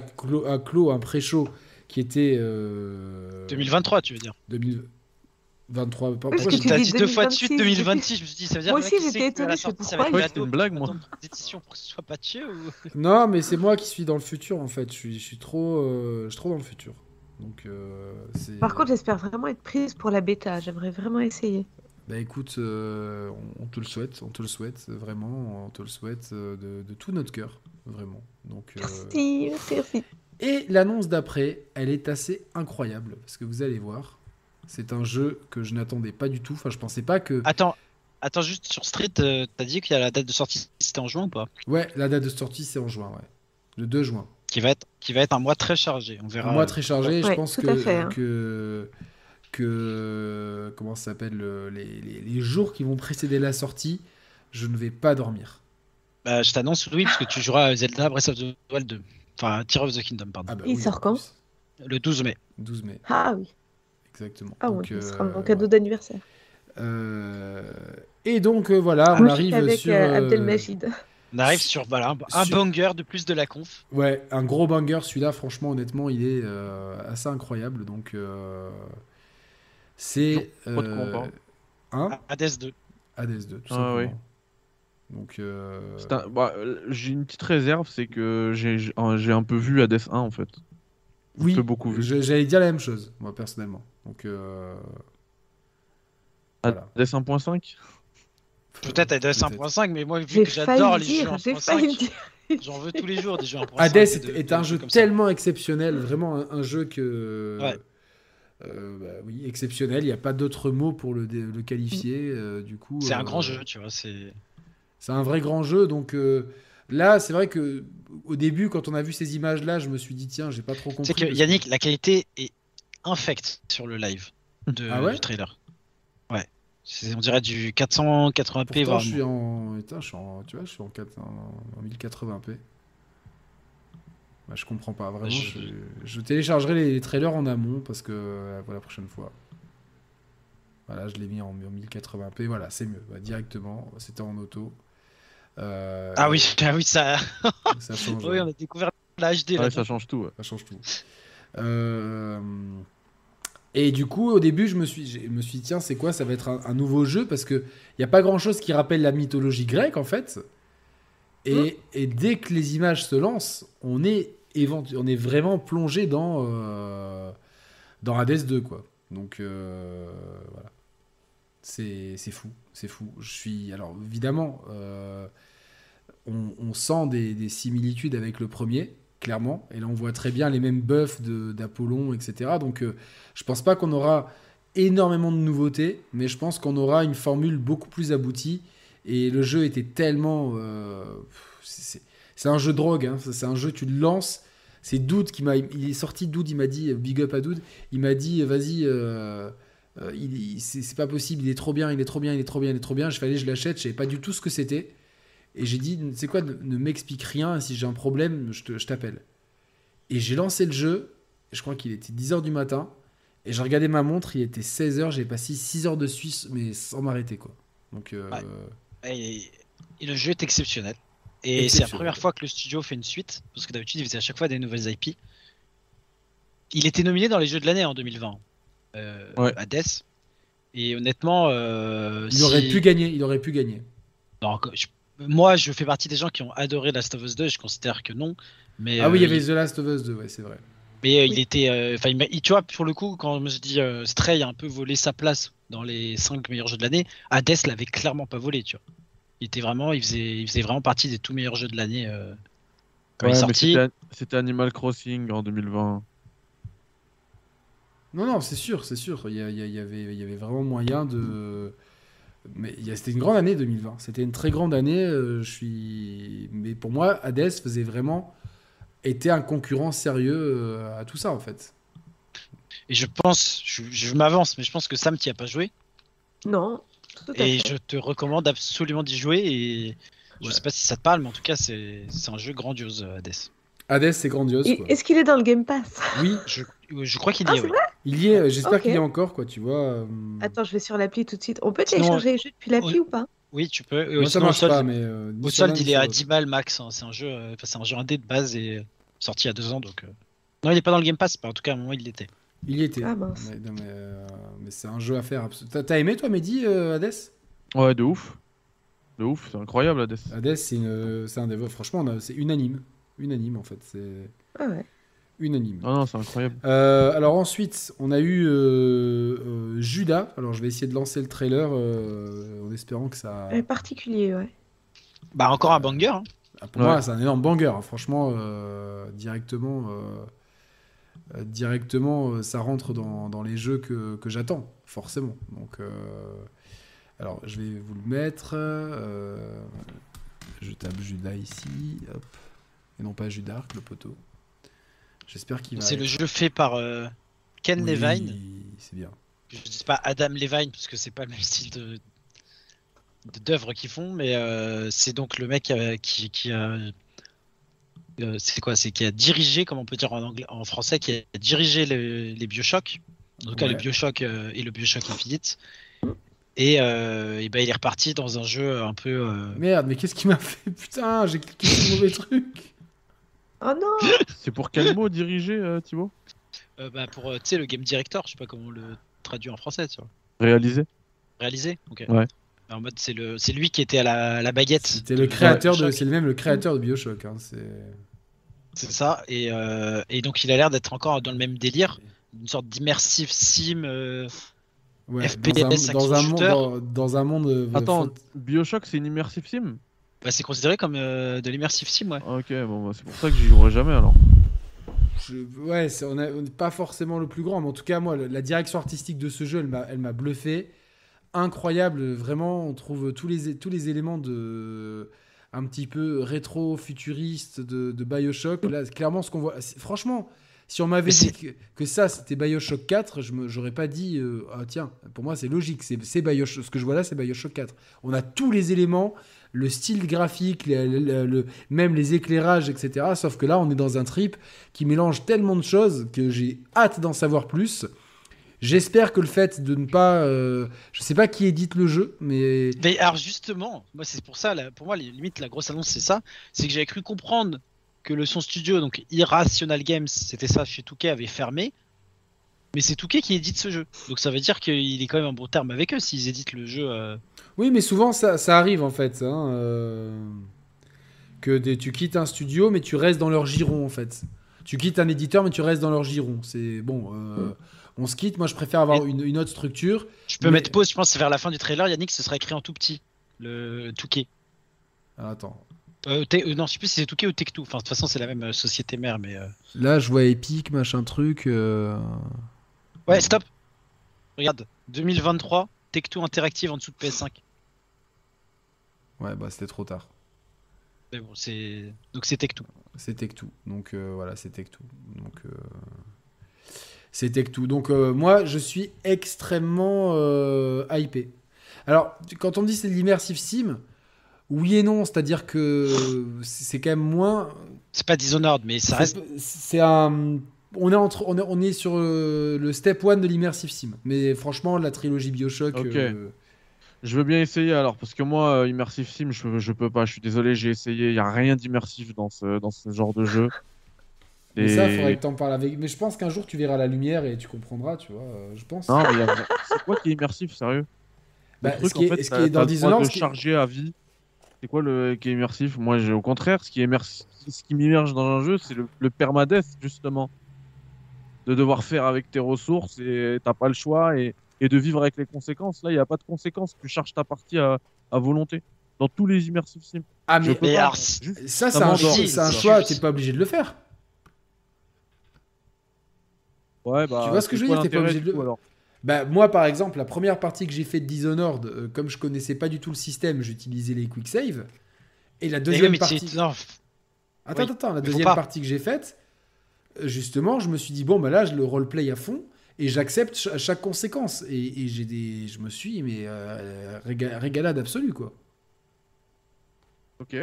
clos un pré-show qui était. euh, 2023, tu veux dire 2023. Pas- Parce pourquoi que tu T'as dis dit deux fois de 2026, suite 2026, je me suis dit, ça veut dire Moi aussi, j'étais la je sais pourquoi une blague, moi. décisions pour que ce soit patché ou... Non, mais c'est moi qui suis dans le futur en fait. Je suis, je suis trop, euh, je suis trop dans le futur. Donc, euh. Par contre, j'espère vraiment être prise pour la bêta. J'aimerais vraiment essayer. Bah écoute, euh, on, on te le souhaite, on te le souhaite vraiment, on te le souhaite euh, de, de tout notre cœur, vraiment. Donc, euh, Merci, merci, merci. Et l'annonce d'après, elle est assez incroyable parce que vous allez voir, c'est un jeu que je n'attendais pas du tout. Enfin, je pensais pas que. Attends, attends juste sur Street, euh, t'as dit qu'il y a la date de sortie, c'était en juin ou pas? Ouais, la date de sortie c'est en juin, ouais, le 2 juin. qui va, être, qui va être un mois très chargé, on verra. Un mois très chargé. je pense que fait, hein. que que comment ça s'appelle le- les, les- les jours qui vont précéder la sortie, je ne vais pas dormir. Bah, je t'annonce, oui, parce que tu joueras à Zelda Breath of the Wild 2. Enfin, Tear of the Kingdom, pardon. Ah bah Il oui, sort quand. Le 12 mai. 12 mai, Ah oui. exactement. Ah Donc, oui, ce sera euh, mon cadeau d'anniversaire. euh, Et donc euh, voilà, on arrive avec sur. euh, euh, Abdelmajid. On arrive sur voilà, un, Sur- banger de plus de la conf. Ouais, un gros banger, celui-là, franchement, honnêtement, il est euh, assez incroyable. Donc, euh, c'est. Euh. Hein? Hades 2. Hades 2, tout Ah, simplement. oui. Donc, euh, un- bah, euh, j'ai une petite réserve, c'est que j'ai j'ai un peu vu Hades 1 en fait. oui, beaucoup vu. j'allais dire la même chose, moi, personnellement. Donc, euh, voilà. Hades 1.5 Peut-être Hades Peut-être. 1.5, mais moi, vu que j'adore le les jeux dire, j'ai failli le 1.5, dire. j'en veux tous les jours des jeux 1.5. Hades est, de- est de- un de- jeu comme ça. tellement exceptionnel, vraiment un, un jeu que. Ouais. euh, bah oui, exceptionnel, il n'y a pas d'autre mot pour le, le qualifier. euh, du coup, C'est un euh, grand jeu, tu vois. C'est C'est un vrai grand jeu, donc euh, là, c'est vrai que au début, quand on a vu ces images-là, je me suis dit tiens, j'ai pas trop compris. C'est que Yannick, la qualité est infecte sur le live de, Ah ouais du trailer. Ouais. C'est- On dirait du 480p, Pourtant, voire je suis en, je suis en, tu vois, je suis en, 4 en, en 1080p. Bah, je comprends pas vraiment. Je- téléchargerai les, les trailers en amont parce que euh, pour la prochaine fois. Voilà, je l'ai mis en, en 1080p. Voilà, c'est mieux. Bah, directement, c'était en auto. Euh, Ah oui, ah oui, ça. ça change. oui, on a découvert la HD là. Ouais, ça change tout. ouais. Ça change tout. Euh, Et du coup, au début, je me suis, je me suis dit, tiens, c'est quoi Ça va être un, un nouveau jeu parce qu'il n'y a pas grand-chose qui rappelle la mythologie grecque, en fait. Et, et dès que les images se lancent, on est, éventu- on est vraiment plongé dans, euh, dans Hades 2, quoi. Donc, euh, voilà. C'est c'est fou, c'est fou. Je suis... Alors, évidemment, euh, on, sent des, des similitudes avec le premier, clairement. Et là, on voit très bien les mêmes buffs d'Apollon, etc. Donc, euh, je pense pas qu'on aura énormément de nouveautés, mais je pense qu'on aura une formule beaucoup plus aboutie. Et le jeu était tellement. euh, c'est- un jeu drogue, hein. c'est un jeu, tu le lances. C'est Doud qui m'a. Il est sorti, Doud, il m'a dit, big up à Doud, il m'a dit, vas-y, euh, euh, il, il- c'est pas possible, il est trop bien, il est trop bien, il est trop bien, il est trop bien. Je fallait, je l'achète, je savais pas du tout ce que c'était. Et j'ai dit, c'est quoi, ne, ne m'explique rien, si j'ai un problème, je te- je t'appelle. Et j'ai lancé le jeu, je crois qu'il était 10h du matin, et j'ai regardé ma montre, il était 16h, j'ai passé 6 heures de Suisse, mais sans m'arrêter, quoi. Donc, euh, Ouais. Et, et le jeu est exceptionnel. Et c'est la première fois que le studio fait une suite, parce que d'habitude il faisait à chaque fois des nouvelles IP. Il était nominé dans les jeux de l'année en 2020, euh, Ouais. Hades. Et honnêtement, euh, il aurait pu gagner, il aurait pu gagner. Non, je- moi, je fais partie des gens qui ont adoré Last of Us 2. Je considère que non. Mais, ah oui, il y euh, avait The Last of Us 2, ouais, c'est vrai. Mais euh, il était. euh, Enfin, tu vois, pour le coup, quand je me suis dit euh, Stray a un peu volé sa place dans les 5 meilleurs jeux de l'année, Hades l'avait clairement pas volé, tu vois. Il était vraiment, il faisait, il faisait vraiment partie des tout meilleurs jeux de l'année euh, quand Ouais, il est mais sorti. c'était- Animal Crossing en 2020. Non, non, c'est sûr, c'est sûr. Y, y il y avait, il y avait vraiment moyen de. Mais il y a- c'était une grande année 2020. C'était une très grande année. euh, je suis. Mais pour moi, Hades faisait vraiment. était un concurrent sérieux euh, à tout ça, en fait. Et je pense, je, je m'avance, mais je pense que Sam t'y a pas joué. Non, tout à Et fait. je te recommande absolument d'y jouer. Et je sais pas si ça te parle, mais en tout cas, c'est c'est un jeu grandiose, Hades. Hades, c'est grandiose. Est-ce qu'il est dans le Game Pass? Oui, Je, je crois qu'il y Ah, est, c'est oui. vrai? Il y est. euh, J'espère qu'il y est encore, quoi, tu vois. euh, Attends, je vais sur l'appli tout de suite. On peut télécharger les jeux depuis l'appli oui. ou pas? Oui, tu peux. Euh, Moi, ça sinon, marche solde, pas, mais. euh, Au solde, il est à l'autre. 10 balles max. hein. C'est un jeu, euh, c'est un jeu indé de base et sorti il y a deux ans, donc. euh, Non, il est pas dans le Game Pass, mais en tout cas, à un moment, il l'était. Il y était. Ah, mince. Mais, non, mais, euh, mais c'est un jeu à faire. T'as aimé, toi, Mehdi, euh, Hades? Ouais, de ouf. De ouf, c'est incroyable Hades. Hades, c'est une- un des. Franchement, a- c'est unanime. Unanime, en fait. C'est Ah ouais. unanime. Non, non, c'est incroyable. Euh, alors ensuite, on a eu euh, euh, Judas. Alors je vais essayer de lancer le trailer euh, en espérant que ça. Particulier, ouais. Bah, encore un banger. hein. Ah, pour Ouais. moi, c'est un énorme banger. hein. Franchement, euh, directement, directement, ça rentre dans, dans les jeux que, que j'attends, forcément. Donc, euh, alors je vais vous le mettre. euh, je tape Judas ici, hop, et non pas Judark, le poteau. J'espère qu'il va. C'est être- le jeu fait par euh, Ken Oui, Levine. C'est bien. Je dis pas Adam Levine parce que c'est pas le même style de de- d'œuvre qu'ils font, mais euh, c'est donc le mec euh, qui, qui a c'est quoi C'est qui a dirigé, comme on peut dire en anglais, en français, qui a dirigé le- les Bioshock. En tout cas, Ouais. le Bioshock et le Bioshock Infinite. Et, euh, et ben, il est reparti dans un jeu un peu. euh, Merde, mais qu'est-ce qui m'a fait? Putain, j'ai cliqué sur le mauvais truc. Oh non C'est pour quel mot diriger, euh, Thibaut euh, bah, pour, euh, tu sais, le game director, je sais pas comment on le traduit en français, tu vois. Réalisé Réalisé Ok. Ouais. En mode, c'est le, c'est lui qui était à la, la baguette. C'était le créateur de, c'est le même le créateur de Bioshock. Hein, c'est. C'est ça. Et, euh, et donc, il a l'air d'être encore dans le même délire, une sorte d'immersive sim. euh, Ouais, FPS, dans un, dans un monde, shooter. dans, dans un monde. euh, Attends, Bioshock, c'est une immersive sim? Bah, c'est considéré comme euh, de l'immersive sim, ouais. Ok, bon, bah, c'est pour ça que j'y jouerai jamais alors. je- ouais, c'est- on n'est pas forcément le plus grand, mais en tout cas, moi, le- la direction artistique de ce jeu, elle m'a, elle m'a bluffé. Incroyable, vraiment, on trouve tous les, tous les éléments de un petit peu rétro-futuriste de, de Bioshock. Là, clairement, ce qu'on voit. c'est- Franchement, si on m'avait Mais dit c'est- que, que ça, c'était Bioshock 4, je me, j'aurais pas dit, euh, ah tiens, pour moi, c'est logique. C'est, c'est Bioshock, ce que je vois là, c'est Bioshock 4. On a tous les éléments, le style graphique, le- même les éclairages, etc. Sauf que là, on est dans un trip qui mélange tellement de choses que j'ai hâte d'en savoir plus. J'espère que le fait de ne pas. euh, je sais pas qui édite le jeu, mais. Mais alors justement, moi c'est pour ça, pour moi limite la grosse annonce c'est ça, c'est que j'avais cru comprendre que le son studio, donc Irrational Games, c'était ça chez Touquet, avait fermé, mais c'est Touquet qui édite ce jeu, donc ça veut dire qu'il est quand même en bon terme avec eux s'ils éditent le jeu. euh. Oui, mais souvent ça, ça arrive en fait. hein, euh, Que des- tu quittes un studio, mais tu restes dans leur giron en fait. Tu quittes un éditeur, mais tu restes dans leur giron. C'est bon. euh, On se quitte. Moi, je préfère avoir une, une autre structure. Je peux Mais- mettre pause, je pense que c'est vers la fin du trailer, Yannick, ce sera écrit en tout petit, le Touquet. Ah, attends. Euh, euh, non, je sais plus si c'est Touquet ou Tech2, enfin de toute façon c'est la même euh, société mère, mais... euh, Là, je vois Epic, machin truc. Ouais, stop Regarde, 2023, Tech2 Interactive en dessous de PS5. Ouais, bah c'était trop tard. Mais bon, c'est... Donc c'est Tech2. C'est Tech2. Donc euh, voilà, c'est Tech2. Donc euh, c'est Tech2. Donc euh, moi, je suis extrêmement hypé. Alors, quand on me dit c'est de l'immersive sim, oui et non, c'est-à-dire que c'est quand même moins. C'est pas Dishonored, mais ça reste... C'est un. On est, entre, on, est, on est sur euh, le step 1 de l'immersive sim. Mais franchement, la trilogie Bioshock. Ok. euh, Je veux bien essayer alors, parce que moi, euh, Immersive Sim, je, je peux pas, je suis désolé, j'ai essayé, il y a rien d'immersif dans ce, dans ce genre de jeu. Mais ça, il faudrait que t'en parles avec. Mais je pense qu'un jour, tu verras la lumière et tu comprendras, tu vois. Je pense. Non, mais il y a- c'est quoi qui est immersif, sérieux? Bah, Le truc, ce qui est- en fait, ce qui est dans Dishonored, de charger à vie. C'est quoi le qui est immersif? Moi, au contraire, ce qui est immersif, ce qui m'immerge dans un jeu, c'est le, le permadeath justement, de devoir faire avec tes ressources et t'as pas le choix et, et de vivre avec les conséquences. Là, il y a pas de conséquences. Tu charges ta partie à, à volonté dans tous les immersifs sims. Ah, mais peux mais pas, alors, juste- ça, c'est Ça un, choix- un t'es pas obligé de le faire. Ouais, bah, Tu vois ce que je veux dire, t'es pas obligé de le- alors Bah, moi, par exemple, la première partie que j'ai fait de Dishonored, euh, comme je connaissais pas du tout le système, j'utilisais les quick save. Et la Mais deuxième oui, mais partie. non, Attends, oui, attends, la deuxième partie que j'ai faite, euh, justement, je me suis dit, bon, bah là, je le roleplay à fond et j'accepte ch- chaque conséquence. Et, et j'ai des. Je me suis, mais euh, réga- régalade absolue, quoi. Ok.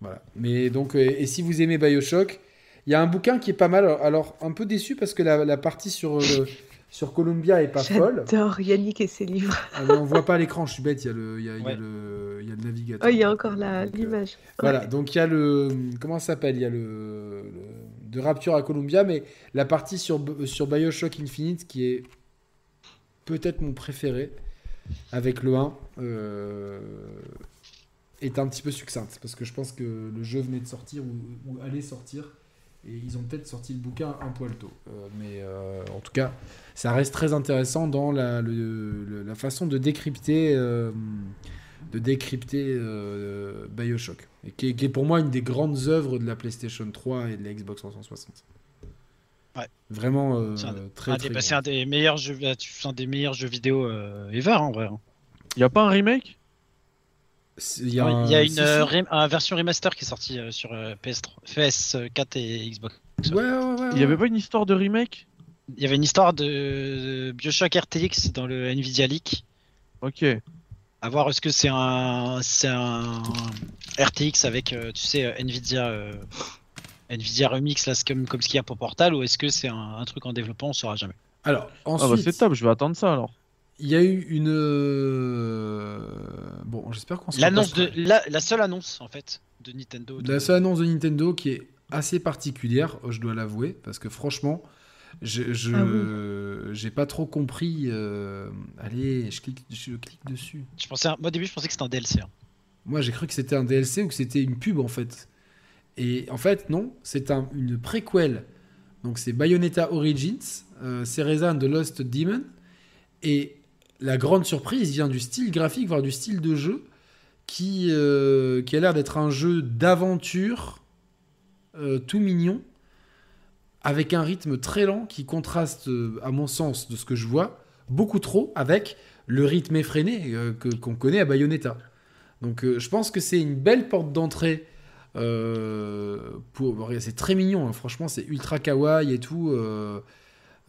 Voilà. Mais donc, euh, et si vous aimez Bioshock, il y a un bouquin qui est pas mal. Alors, un peu déçu parce que la, la partie sur, euh, sur Columbia est pas folle. J'adore Yannick et ses livres. Ah, mais on voit pas l'écran, je suis bête, il y a le, il y a, il y a Ouais. le, il y a le navigateur. Oh, il y a encore euh, l'image. Voilà, donc il y a le. Comment ça s'appelle? Il y a le, le- De Rapture à Columbia, mais la partie sur, Bioshock Infinite qui est peut-être mon préféré, avec le 1, euh, est un petit peu succincte. Parce que je pense que le jeu venait de sortir ou, allait sortir. Et ils ont peut-être sorti le bouquin un poil tôt. Euh, mais euh, en tout cas, ça reste très intéressant dans la, façon de décrypter, de décrypter euh, Bioshock. Et qui est, qui est pour moi une des grandes œuvres de la PlayStation 3 et de la Xbox 360. Ouais. Vraiment euh, C'est un- très, un très bah, c'est un des meilleurs jeux, bah, un des meilleurs jeux vidéo euh, ever en vrai. hein. Il y a pas un remake? Il y y a, a, un- une euh, rem- un version remaster qui est sortie euh, sur euh, PS3, PS4 et Xbox. Ouais, ouais, ouais, Il y avait pas une histoire de remake? Il y avait une histoire de, de Bioshock RTX dans le Nvidia Leak. Ok. À voir est-ce que c'est un, c'est un RTX avec, euh, tu sais, euh, Nvidia euh, Nvidia Remix, là, comme, comme ce qu'il y a pour Portal, ou est-ce que c'est un, un truc en développement, on saura jamais. Alors, Ah bah ensuite, c'est top, je vais attendre ça alors. il y a eu une. Bon, j'espère qu'on se L'annonce de, la, la seule annonce, en fait, de Nintendo. de- La seule annonce de Nintendo qui est assez particulière, je dois l'avouer, parce que franchement, je Ah j'ai pas trop compris. euh, Allez, je clique, je clique dessus. Je pensais, moi, au début, je pensais que c'était un DLC. hein. Moi, j'ai cru que c'était un DLC ou que c'était une pub en fait. Et en fait, non, c'est un- une préquel. Donc, c'est Bayonetta Origins, euh, Cereza and the Lost Demon. Et la grande surprise vient du style graphique, voire du style de jeu, qui, euh, qui a l'air d'être un jeu d'aventure euh, tout mignon, avec un rythme très lent qui contraste, euh, à mon sens, de ce que je vois, beaucoup trop avec le rythme effréné euh, que- qu'on connaît à Bayonetta. Donc euh, je pense que c'est une belle porte d'entrée. pour c'est très mignon, hein, franchement, c'est ultra kawaii et tout.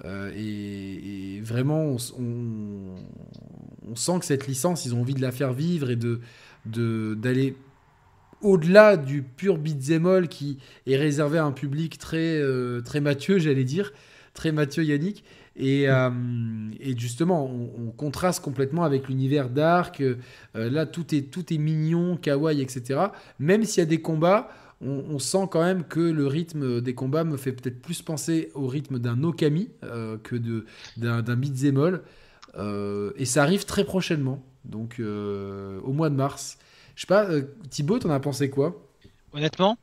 et, vraiment, on, sent que cette licence, ils ont envie de la faire vivre et de- d'aller au-delà du pur beat'em qui est réservé à un public très euh, très Mathieu, j'allais dire, très Mathieu Yannick. Et, euh, justement, on, on contraste complètement avec l'univers d'Ark. Euh, là, tout est, tout est mignon, kawaii, etc. Même s'il y a des combats, on, sent quand même que le rythme des combats me fait peut-être plus penser au rythme d'un Okami que de- d'un d'un et ça arrive très prochainement, donc au mois de mars. Je sais pas, euh, Thibaut, t'en as pensé quoi? Honnêtement,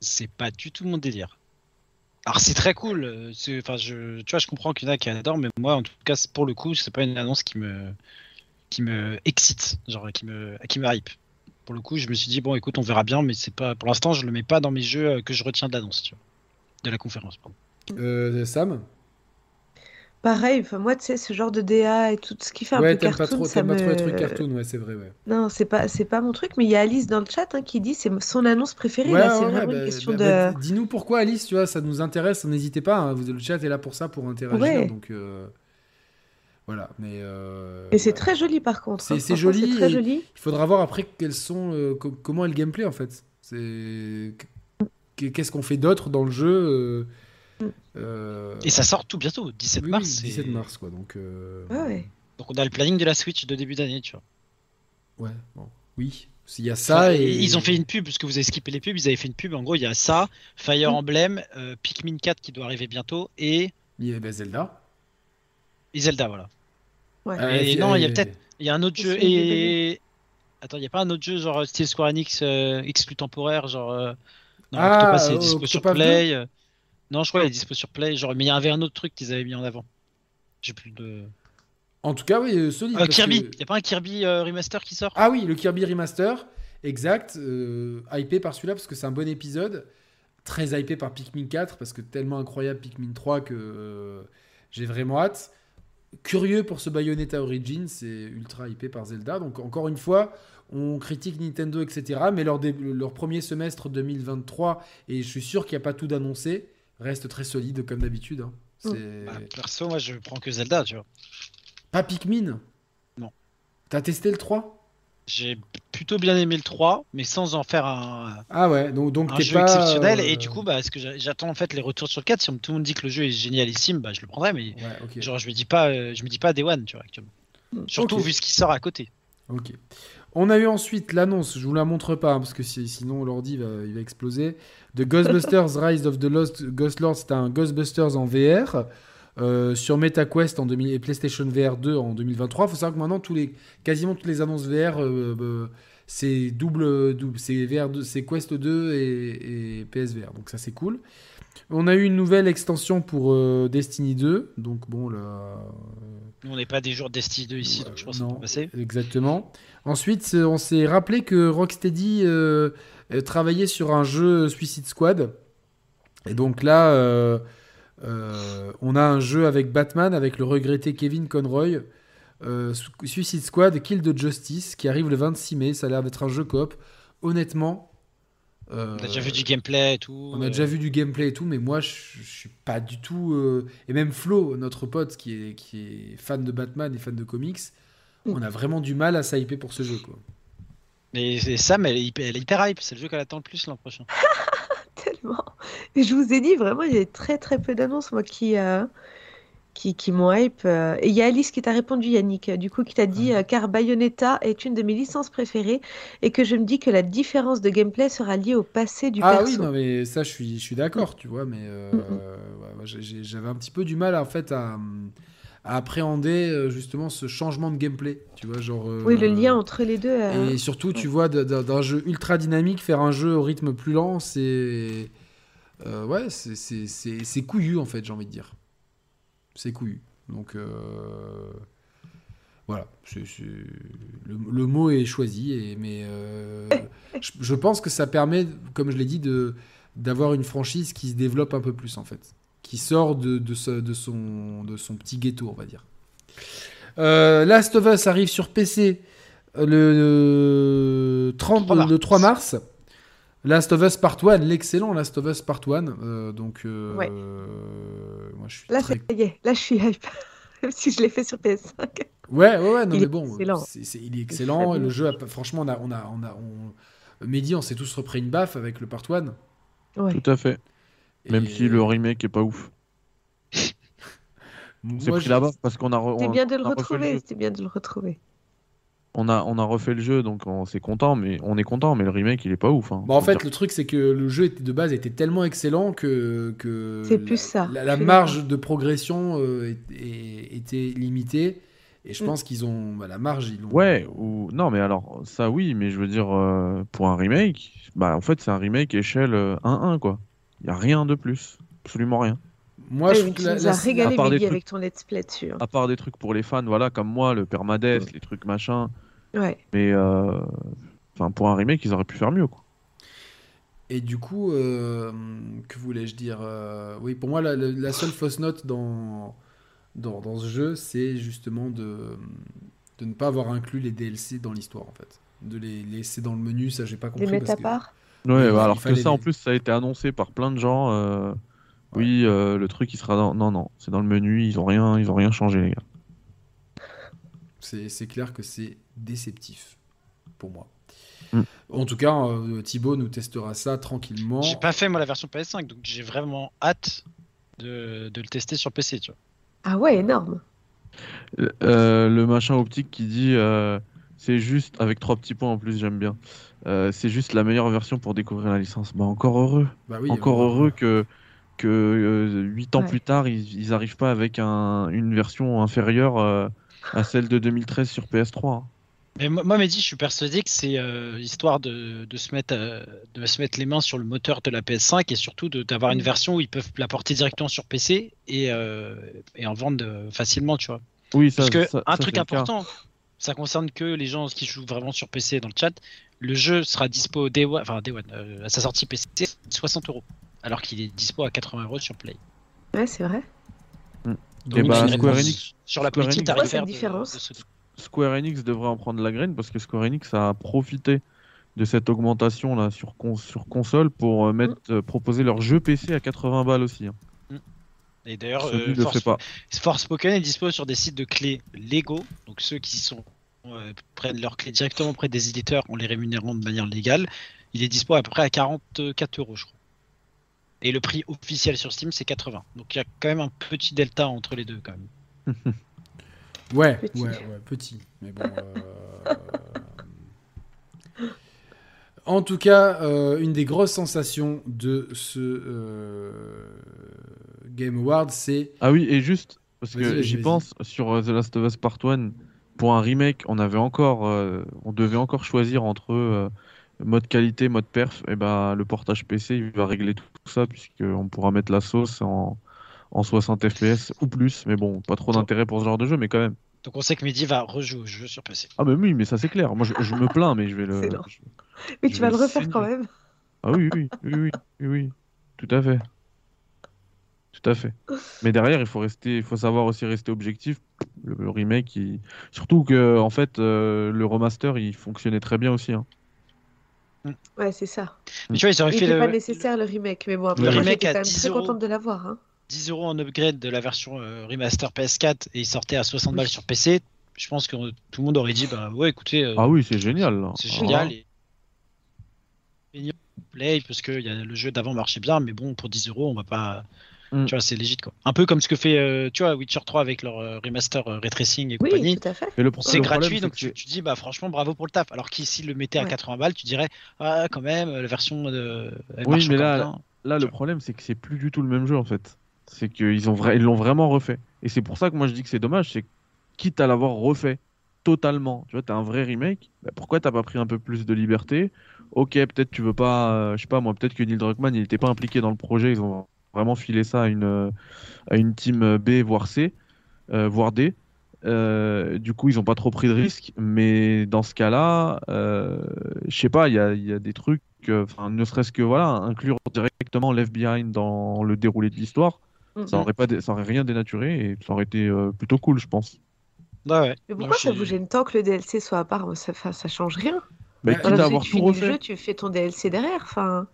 c'est pas du tout mon délire. Alors c'est très cool. euh, Enfin, je, tu vois, je comprends qu'il y en a qui adorent, mais moi, en tout cas, pour le coup, c'est pas une annonce qui me, qui me excite, genre qui me, qui me hype. Pour le coup, je me suis dit bon, écoute, on verra bien, mais c'est pas, pour l'instant, je le mets pas dans mes jeux euh, que je retiens de l'annonce, de la conférence. pardon. Euh, Sam? Pareil, enfin, moi, tu sais, ce genre de DA et tout ce qui fait un Ouais, peu t'aimes pas cartoon, trop, ça t'aimes pas trop les me... trucs cartoon, ouais, c'est vrai, ouais. Non, c'est pas, c'est pas mon truc, mais il y a Alice dans le chat hein, qui dit c'est son annonce préférée. Ouais, là, c'est ouais, vraiment une bah, question bah, de. bah, Dis-nous pourquoi, Alice, tu vois, ça nous intéresse, n'hésitez pas, hein, le chat est là pour ça, pour interagir, donc euh, voilà, mais... euh, Et c'est ouais. très joli par contre. C'est- hein, c'est franchement, joli C'est très joli. Il faudra voir après quels sont, euh, co- comment est le gameplay, en fait. C'est... Qu'est-ce qu'on fait d'autre dans le jeu euh, Et ça sort tout bientôt, 17 oui, mars. oui, c'est- 17 mars, quoi, donc... euh, ouais. Donc on a le planning de la Switch de début d'année, tu vois. Ouais, bon, oui, il y a ça et... Ils ont fait une pub, parce que vous avez skippé les pubs, ils avaient fait une pub. En gros, il y a ça, Fire. Emblem, euh, Pikmin 4 qui doit arriver bientôt, et, Il y a Zelda. et Zelda, voilà. Ouais. Euh, Et non, il y a peut-être- Il y a un autre jeu et. Attends, il n'y a pas un autre jeu genre style Square Enix euh, exclu temporaire, genre. euh, Non, Ah, Octopath, c'est euh, dispo sur Play. euh, Non, je crois qu'il est dispo sur Play, genre, mais il y avait un autre truc qu'ils avaient mis en avant. J'ai plus de. En tout cas, oui, euh, solide. Euh, Kirby, il que- n'y a pas un Kirby euh, remaster qui sort? Ah oui, le Kirby Remaster, exact. euh, hypé par celui-là parce que c'est un bon épisode. Très hypé par Pikmin 4 parce que tellement incroyable Pikmin 3 que j'ai vraiment hâte. Curieux pour ce Bayonetta Origins, c'est ultra hypé par Zelda. Donc encore une fois, on critique Nintendo, etc. Mais leur, dé- leur premier semestre 2023, et je suis sûr qu'il n'y a pas tout d'annoncé, reste très solide comme d'habitude. hein. C'est Bah, Perso, moi je prends que Zelda, tu vois. pas Pikmin? Non. T'as testé le 3 J'ai plutôt bien aimé le 3, mais sans en faire un, Ah ouais, donc, donc un t'es jeu pas, exceptionnel. euh, Et du coup, bah, que j'attends en fait les retours sur le 4. Si tout le monde dit que le jeu est génialissime, bah, je le prendrai, mais Ouais, genre je me dis pas, euh, je me dis pas Day One, tu vois, actuellement. Surtout Ok. vu ce qui sort à côté. Ok. On a eu ensuite l'annonce, je vous la montre pas hein, parce que si- sinon l'ordi va, il va exploser, de Ghostbusters Rise of the Lost Ghost Lord. C'est un Ghostbusters en VR euh, sur MetaQuest en 2000 et PlayStation VR 2 en 2023. Il faut savoir que maintenant tous les, quasiment toutes les annonces VR, euh, euh, c'est double, double, c'est VR 2, c'est Quest 2 et, et PSVR. Donc ça c'est cool. On a eu une nouvelle extension pour Destiny 2. Donc bon là. Nous, on n'est pas des jours Destiny 2 ici, donc je pense non. passer. Exactement. Ensuite, on s'est rappelé que Rocksteady euh, euh, travaillait sur un jeu Suicide Squad. Et donc là, euh, euh, on a un jeu avec Batman, avec le regretté Kevin Conroy. Su- Suicide Squad, Kill the Justice, qui arrive le 26 mai. Ça a l'air d'être un jeu coop. Honnêtement. Euh, On a déjà vu du gameplay et tout. on a euh, déjà vu du gameplay et tout, mais moi je, je suis pas du tout. euh, Et même Flo, notre pote qui est, qui est fan de Batman et fan de comics, Mm. on a vraiment du mal à s'hyper pour ce jeu. Quoi. Mais c'est Sam, elle est hyper, elle est hyper hype. C'est le jeu qu'elle attend le plus l'an prochain. Tellement. Et je vous ai dit, vraiment, il y a très très peu d'annonces, moi, qui, euh, qui, qui m'ont hype. euh. Et il y a Alice qui t'a répondu, Yannick, du coup, qui t'a dit, euh, car Bayonetta est une de mes licences préférées et que je me dis que la différence de gameplay sera liée au passé du Ah perso. oui, non, mais ça, je suis, je suis d'accord, tu vois, mais euh, Mm, mm. ouais, j'avais un petit peu du mal, en fait, à, à appréhender justement ce changement de gameplay, tu vois, genre... euh, Oui, le lien entre les deux. euh, Et surtout, tu vois, d'un jeu ultra dynamique, faire un jeu au rythme plus lent, c'est... ouais, c'est- c'est c'est- c'est couillu, en fait, j'ai envie de dire. C'est couillu. Donc, euh, voilà, le, le mot est choisi, et, mais euh, je, je pense que ça permet, comme je l'ai dit, de d'avoir une franchise qui se développe un peu plus, en fait. Qui sort de, de, ce- de son, de son petit ghetto, on va dire. Euh, Last of Us arrive sur PC le 30 3 mars. le 3 mars. Last of Us Part 1, l'excellent Last of Us Part 1. euh, donc, euh, Ouais. moi je suis Là, très. ça y est, là, je suis hype. Même si je l'ai fait sur PS5. Ouais, ouais, ouais, non, Il mais est bon, excellent. c'est- c'est- il est excellent. Le jeu, a franchement, on a, on a, on a, on... Mehdi, on s'est tous repris une baffe avec le Part 1. Ouais. Tout à fait. Même Et si le remake est pas ouf. On s'est pris je- la baffe parce qu'on a, re- C'était on- bien de le retrouver. C'était bien de le retrouver. On a, on a refait le jeu, donc on s'est content, mais on est content, mais le remake il est pas ouf. hein. Bah, en fait, dire. le truc, c'est que le jeu était, de base était tellement excellent que, que C'est la- plus ça. La, marge de progression euh, est- est- était limitée. Et je Mm. pense qu'ils ont. bah, la marge, ils l'ont. Ouais, ou non, mais alors ça oui, mais je veux dire euh, pour un remake, bah en fait c'est un remake échelle euh, 1-1 quoi. Il y a rien de plus, absolument rien. Moi, Ouais, je que tu la- nous la- as régalé, Mehdi, avec ton let's play dessus. À part des trucs pour les fans, voilà, comme moi, le permadeath, les trucs machin. Ouais. Mais euh, enfin pour un remake, ils auraient pu faire mieux quoi. Et du coup, euh, que voulais-je dire euh, Oui, pour moi, la, seule fausse note dans, dans, dans ce jeu, c'est justement de, de ne pas avoir inclus les DLC dans l'histoire, en fait. De les laisser dans le menu, ça, j'ai pas Les compris. mettre parce à que- part? Ouais, il bah, alors que ça en les- plus ça a été annoncé par plein de gens. euh, Oui, euh, le truc il sera dans. Non, non, c'est dans le menu, ils ont rien, ils ont rien changé les gars. C'est c'est clair que c'est déceptif pour moi. Mm. En tout cas, euh, Thibaut nous testera ça tranquillement. J'ai pas fait moi la version PS5, donc j'ai vraiment hâte de, de le tester sur PC, tu vois. Ah ouais, énorme. Euh, le machin optique qui dit euh, c'est juste, avec trois petits points en plus, j'aime bien. Euh, c'est juste la meilleure version pour découvrir la licence. Bah encore heureux. Bah oui, encore euh, heureux que que 8 ans Ouais. plus tard, ils, ils arrivent pas avec un, une version inférieure euh, à celle de 2013 sur PS3. hein. Mais moi, Mehdi, je suis persuadé que c'est euh, histoire de, de se mettre, euh, de se mettre les mains sur le moteur de la PS5 et surtout d'avoir une Mm. version où ils peuvent la porter directement sur PC et, euh, et en vendre euh, facilement, tu vois. Oui, ça, Parce que ça- un ça, truc important, ça concerne que les gens qui jouent vraiment sur PC dans le chat. Le jeu sera dispo Day One, enfin Day One, euh, à sa sortie PC 60 euros, alors qu'il est dispo à 80 euros sur Play. Ouais, c'est vrai. Donc, Eh bah, une Square Enix- sur la Square politique Enix- tarifaire de- de. Square Enix devrait en prendre la graine parce que Square Enix a profité de cette augmentation là sur, cons- sur console pour euh, mettre, euh, proposer leur jeu PC à 80 balles aussi. hein. Et d'ailleurs, euh, Force-. Forspoken est dispo sur des sites de clés Lego, donc ceux qui sont euh, prennent leurs clés directement auprès des éditeurs en les rémunérant de manière légale. Il est dispo à peu près à 44 euros, je crois. Et le prix officiel sur Steam, c'est 80. Donc il y a quand même un petit delta entre les deux, quand même. Ouais, Petit. ouais, ouais, petit. Mais bon. euh, En tout cas, euh, une des grosses sensations de ce euh, Game Award, c'est. Ah oui, et juste, parce que j'y pense, sur The Last of Us Part 1, pour un remake, on avait encore, euh, on devait encore choisir entre euh, mode qualité, mode perf, et ben le portage PC, il va régler tout ça, puisqu'on pourra mettre la sauce en, en 60 FPS ou plus, mais bon, pas trop d'intérêt pour ce genre de jeu, mais quand même. Donc on sait que Mehdi va rejouer au jeu sur PC. Ah mais oui, mais ça c'est clair, moi je, je me plains, mais je vais le... Je- Mais tu vas le refaire quand même. Ah oui, oui, oui, oui, oui, oui, tout à fait. Tout à fait. Mais derrière, il faut rester, il faut savoir aussi rester objectif. Le, le remake, il- surtout que en fait, euh, le remaster, il fonctionnait très bien aussi. hein. Ouais, c'est ça. Mais tu vois, ils auraient Il fait n'était le, pas nécessaire le remake, mais bon, après, Le moi remake à quand même 10 très euros. contente de l'avoir. Hein. 10 euros en upgrade de la version euh, remaster PS4 et il sortait à 60 balles sur PC. Je pense que tout le monde aurait dit bah ouais, écoutez, euh, Ah oui, c'est génial. c'est Ah. génial. Et- play parce que y a, le jeu d'avant marchait bien, mais bon, pour 10 euros, on va pas. Mm. Tu vois, c'est légit quoi. Un peu comme ce que fait, euh, tu vois, Witcher 3 avec leur euh, remaster euh, ray tracing et Oui, compagnie. tout à fait. Mais le pro- C'est le problème, gratuit, c'est donc que tu, tu dis, bah franchement, bravo pour le taf. Alors qu'ici, le mettait à Ouais. 80 balles, tu dirais, ah, quand même, la version de. Elle Oui, mais là-. Là, le problème, c'est que c'est plus du tout le même jeu en fait. C'est qu'ils ont vra- ils l'ont vraiment refait. Et c'est pour ça que moi je dis que c'est dommage. C'est quitte à l'avoir refait totalement, tu vois, t'as un vrai remake. bah, pourquoi t'as pas pris un peu plus de liberté? Ok, peut-être tu veux pas, euh, je sais pas moi, peut-être que Neil Druckmann il était pas impliqué dans le projet. Ils ont vraiment filé ça à une euh, à une team B voire C, euh, voire D. Euh, du coup, ils ont pas trop pris de risques. Mais dans ce cas-là, euh, je sais pas, il y a, il y a des trucs enfin, ne serait-ce que voilà, inclure directement Left Behind dans le déroulé de l'histoire, Mhm. ça aurait pas, dé- ça aurait rien dénaturé et ça aurait été euh, plutôt cool, je pense. Ouais. Mais pourquoi ça vous gêne tant que le DLC soit à part? Ça, enfin, ça change rien. Mais Ouais, quitte, à avoir tu tout refait, jeu, tu fais ton DLC derrière. Enfin,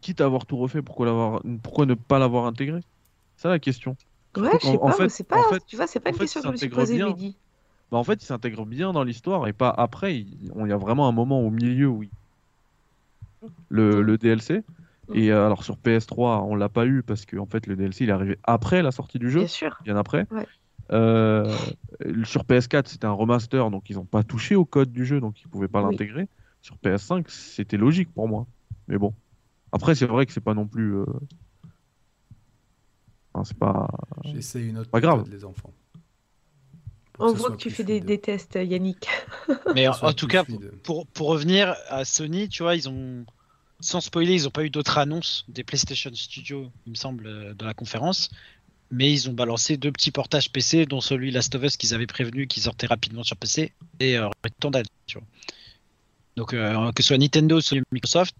quitte à avoir tout refait, pourquoi l'avoir, pourquoi ne pas l'avoir intégré? C'est ça la question. ouais, je sais en- en pas. fait- mais c'est pas, en fait- tu vois, c'est pas une fait, question que je me suis posée. Mehdi. Bah, en fait, il s'intègre bien dans l'histoire et pas après. Il on- y a vraiment un moment au milieu où il- le, le DLC. Et euh, alors sur PS3, on l'a pas eu parce que en fait le DLC il est arrivé après la sortie du jeu, Bien sûr. bien après. Ouais. Euh, sur PS4, c'était un remaster, donc ils n'ont pas touché au code du jeu, donc ils pouvaient pas Oui. l'intégrer. Sur PS5, c'était logique pour moi. Mais bon. Après, c'est vrai que c'est pas non plus. euh, enfin, c'est pas. J'essaie une autre Pas grave. les enfants. On voit que tu fais des, tests, Yannick. Mais en, tout cas, pour, pour revenir à Sony, tu vois, ils ont, sans spoiler, ils n'ont pas eu d'autres annonces des PlayStation Studios, il me semble, euh, dans la conférence. Mais ils ont balancé deux petits portages PC, dont celui Last of Us qu'ils avaient prévenu qui sortait rapidement sur PC et euh, tu vois. Donc, euh, que ce soit Nintendo, soit Microsoft,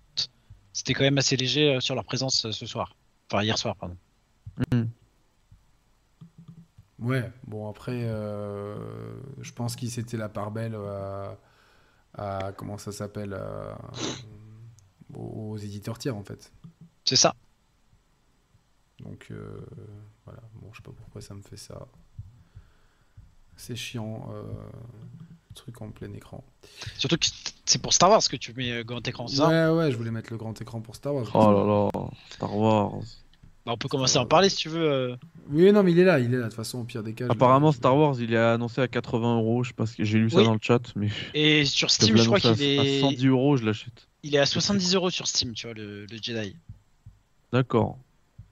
c'était quand même assez léger euh, sur leur présence euh, ce soir. Enfin, hier soir, pardon. Ouais, bon après, euh, je pense qu'il s'était la part belle à, à- comment ça s'appelle, à- aux, aux éditeurs tiers en fait. C'est ça. Donc euh, voilà, bon, je sais pas pourquoi ça me fait ça. C'est chiant, euh, truc en plein écran. Surtout que c'est pour Star Wars que tu mets euh, grand écran, c'est ça Ouais, ouais, je voulais mettre le grand écran pour Star Wars. Oh là là, Star Wars. Bah, On peut commencer à en parler si tu veux. euh. Oui, non, mais il est là, il est là. De toute façon, au pire des cas. je- Apparemment, Star Wars, il est annoncé à 80 euros. Je sais pas j'ai lu ça Oui. dans le chat, mais Et sur Steam, je crois qu'il à, à est... 110 euros, je l'achète. il est à 70 euros sur Steam, tu vois, le, le Jedi. D'accord.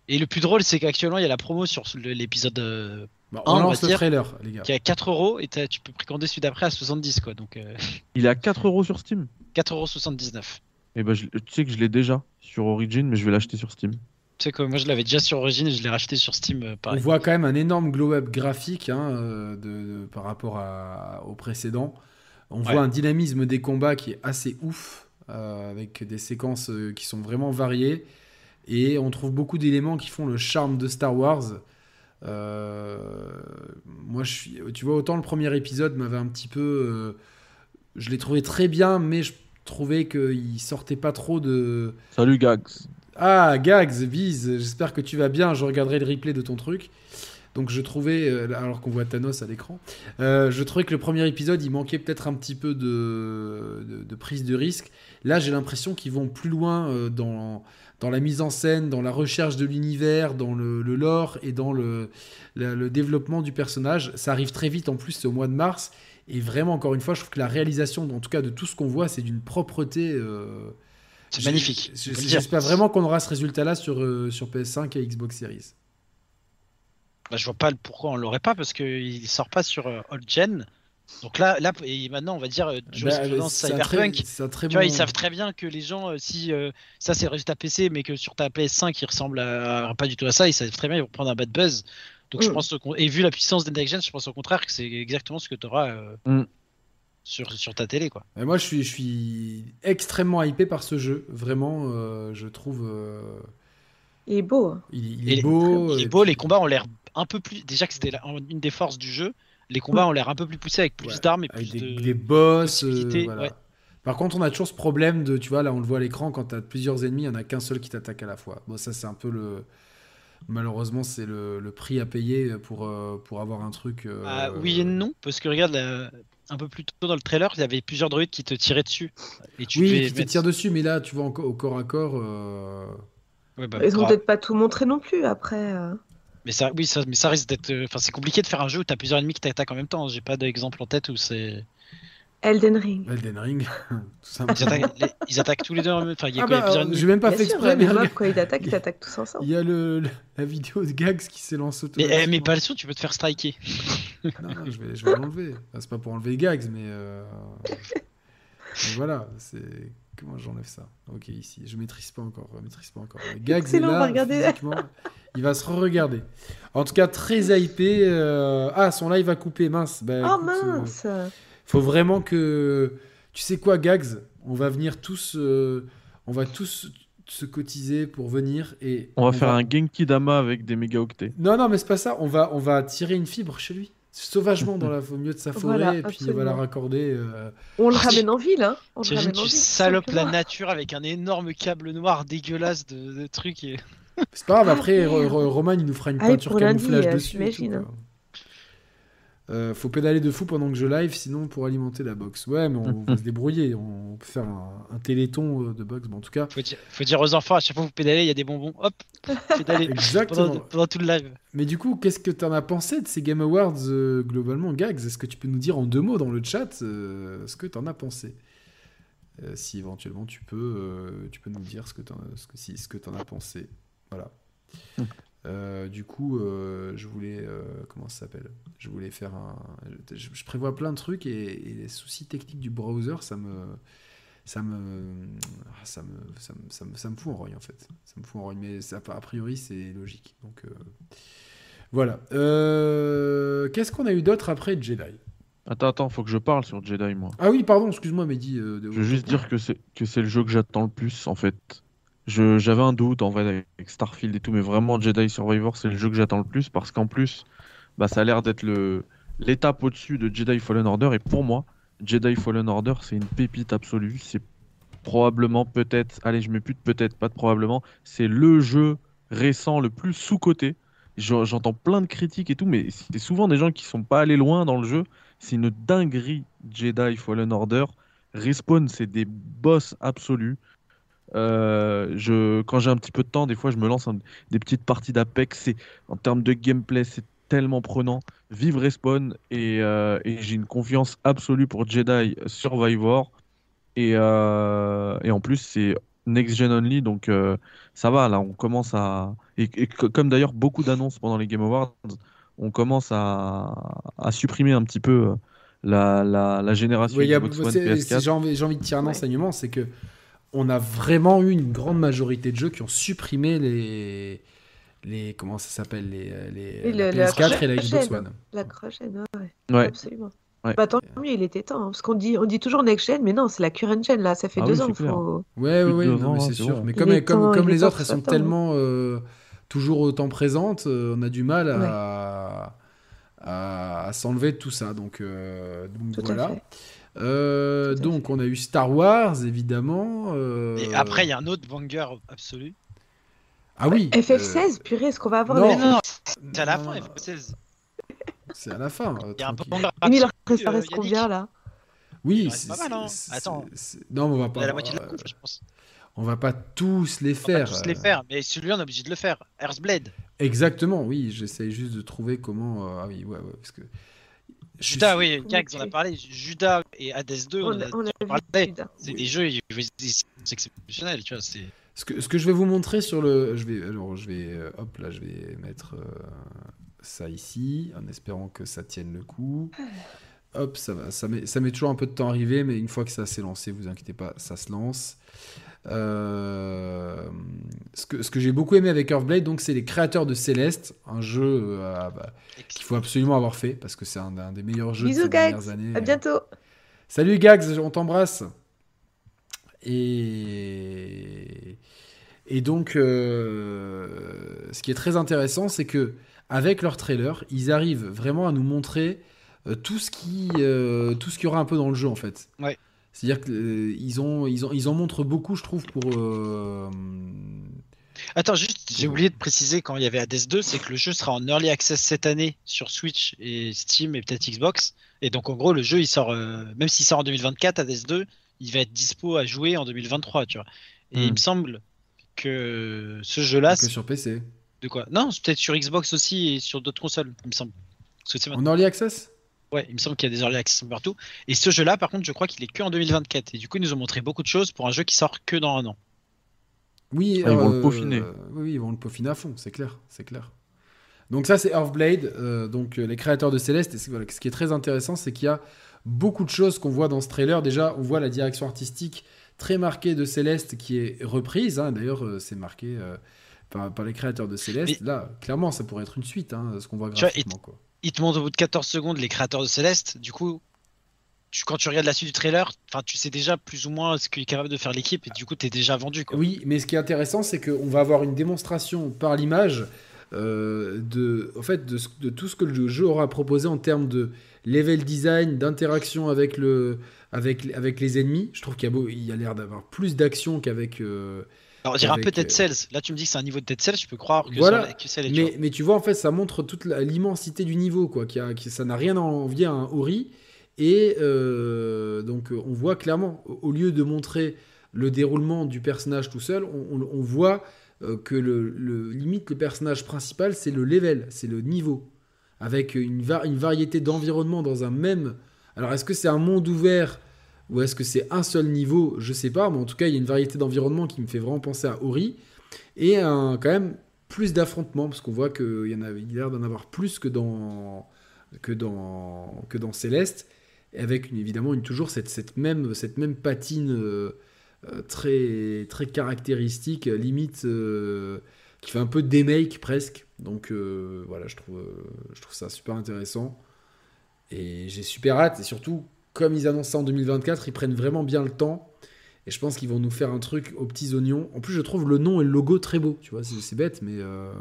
Et le plus drôle, c'est qu'actuellement, il y a la promo sur l'épisode Bah, un, on on va lance le dire, trailer, les gars. qui est à 4 euros et tu peux précommander celui d'après à 70, quoi. Donc euh, Il est à 4 euros sur Steam. 4,79€. Et ben, je- tu sais que je l'ai déjà sur Origin, mais je vais l'acheter sur Steam. Tu sais quoi, moi je l'avais déjà sur Origin et je l'ai racheté sur Steam, euh, On pareil. voit quand même un énorme glow-up graphique hein, euh, de, de- par rapport à- au précédent. On Ouais. voit un dynamisme des combats qui est assez ouf, euh, avec des séquences qui sont vraiment variées. Et on trouve beaucoup d'éléments qui font le charme de Star Wars. Euh, moi, je suis, tu vois, autant le premier épisode m'avait un petit peu. euh, je l'ai trouvé très bien, mais je trouvais qu'il sortait pas trop de. Salut Gags. Ah, Gags, Viz, j'espère que tu vas bien. Je regarderai le replay de ton truc. Donc je trouvais, euh, alors qu'on voit Thanos à l'écran, euh, je trouvais que le premier épisode, il manquait peut-être un petit peu de, de, de prise de risque. Là, j'ai l'impression qu'ils vont plus loin dans, dans la mise en scène, dans la recherche de l'univers, dans le, le lore et dans le, développement du personnage. Ça arrive très vite, en plus, c'est au mois de mars. Et vraiment, encore une fois, je trouve que la réalisation, en tout cas de tout ce qu'on voit, c'est d'une propreté. euh, C'est magnifique. J'espère vraiment qu'on aura ce résultat-là sur, euh, sur PS5 et Xbox Series. Bah, je vois pas pourquoi on l'aurait pas parce qu'il sort pas sur euh, Old Gen. Donc là, là et maintenant, on va dire euh, jurisprudence Bah, c'est un très- cyberpunk. un très Tu vois, ils savent très bien que les gens, euh, si euh, ça c'est le résultat PC, mais que sur ta PS5 il ressemble à, pas du tout à ça, ils savent très bien ils vont prendre un bad buzz. Donc je Mm. pense, et vu la puissance des next gen, je pense au contraire que c'est exactement ce que tu auras Mm. sur, sur ta télé, quoi. Et moi, je suis, je suis extrêmement hypé par ce jeu. Vraiment, euh, je trouve. euh, Il est beau. hein. il, Et est beau. Il est beau, puis- les combats ont l'air un peu plus. Déjà que c'était une des forces du jeu, les combats ont l'air un peu plus poussés avec plus Ouais, d'armes et avec plus des, de. des boss. euh, possibilités, voilà. ouais. Par contre, on a toujours ce problème de, tu vois, là, on le voit à l'écran, quand tu as plusieurs ennemis, il n'y en a qu'un seul qui t'attaque à la fois. Bon, ça, c'est un peu le. Malheureusement, c'est le, le prix à payer pour, euh, pour avoir un truc. euh, Ah, oui et non, parce que regarde, la- un peu plus tôt dans le trailer, il y avait plusieurs druides qui te tiraient dessus. Et tu oui, qui te mettre- tire dessus, mais là, tu vois, encore au corps à corps. euh, Ouais, bah, Ils ont peut-être pas tout montré non plus après. euh. Mais ça, oui, ça, mais ça risque d'être. euh, Enfin, c'est compliqué de faire un jeu où t'as plusieurs ennemis qui t'attaquent en même temps. J'ai pas d'exemple en tête où c'est. Elden Ring. Elden Ring, tout Ils attaquent, les- ils attaquent tous les deux en même Enfin, il y a Ah quoi, bah, plusieurs euh, ennemis. j'ai même pas Bien fait sûr, exprès, mais mobs, regarde, quand ils t'attaquent, ils t'attaquent tous ensemble. il y a le, le- la vidéo de Gags qui s'élance Mais, automatiquement. eh, mais pas le son, tu peux te faire striker. Non, non, je vais, je vais l'enlever. Enfin, c'est pas pour enlever gags, mais, euh, mais voilà, c'est comment j'enlève ça Ok, ici, je maîtrise pas encore, je maîtrise pas encore. Gags est là, il va se re-regarder. En tout cas, très hypé. euh, Ah, son live a coupé, mince. Oh écoute, euh, mince faut vraiment que, tu sais quoi, gags, on va venir tous, euh, on va tous se cotiser pour venir et On va faire un Genki Dama avec des mégaoctets. non, non, mais c'est pas ça. On va, on va tirer une fibre chez lui, sauvagement dans la, au milieu de sa forêt, Voilà, et puis on va la raccorder. euh, On le Ah, ramène en ville, hein On le ramène en ville, salopes la nature avec un énorme câble noir dégueulasse de, de trucs. Et... C'est pas grave. Ah, Après, Roman, il nous fera une peinture pour lundi, camouflage euh, dessus. et tout, j'imagine. Euh, faut pédaler de fou pendant que je live, sinon pour alimenter la box. Ouais, mais on va se débrouiller. On peut faire un, un téléthon euh, de box. Bon, en tout cas, Faut dire, faut dire aux enfants, à chaque fois que vous pédalez, il y a des bonbons. Hop, pédalez. exactement. pendant, pendant tout le live. Mais du coup, qu'est-ce que tu en as pensé de ces Game Awards euh, globalement, Gags? Est-ce que tu peux nous dire en deux mots dans le chat euh, ce que tu en as pensé? Euh, Si éventuellement tu peux, euh, tu peux nous dire ce que tu en, ce que, si, ce que en as pensé. Voilà. Euh, du coup, euh, je voulais. euh, comment ça s'appelle? Je voulais faire un. Je, je prévois plein de trucs et, et les soucis techniques du browser, ça me. Ça me, ah, ça, me, ça, me, ça, me, ça me fout en rogne en fait. Ça me fout en rogne, mais ça, a priori c'est logique. Donc euh, voilà. Qu'est-ce qu'on a eu d'autre après Jedi? Attends, attends, faut que je parle sur Jedi, moi. Ah oui, pardon, excuse-moi, Mehdi. euh, de- Je veux juste dire que c'est le jeu que j'attends le plus, en fait. J'avais un doute, en vrai, avec Starfield et tout, mais vraiment, Jedi Survivor, c'est le jeu que j'attends le plus, parce qu'en plus, bah, ça a l'air d'être l'étape au-dessus de Jedi Fallen Order, et pour moi, Jedi Fallen Order, c'est une pépite absolue. C'est probablement, peut-être, allez, je mets plus peut-être, pas de probablement, c'est le jeu récent le plus sous-coté. J'en- J'entends plein de critiques et tout, mais c'est souvent des gens qui sont pas allés loin dans le jeu. C'est une dinguerie, Jedi Fallen Order. Respawn, c'est des boss absolus. Euh, je, quand j'ai un petit peu de temps, des fois, je me lance un- des petites parties d'Apex. C'est- En termes de gameplay, c'est tellement prenant. Vive Respawn et, euh, et j'ai une confiance absolue pour Jedi Survivor. Et, euh, et en plus, c'est Next Gen Only, donc euh, ça va, là, on commence à... Et, et co- comme d'ailleurs beaucoup d'annonces pendant les Game Awards, on commence à, à supprimer un petit peu euh, la, la, la génération Oui, il y a- Xbox One, c'est- c'est- PS4. J'ai envie, envie de tirer un Ouais. enseignement, c'est que on a vraiment eu une grande majorité de jeux qui ont supprimé les. les comment ça s'appelle les, les, Oui, la le- la PS4 et la Xbox. One. La crochaine, ouais, ouais, absolument. Ouais. Bah, tant mieux, il était temps. hein, parce qu'on dit, on dit toujours next gen, mais non, c'est la current gen, là. Ça fait Ah deux oui, ans. Faut... Ouais, ouais, ouais, non, mais hein, c'est sûr. Mais comme, comme, temps- comme les autres, elles sont tellement euh, toujours autant présentes, euh, on a du mal à, à, à s'enlever de tout ça. Donc, euh, donc Tout à voilà. fait. Euh, donc on a eu Star Wars, évidemment. euh, Et après, il y a un autre banger absolu. Ah oui. FF16, purée, est-ce qu'on va avoir non. Mais non, FF16 c'est à la fin, non, FF16. C'est à la fin. euh, Il y a un tranquille. banger Il leur absolu, ça euh, reste combien, là? Oui, Il reste c'est- pas mal, hein. Attends. Non, mais on va Il y pas. a la moitié de la euh, coupe, je pense. On va pas tous les On va faire. tous les euh, faire, mais celui-là, on est obligé de le faire. Earthblade. Exactement, oui. J'essaye juste de trouver comment. euh, Ah oui, ouais, ouais, parce que. Judas, oui, Gags, on a parlé. Judas et Hades 2, on, On a a, on a parlé. C'est Oui. des jeux, c'est exceptionnel, tu vois. Ce que, ce que je vais vous montrer sur le. Je vais, alors, je vais. euh, hop, là, je vais mettre euh, ça ici, en espérant que ça tienne le coup. Hop, ça va. Ça met, ça met toujours un peu de temps à arriver, mais une fois que ça s'est lancé, vous inquiétez pas, ça se lance. Euh, ce que, ce que j'ai beaucoup aimé avec Earthblade, donc, c'est les créateurs de Céleste, un jeu euh, bah, qu'il faut absolument avoir fait parce que c'est un, un des meilleurs jeux de Bisous, ces Gags. dernières années. À bientôt. Salut Gags, on t'embrasse. Et, et donc, euh, ce qui est très intéressant, c'est que avec leur trailer, ils arrivent vraiment à nous montrer euh, tout ce qui, euh, tout ce qu'il y aura un peu dans le jeu en fait. Ouais. C'est-à-dire qu'ils ont, ils ont, ils en montrent beaucoup, je trouve, pour. euh, Attends, juste, j'ai oublié de préciser quand il y avait Hades 2, c'est que le jeu sera en early access cette année sur Switch et Steam et peut-être Xbox. Et donc en gros, le jeu, il sort, euh, même s'il sort en 2024 à DS2, il va être dispo à jouer en 2023, tu vois. Et il Hmm. me semble que ce jeu-là, Que c'est sur PC. de quoi? Non, c'est peut-être sur Xbox aussi et sur d'autres consoles, il me semble. Parce que c'est En early access? Ouais, il me semble qu'il y a des early access partout. Et ce jeu-là, par contre, je crois qu'il est que en 2024. Et du coup, ils nous ont montré beaucoup de choses pour un jeu qui sort que dans un an. Oui, Ah, ils vont le euh, peaufiner. Oui, oui, ils vont le peaufiner à fond, c'est clair, c'est clair. Donc ça, c'est Earthblade, euh, donc euh, les créateurs de Céleste. Et voilà, ce qui est très intéressant, c'est qu'il y a beaucoup de choses qu'on voit dans ce trailer. Déjà, on voit la direction artistique très marquée de Céleste qui est reprise. hein. D'ailleurs, euh, c'est marqué euh, par, par les créateurs de Céleste. Là, clairement, ça pourrait être une suite, hein, ce qu'on voit Tu vois, graphiquement. quoi. Ils te montrent au bout de 14 secondes les créateurs de Céleste. Du coup, tu- quand tu regardes la suite du trailer, tu sais déjà plus ou moins ce qu'est capable de faire l'équipe. Et du coup, t'es déjà vendu. Oui, mais ce qui est intéressant, c'est qu'on va avoir une démonstration par l'image euh, de, en fait, de, tout ce que le jeu aura proposé en termes de level design, d'interaction avec, le, avec, avec les ennemis. Je trouve qu'il y a, beau- il y a l'air d'avoir plus d'action qu'avec. euh, Alors, on dirait un peu Dead euh, Cells. Là, tu me dis que c'est un niveau de Dead Cells. Je peux croire que Voilà, ça, que ça l'est, tu mais, tu vois, en fait, ça montre toute l'immensité du niveau, quoi. Qui a, qui- ça n'a rien à envier à un Ori. Et euh, donc, on voit clairement, au lieu de montrer le déroulement du personnage tout seul, on, on- on voit euh, que le, le- limite le personnage principal, c'est le level, c'est le niveau, avec une, va- une variété d'environnements dans un même. Alors, est-ce que c'est un monde ouvert ou est-ce que c'est un seul niveau? Je sais pas, mais en tout cas, il y a une variété d'environnements qui me fait vraiment penser à Ori et un, quand même plus d'affrontements parce qu'on voit qu'il y en a, il a l'air d'en avoir plus que dans que dans que dans Céleste, avec évidemment une, toujours cette, même cette même patine euh, euh, très très caractéristique, limite euh, qui fait un peu démake presque. Donc voilà, je trouve je trouve ça super intéressant et j'ai super hâte et surtout comme ils annoncent ça en 2024, ils prennent vraiment bien le temps. Et je pense qu'ils vont nous faire un truc aux petits oignons. En plus, je trouve le nom et le logo très beau. Tu vois, c'est bête, mais euh,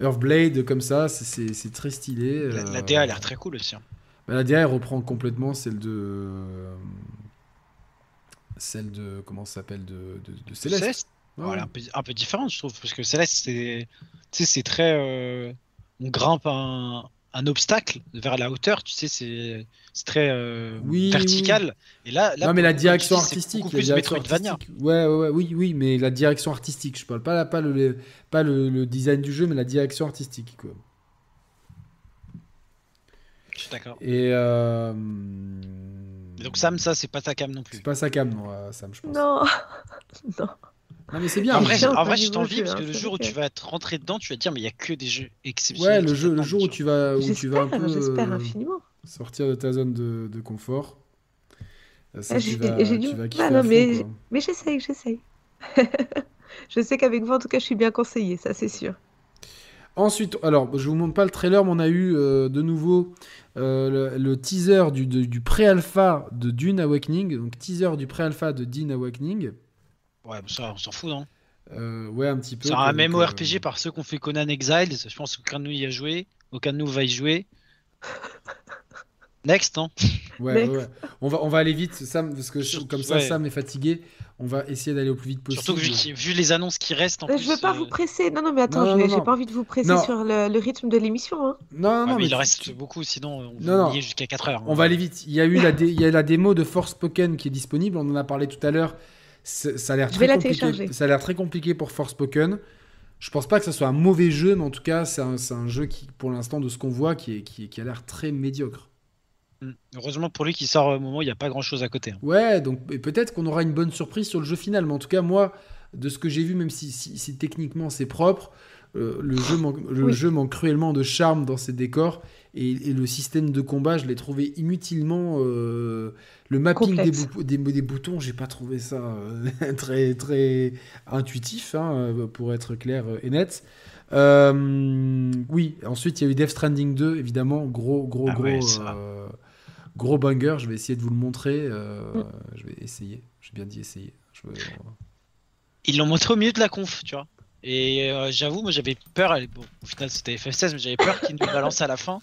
Earthblade comme ça, c'est- très stylé. La, euh, la DA a l'air très cool aussi. hein. bah, la DA elle reprend complètement celle de euh, celle de comment ça s'appelle de, de, de Céleste. Céleste, Ouais, voilà, un, peu, un peu différente, je trouve. Parce que Céleste, c'est tu sais, c'est très. euh, on grimpe un, un obstacle vers la hauteur, tu sais, c'est c'est très euh, Oui, vertical. Et là, là, non mais la tu direction dis, artistique, beaucoup la direction artistique. Ouais, ouais, ouais, oui, oui, mais la direction artistique. Je parle pas là, pas le pas le, le design du jeu, mais la direction artistique. Quoi. Je suis d'accord. Et, euh, Donc Sam, ça, c'est pas ta cam non plus. c'est pas sa cam, non, euh, Sam, je pense. Non, non. Non, mais c'est bien. En vrai, en vrai, niveau j'ai envie jeu, parce que le jour où tu vas être rentré dedans, tu vas te dire, mais il y a que des jeux exceptionnels. Ouais, le jeu, jour où tu vas, où tu vas un peu euh, sortir de ta zone de, de confort. Ça, Ah, tu j'ai- vas, kiffer non, à fond, mais- quoi. Mais j'essaye, j'essaye. je sais qu'avec vous, en tout cas, je suis bien conseillée, ça c'est sûr. Ensuite, alors, je vous montre pas le trailer, mais on a eu euh, de nouveau euh, le, le teaser du, du pré-alpha de Dune Awakening. Donc, teaser du pré-alpha de Dune Awakening. Ouais, ça, on s'en fout, non? Euh, ouais, un petit peu. C'est un MMORPG euh, par ceux qui ont fait Conan Exiles. Je pense qu'aucun de nous y a joué. Aucun de nous va y jouer. Next, hein Ouais, Next. ouais. On va, on va aller vite, Sam, parce que Surtout- comme ça, ouais. Sam est fatigué. On va essayer d'aller au plus vite possible. Surtout que vu, les annonces qui restent en Mais plus. je veux pas euh, vous presser. Non, non, mais attends, Non, non, non, j'ai non. pas envie de vous presser Non. sur le, le rythme de l'émission. Hein. Non, ouais, non, mais mais il tu- reste beaucoup, sinon on Non, non. va y est jusqu'à 4 heures. On va aller vite. Il y a eu la, dé- il y a la démo de Forspoken qui est disponible. On en a parlé tout à l'heure. Ça a l'air Je très vais la compliqué. télécharger. Ça a l'air très compliqué pour Forspoken. Je pense pas que ce soit un mauvais jeu, mais en tout cas, c'est un, jeu qui, pour l'instant, de ce qu'on voit, qui, est, qui, qui a l'air très médiocre. Mm. Heureusement pour lui qui sort au moment où il n'y a pas grand chose à côté. hein. Ouais, donc et peut-être qu'on aura une bonne surprise sur le jeu final. Mais en tout cas, moi, de ce que j'ai vu, même si, si- si techniquement c'est propre, euh, le, jeu manque, le Oui. jeu manque cruellement de charme dans ses décors. Et, et le système de combat, je l'ai trouvé inutilement. euh, le mapping des, des, des boutons, j'ai pas trouvé ça euh, très, très intuitif, hein, euh, pour être clair et net. Euh, oui, ensuite il y a eu Death Stranding 2, évidemment, gros, gros, Ah gros, ouais, euh, gros banger. Je vais essayer de vous le montrer. euh, Mm. Je vais essayer. J'ai bien dit essayer. Je Ils l'ont montré au milieu de la conf, tu vois. Et euh, j'avoue, moi j'avais peur. Bon, au final c'était FF16, mais j'avais peur qu'ils nous balancent à la fin.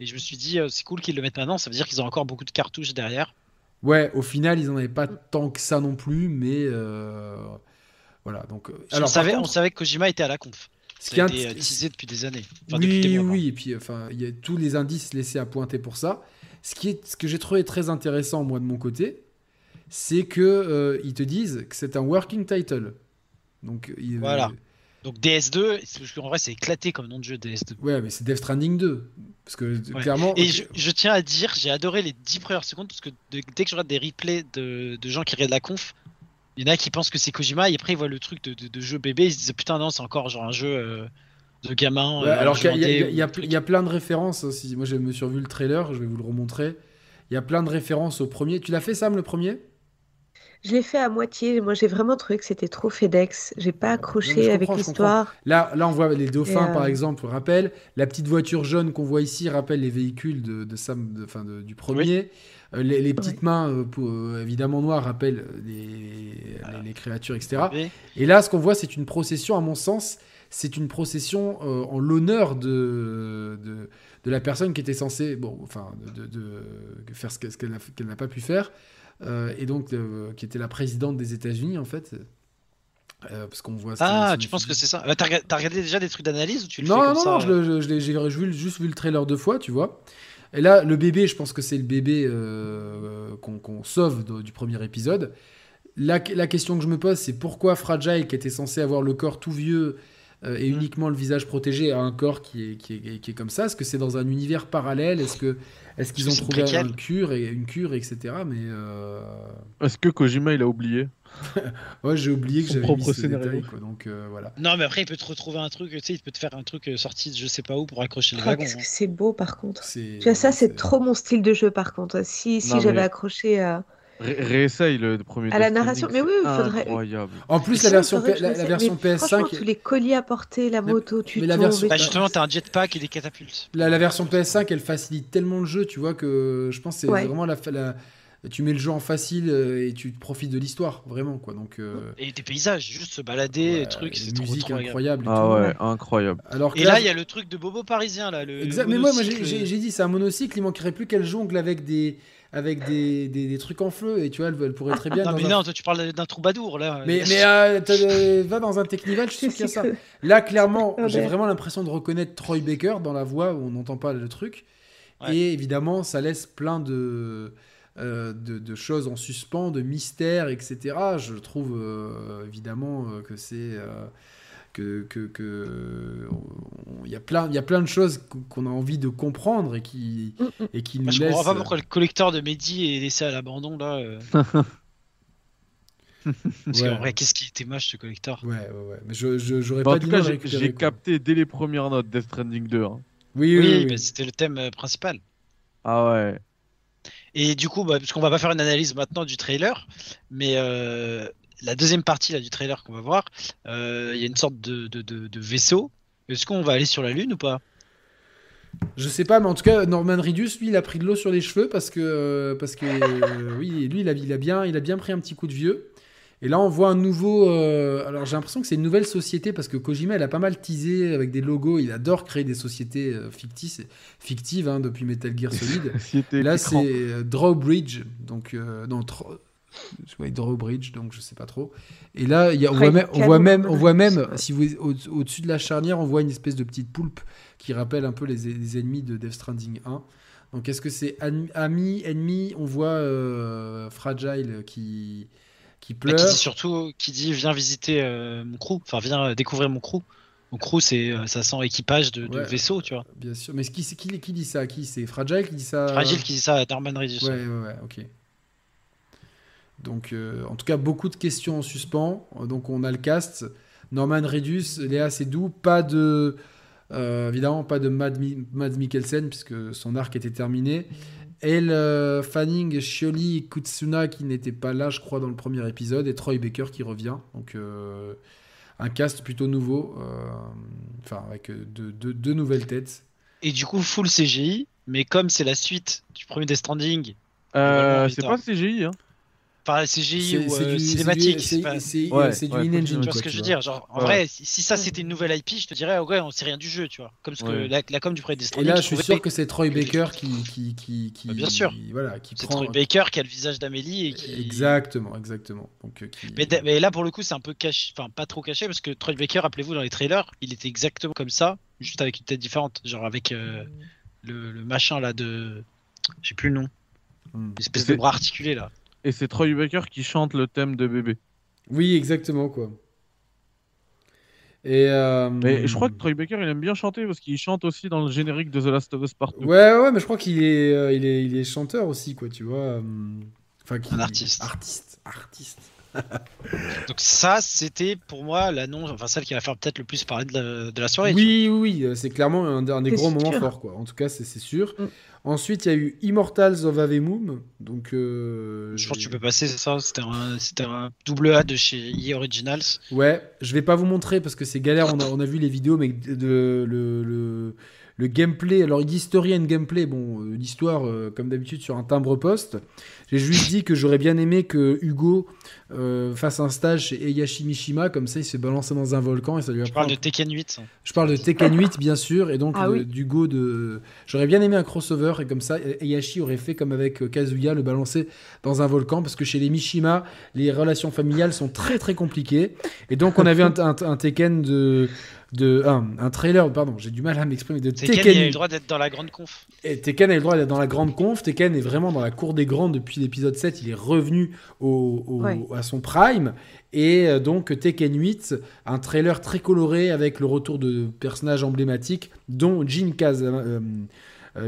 Et je me suis dit, euh, c'est cool qu'ils le mettent maintenant. Ça veut dire qu'ils ont encore beaucoup de cartouches derrière. Ouais, au final, ils en avaient pas tant que ça non plus, mais euh, voilà. Donc, euh, on, alors, savait, on savait que Kojima était à la conf. ce qui est été teasé depuis des années. Enfin, depuis oui, des mois, oui, et puis enfin, il y a tous les indices laissés à pointer pour ça. ce, qui est, ce que j'ai trouvé très intéressant, moi, de mon côté, c'est que euh, ils te disent que c'est un working title. Donc, il- Voilà. Donc DS2, c'est- parce qu'en vrai c'est éclaté comme nom de jeu DS2. Ouais, mais c'est Death Stranding 2. Parce que Ouais. clairement. Et je, je tiens à dire, j'ai adoré les 10 premières secondes parce que de- dès que je regarde des replays de, de gens qui regardent la conf, il y en a qui pensent que c'est Kojima et après ils voient le truc de, jeu bébé, ils se disent putain non c'est encore genre un jeu euh, de gamin. Ouais, euh, alors qu'il y, a- y y y plein de références aussi. Moi, je me suis revu le trailer, je vais vous le remontrer. Il y a plein de références au premier. Tu l'as fait, Sam, le premier? Je l'ai fait à moitié. Moi, j'ai vraiment trouvé que c'était trop FedEx. J'ai pas accroché avec l'histoire. Là, là, on voit les dauphins, euh, par exemple, rappelle. La petite voiture jaune qu'on voit ici rappelle les véhicules de, de Sam, de- du premier. Euh, les, les petites mains, euh, pour- euh, évidemment noires, rappellent les, Voilà. les- les créatures, etc. Bébé. Et là, ce qu'on voit, c'est une procession, à mon sens, c'est une procession euh, en l'honneur de, de, de la personne qui était censée, bon, enfin, de, de- de faire ce que- ce qu'elle n'a pas pu faire, euh, et donc euh, qui était la présidente des États-Unis, en fait. Euh, parce qu'on voit. Ah, tu penses que c'est ça Bah, T'as rega- t'as regardé déjà des trucs d'analyse ou tu le Non, fais non, comme non, ça non, euh j'ai juste vu le trailer deux fois, tu vois. Et là, le bébé, je pense que c'est le bébé euh, qu'on sauve de- du premier épisode. La, la question que je me pose, c'est pourquoi Fragile, qui était censé avoir le corps tout vieux euh, et Mm. uniquement le visage protégé, a un corps qui est, qui est, qui est comme ça? Est-ce que c'est dans un univers parallèle? Est-ce que est-ce qu'ils ont une trouvé préquelle un cure et une cure, etc. Mais euh, Est-ce que Kojima il a oublié? Ouais, j'ai oublié que j'avais propre mis ce scénario. détail, quoi. Donc euh, voilà. Non, mais après, il peut te retrouver un truc, tu sais, il peut te faire un truc sorti de je sais pas où pour accrocher le Oh, wagon. qu'est-ce hein. que c'est beau, par contre. Tu vois, ça, c'est trop mon style de jeu, par contre. Si, si j'avais mais- accroché à... Ré- Réessaye le premier. À la narration, mais oui, il faudrait- Incroyable. En plus, la version, la, la l'essaie. version Mais Franchement, PS5, tous les colis à porter, la Mais- moto, tu mais la version- Bah, justement, t'as un jetpack et des catapultes. La, la version PS5, elle facilite tellement le jeu, tu vois, que je pense que c'est Ouais. vraiment la, la- Tu mets le jeu en facile euh, et tu profites de l'histoire, vraiment, quoi. Donc, euh, Et des paysages, juste se balader, ouais, trucs, c'est trop, trop et Ah tout. ouais, incroyable. Alors Et là, il y a le truc de Bobo parisien, là. Le, Exact, le mais moi, j'ai dit, c'est un monocycle, il manquerait plus qu'elle jongle avec des, avec des, des, des trucs en feu, et tu vois, elle, elle pourrait très bien. Non, mais un- non, toi, tu parles d'un troubadour, là. Mais, mais euh, euh, va dans un Technival, je suis sûr qu'il y a ça. Là, clairement, j'ai vraiment l'impression de reconnaître Troy Baker dans la voix où on n'entend pas le truc. Ouais. Et évidemment, ça laisse plein de, euh, de, de choses en suspens, de mystères, etc. Je trouve euh, évidemment euh, que c'est. Que, que, que- on- il y a plein il y a plein de choses qu'on- a envie de comprendre et qui et qui nous Moi, je laissent comprends pas pourquoi le collecteur de Mehdi est laissé à l'abandon, là. euh. Parce Ouais. qu'en vrai, qu'est-ce qui était moche, ce collecteur? Ouais ouais ouais mais je je- j'aurais Bah, pas en tout cas, j'ai capté dès les premières notes Death Stranding 2. hein. oui oui, Oui, oui, bah, c'était le thème euh, principal. Ah ouais. Et du coup, bah, parce qu'on va pas faire une analyse maintenant du trailer, mais euh, la deuxième partie là, du trailer qu'on va voir, euh, il y a une sorte de, de, de- de vaisseau. Est-ce qu'on va aller sur la Lune ou pas? Je sais pas, mais en tout cas, Norman Reedus, lui, il a pris de l'eau sur les cheveux parce que, euh, parce que euh, oui, lui, il a, il, a bien, il a bien pris un petit coup de vieux. Et là, on voit un nouveau. euh, alors, j'ai l'impression que c'est une nouvelle société parce que Kojima, il a pas mal teasé avec des logos. Il adore créer des sociétés euh, fictives, fictives hein, depuis Metal Gear Solid. Là, c'est euh, Drawbridge, donc euh, non, Tro- ouais, Drawbridge, donc je sais pas trop. Et là, il y a, on, voit même, on voit même, on voit si vous au- au-dessus de la charnière, on voit une espèce de petite poulpe qui rappelle un peu les, les ennemis de Death Stranding 1. Donc, est-ce que c'est ami, ami, ennemi? On voit euh, Fragile qui qui pleure. Qui dit surtout, qui dit viens visiter euh, mon crew, enfin viens euh, découvrir mon crew. Mon crew, c'est ça sent équipage de, de Ouais. vaisseau, tu vois. Bien sûr, mais qui, qui, qui dit ça? Qui c'est Fragile qui dit ça? Fragile qui dit ça à Norman Reedus. Ouais, ouais, ouais, ok. Donc, euh, en tout cas, beaucoup de questions en suspens. Donc, on a le cast. Norman Reedus, Léa Seydoux, pas de. euh, évidemment, pas de Mad, Mikkelsen, puisque son arc était terminé. Elle, euh, Fanning, Shioli Kutsuna, qui n'étaient pas là, je crois, dans le premier épisode. Et Troy Baker qui revient. Donc, euh, un cast plutôt nouveau. euh, Enfin, avec deux, nouvelles têtes. Et du coup, full CGI, mais comme c'est la suite du premier Death Stranding, Euh, c'est pas CGI, hein. Enfin CGI C'est ou c'est euh, du- cinématique, c'est c'est du- pas- c'est- Ouais, c'est du ouais, in-engine. Tu vois ce que je veux dire Genre, en Ouais. vrai, si, ça c'était une nouvelle IP, je te dirais, ouais, on sait rien du jeu, tu vois. Comme ce que Ouais. la, la com du Death Et là, je je suis trouvais- sûr que c'est Troy Baker qui, qui, qui, qui- Bah, bien sûr. voilà, qui C'est prend. Troy Baker qui a le visage d'Amélie et qui. Exactement, exactement. Donc, euh, qui- Mais, là, pour le coup, c'est un peu caché, enfin pas trop caché, parce que Troy Baker, rappelez-vous, dans les trailers, il était exactement comme ça, juste avec une tête différente, genre avec euh, le, le machin là de J'ai plus le nom. Hmm. Espèce C'est- de bras articulé là. Et c'est Troy Baker qui chante le thème de bébé. Oui, exactement, quoi. Et euh, Mais je crois que Troy Baker, il aime bien chanter parce qu'il chante aussi dans le générique de The Last of Us Partout. Ouais, ouais, mais je crois qu'il est, euh, il est, il est chanteur aussi, quoi, tu vois. euh, Enfin, qu'il- Un artiste. Artiste, artiste. Donc ça, c'était pour moi l'annonce, enfin celle qui va faire peut-être le plus parler de la, de la soirée. Oui, oui, oui, c'est clairement un, un des gros moments forts, quoi. En tout cas, c'est c'est sûr. Mm. Ensuite, il y a eu Immortals of Avemum. Donc, euh, Je pense que tu peux passer, c'est ça. C'était un, double A de chez EA Originals. Ouais, je vais pas vous montrer parce que c'est galère. On a, on a vu les vidéos, mais de, de- le, le, le gameplay. Alors, il dit story and gameplay. Bon, euh, l'histoire, euh, comme d'habitude, sur un timbre-poste. J'ai juste dit que j'aurais bien aimé que Hugo euh, fasse un stage chez Eyashi Mishima. Comme ça, il se fait balancer dans un volcan et ça lui Je apprend. parle de Tekken 8. Je parle de Tekken 8, bien sûr, et donc Ah de- oui. d'Hugo de. J'aurais bien aimé un crossover, et comme ça, Eyashi aurait fait comme avec euh, Kazuya, le balancer dans un volcan, parce que chez les Mishima, les relations familiales sont très très compliquées. Et donc, on avait un, un- un Tekken de. De un, un trailer, pardon, j'ai du mal à m'exprimer, de Tekken, Tekken. a eu le droit d'être dans la grande conf. Et Tekken a eu le droit d'être dans la grande conf. Tekken est vraiment dans la cour des grands depuis l'épisode 7. Il est revenu au, au- Ouais. à son prime. Et euh, donc Tekken 8, un trailer très coloré avec le retour de personnages emblématiques, dont Jin Kaz. euh, euh,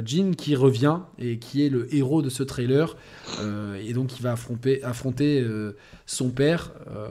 Jin qui revient et qui est le héros de ce trailer. Euh, et donc il va affronter, affronter euh, son père, euh,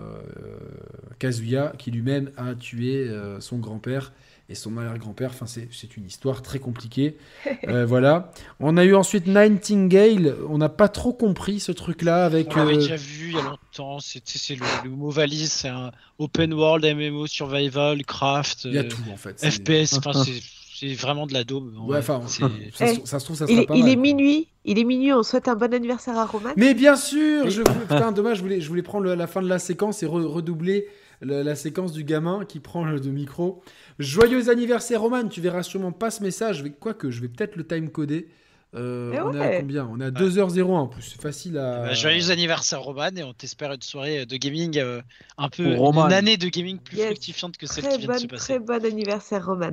Kazuya, qui lui-même a tué euh, son grand-père et son arrière-grand-père. Enfin, c'est c'est une histoire très compliquée. Euh, voilà. On a eu ensuite Nightingale. On n'a pas trop compris ce truc-là avec. On l'avait euh, déjà vu il y a longtemps. C'est le, le mot valise. C'est un open world MMO survival craft. Il y a euh, tout en fait. C'est- FPS. Enfin, c'est vraiment de la daube. Ouais, enfin, C'est- ça, se- Eh, ça se trouve, ça Il, sera pas il mal, est minuit, il est minuit, on souhaite un bon anniversaire à Roman. Mais bien sûr, je voulais- putain, dommage, je voulais, je voulais prendre le- la fin de la séquence et re- redoubler la, la séquence du gamin qui prend le de micro. Joyeux anniversaire, Roman. Tu verras sûrement pas ce message. Quoique, je vais peut-être le time coder. Euh, Eh on est à combien? On est à 2h01 en plus. C'est facile à. Bah, joyeux anniversaire Roman et on t'espère une soirée de gaming euh, un peu Roman. une année de gaming plus Yes. fructifiante que celle Très qui vient de se passer. très bon anniversaire Roman.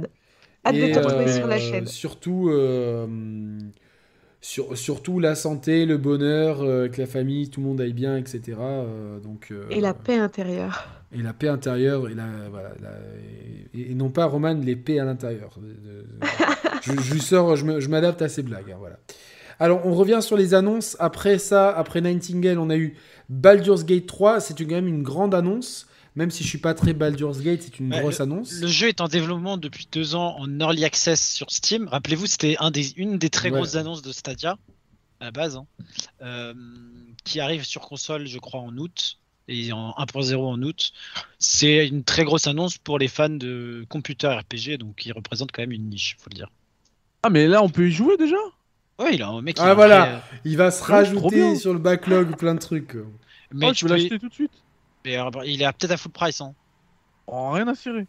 Hâte Et, de te retrouver euh, sur la chaîne. Surtout, euh, sur, surtout la santé, le bonheur, euh, que la famille, tout le monde aille bien, etc. euh, donc, euh, Et la paix intérieure. et la paix intérieure, et, la, voilà, la- et, et non pas, Roman, les paix à l'intérieur. je, je sors, je m'adapte à ces blagues. hein, voilà. Alors, on revient sur les annonces. Après ça, après Nightingale, on a eu Baldur's Gate 3. C'est quand même une grande annonce. Même si je suis pas très Baldur's Gate, c'est une grosse annonce. Le jeu est en développement depuis deux ans en early access sur Steam. Rappelez-vous, c'était un des, une des très Ouais. grosses annonces de Stadia à la base, hein, euh, qui arrive sur console, je crois, en août et en 1.0 en août. C'est une très grosse annonce pour les fans de computer RPG, donc il représente quand même une niche, faut le dire. Ah, mais là, on peut y jouer déjà? Ouais, il a un mec. qui Ah, a un voilà. euh, Il va se rajouter sur le backlog plein de trucs. mais Oh, tu peux- l'acheter tout de suite? Mais, euh, il est peut-être à full price. Hein. Oh, rien à cirer.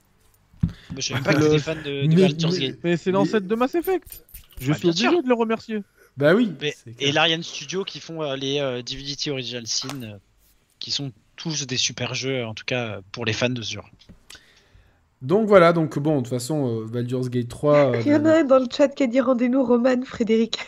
Je savais même pas que t'étais fan de, de mais- Baldur's mais- Gate. Mais c'est Mais- l'ancêtre de Mass Effect. Je Bah, suis obligé sûr. de le remercier. Bah oui. Mais- Et l'Ariane Studio qui font euh, les euh, Divinity Original Sin, euh, qui sont tous des super jeux, en tout cas pour les fans de ce genre. Donc voilà, donc bon, de toute façon, euh, Baldur's Gate 3. euh, Il y en a un dans le chat qui a dit rendez-nous Roman, Frédéric.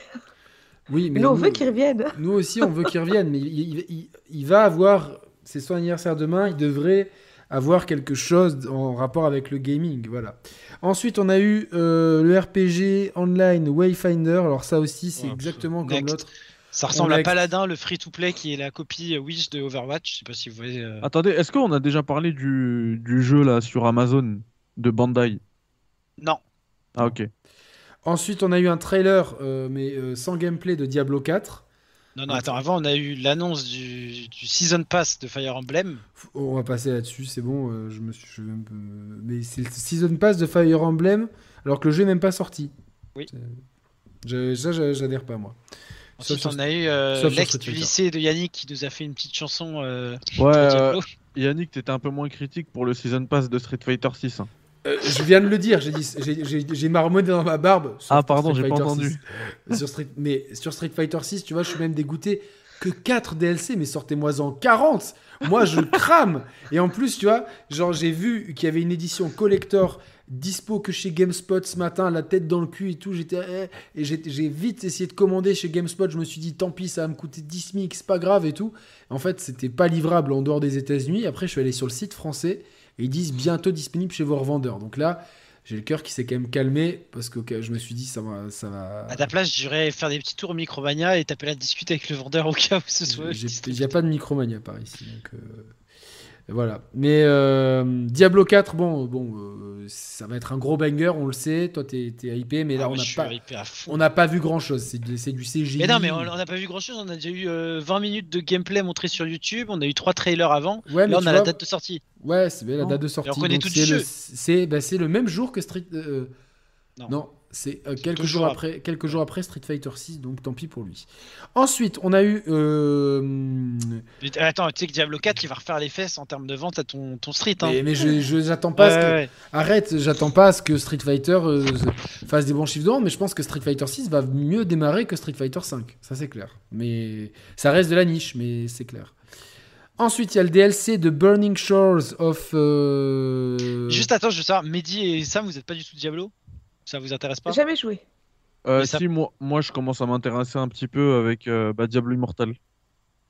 Oui, mais Mais nous, on nous, veut qu'il revienne. nous aussi, on veut qu'il revienne. Mais il, il- il- il va avoir. C'est son anniversaire demain, il devrait avoir quelque chose en rapport avec le gaming. Voilà. Ensuite, on a eu euh, le RPG online Wayfinder. Alors, ça aussi, c'est Ouais, exactement next. comme l'autre. Ça ressemble à. Paladin, le free-to-play qui est la copie euh, Wish de Overwatch. Je sais pas si vous voyez. euh, Attendez, est-ce qu'on a déjà parlé du, du jeu là sur Amazon de Bandai? Non, Ah, ok. Ensuite, on a eu un trailer, euh, mais euh, sans gameplay de Diablo 4. Non, non, attends, avant on a eu l'annonce du, du Season Pass de Fire Emblem. On va passer là-dessus, c'est bon. euh, je me suis. je vais un peu- Mais c'est le Season Pass de Fire Emblem, alors que le jeu n'est même pas sorti. Oui. Je- Ça, j'adhère pas, moi. Ensuite, Sauf sur- on a eu euh, l'ex du lycée de Yannick qui nous a fait une petite chanson euh, Ouais, euh. Yannick, t'étais un peu moins critique pour le Season Pass de Street Fighter 6. hein. Euh, je viens de le dire, j'ai marmonné dans ma barbe. sur Ah, pardon, j'ai pas entendu. 6. Sur Street, mais sur Street Fighter 6, tu vois, je suis même dégoûté que 4 DLC, mais sortez-moi en 40 Moi, je crame Et en plus, tu vois, genre, j'ai vu qu'il y avait une édition collector dispo que chez GameSpot ce matin, la tête dans le cul et tout. J'étais eh, et j'ai vite essayé de commander chez GameSpot. Je me suis dit, tant pis, ça va me coûter 10 000, c'est pas grave et tout. En fait, c'était pas livrable en dehors des États-Unis. Après, je suis allé sur le site français et ils disent bientôt disponible chez vos revendeurs. Donc là, j'ai le cœur qui s'est quand même calmé parce que je me suis dit, ça va. Ça va... À ta place, j'irais faire des petits tours au Micromania et t'appeler à discuter avec le vendeur au cas où ce soit. Il n'y a pas de Micromania par ici. Donc, euh, voilà. Mais euh, Diablo 4, bon, bon euh, ça va être un gros banger, on le sait. Toi, t'es es hypé, mais là, Ah, on n'a pas, on pas vu grand chose. C'est du, CGI. Mais non, mais on n'a pas vu grand chose. On a déjà eu euh, 20 minutes de gameplay montré sur YouTube. On a eu trois trailers avant. Ouais, mais Là, on a la date de sortie. Ouais, c'est la date de sortie. c'est le, bah, le même jour que Street. euh, Non. non, c'est euh, quelques toujours jours après, quelques jours après Street Fighter 6, donc tant pis pour lui. Ensuite, on a eu. euh, attends, tu sais que Diablo 4, il va refaire les fesses en termes de vente à ton, ton street. Hein. mais, mais je je- j'attends pas. à ce que- ouais. Arrête, j'attends pas à ce que Street Fighter euh, fasse des bons chiffres de vente, mais je pense que Street Fighter 6 va mieux démarrer que Street Fighter 5. Ça, c'est clair. Mais ça reste de la niche, mais c'est clair. Ensuite, il y a le DLC de Burning Shores of. euh, Juste attends, je veux savoir, Mehdi et Sam, vous êtes pas du tout Diablo? Ça vous intéresse pas Jamais joué. Euh, ça- Si, moi, moi, je commence à m'intéresser un petit peu avec euh, bah, Diablo Immortal.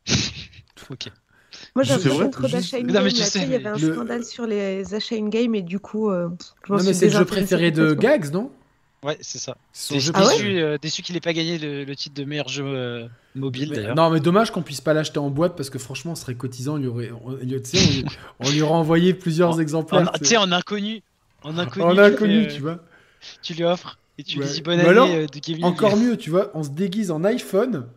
Ok. Moi, je tu sais, sais, Il y avait un le- scandale sur les achats in-game et du coup, euh, je Non, mais c'est le jeu préféré de. Gags, non? Ouais, c'est ça. C'est son Déçu, jeu Ah ouais euh, déçu qu'il ait pas gagné le, le titre de meilleur jeu euh, mobile Mais- d'ailleurs. non, mais dommage qu'on puisse pas l'acheter en boîte parce que franchement, ce serait cotisant. Il y aurait, on, il y a- on, lui- on lui aurait envoyé plusieurs exemplaires. Tu sais, en inconnu. En inconnu. en inconnu, euh, tu vois. Tu lui offres et tu Ouais. lui dis bonne année alors, euh, de gaming. Encore mieux, tu vois, on se déguise en iPhone,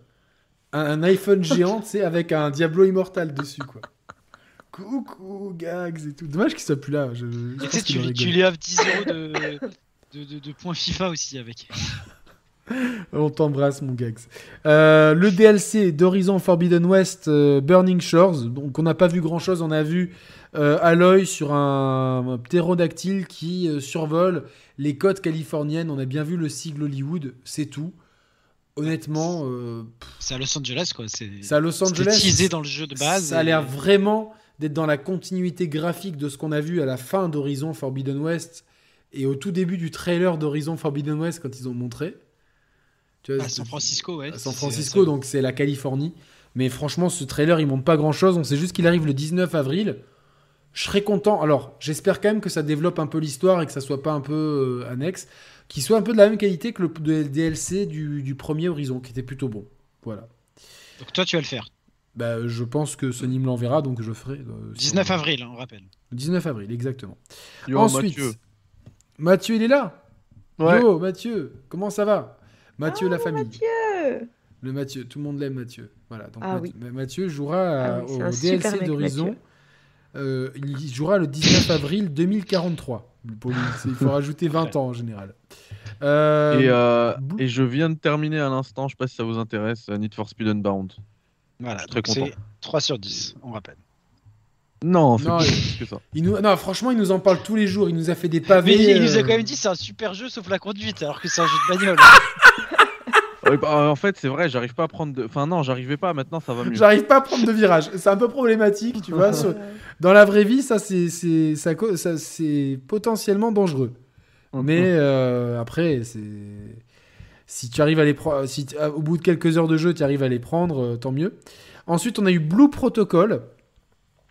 un, un iPhone géant, tu sais, avec un Diablo Immortal dessus, quoi. Coucou, gags et tout. Dommage qu'il soit plus là. Je, je Et tu tu, lui offres 10 euros de, de, de- de points FIFA aussi avec. On t'embrasse, mon gags. Euh, le DLC d'Horizon Forbidden West, euh, Burning Shores. Donc, on n'a pas vu grand chose. On a vu euh, Aloy sur un, un ptérodactyle qui euh, survole les côtes californiennes. On a bien vu le sigle Hollywood. C'est tout. Honnêtement, C'est à Los Angeles quoi. C'est à Los Angeles. teasé dans le jeu de base. Ça a l'air vraiment d'être dans la continuité graphique de ce qu'on a vu à la fin d'Horizon Forbidden West et au tout début du trailer d'Horizon Forbidden West quand ils ont montré. Tu vois, à c'est- San Francisco, ouais. à San Francisco, donc c'est la Californie. Mais franchement, ce trailer, il montre pas grand chose. On sait juste qu'il arrive le 19 avril. Je serais content. Alors, j'espère quand même que ça développe un peu l'histoire et que ça soit pas un peu euh, annexe. Qu'il soit un peu de la même qualité que le DLC du, du premier Horizon, qui était plutôt bon. Voilà. Donc toi, tu vas le faire. Bah, je pense que Sony me l'enverra, donc je ferai. euh, sur- 19 avril, hein, on rappelle. 19 avril, exactement. Yo, Ensuite, Mathieu. Mathieu. il est là? Ouais. Yo, Mathieu, comment ça va? Mathieu, la famille. Mathieu Le Mathieu, tout le monde l'aime, Mathieu. Voilà, donc Ah Math- oui. Ma- Mathieu jouera Ah oui, au DLC d'Horizon. Mathieu. Euh, il jouera le 19 avril 2043. Pour lui, c'est- il faut rajouter 20 ans en général. Euh, Et, euh, et je viens de terminer à l'instant, je sais pas si ça vous intéresse, Need for Speed Unbound. Voilà, Très content. c'est 3 sur 10, on rappelle. Non, Non, plus que ça. il nous, non, franchement, il nous en parle tous les jours. Il nous a fait des pavés. Mais il nous a euh, quand même dit c'est un super jeu sauf la conduite, alors que c'est un jeu de bagnole. Ouais, bah, en fait, c'est vrai, j'arrive pas à prendre de. Enfin, non, j'arrivais pas, maintenant ça va mieux. J'arrive pas à prendre de virage. C'est un peu problématique, tu vois. sur- Dans la vraie vie, ça, c'est, c'est, ça, ça, c'est potentiellement dangereux. Mais euh, après, c'est... si tu arrives à les prendre, si t- au bout de quelques heures de jeu, tu arrives à les prendre, euh, tant mieux. Ensuite, on a eu Blue Protocol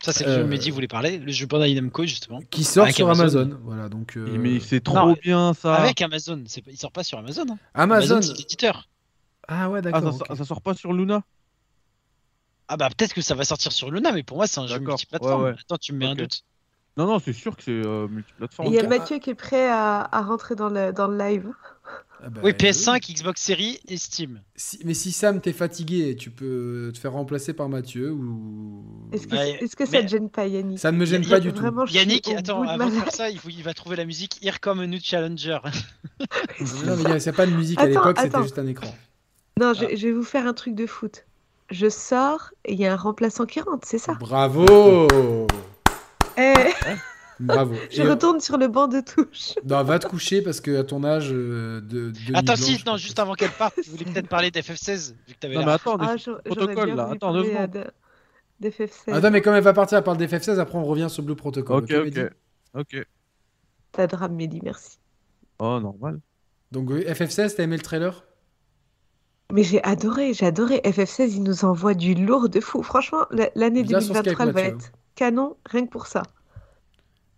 Ça, c'est le jeu Euh, que Mehdi voulait parler, le jeu Bandai Namco justement. qui sort Avec sur Amazon. Amazon. Voilà, donc euh, Mais c'est trop Non, bien ça. Avec Amazon, il sort pas sur Amazon. hein. Amazon. c'est l'éditeur. Ah ouais, Ah, d'accord. ça, sort pas sur Luna? Ah bah peut-être que ça va sortir sur Luna, mais pour moi c'est un jeu multiplateforme. ouais, ouais. Attends, tu me mets un doute. Non, non, c'est sûr que c'est euh, multiplateforme. Il y a. Mathieu qui est prêt à, à rentrer dans le, dans le live. Ah bah, Oui, PS5, Xbox Series et Steam. Si- mais si Sam t'es fatigué, tu peux te faire remplacer par Mathieu ou. Est-ce que, est-ce que ça te gêne pas, Yannick Ça ne me gêne Y pas du tout. Yannick, attends, avant de faire ça, il, faut- il va trouver la musique Here Come a New Challenger. Non, mais il n'y a, pas de musique à Attends, l'époque, c'était juste un écran. Non, je, je vais vous faire un truc de foot. Je sors et il y a un remplaçant qui rentre, c'est ça? Bravo Eh, Bravo. Je Et, euh, retourne sur le banc de touche. non, va te coucher parce que à ton âge euh, de, de Attends, si, non, juste avant qu'elle parte, tu voulais peut-être parler d'FF16, vu que t'avais Non, mais attends, Ah, protocole, là. Attends, deux parler, secondes. euh, de- d'FF16. Attends, mais quand elle va partir, elle parle d'FF16, après on revient sur Blue Protocol. Ok, ok. Ok. T'as drame, Mehdi, merci. Oh, normal. Donc euh, FF16, t'as aimé le trailer? Mais j'ai adoré, j'ai adoré. FF16, il nous envoie du lourd de fou. Franchement, la- l'année Viens sur 2023, elle Skype, va être canon, rien que pour ça.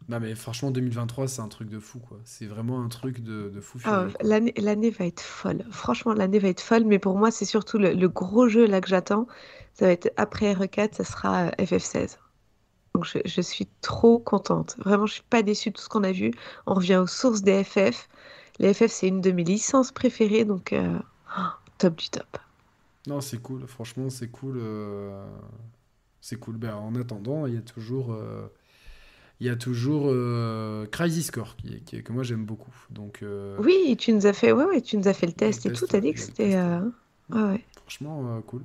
Non mais franchement 2023 c'est un truc de fou quoi. C'est vraiment un truc de, de fou Ah, furieux. quoi. l'année, l'année va être folle. Franchement, l'année va être folle. Mais pour moi, c'est surtout le, le gros jeu là que j'attends. Ça va être après RE4, ça sera euh, FF16. Donc je, je suis trop contente. Vraiment, je suis pas déçue de tout ce qu'on a vu. On revient aux sources des FF. Les FF, c'est une de mes licences préférées. Donc euh, oh, top du top. Non c'est cool, franchement c'est cool. euh, C'est cool. Ben, en attendant il y a toujours, euh, il y a toujours euh, Crisis Core qui, que moi j'aime beaucoup. Donc euh, Oui, tu nous as fait, ouais, ouais, tu nous as fait le test et test, tout. T'as dit que c'était. euh, Ouais, ouais. franchement euh, cool.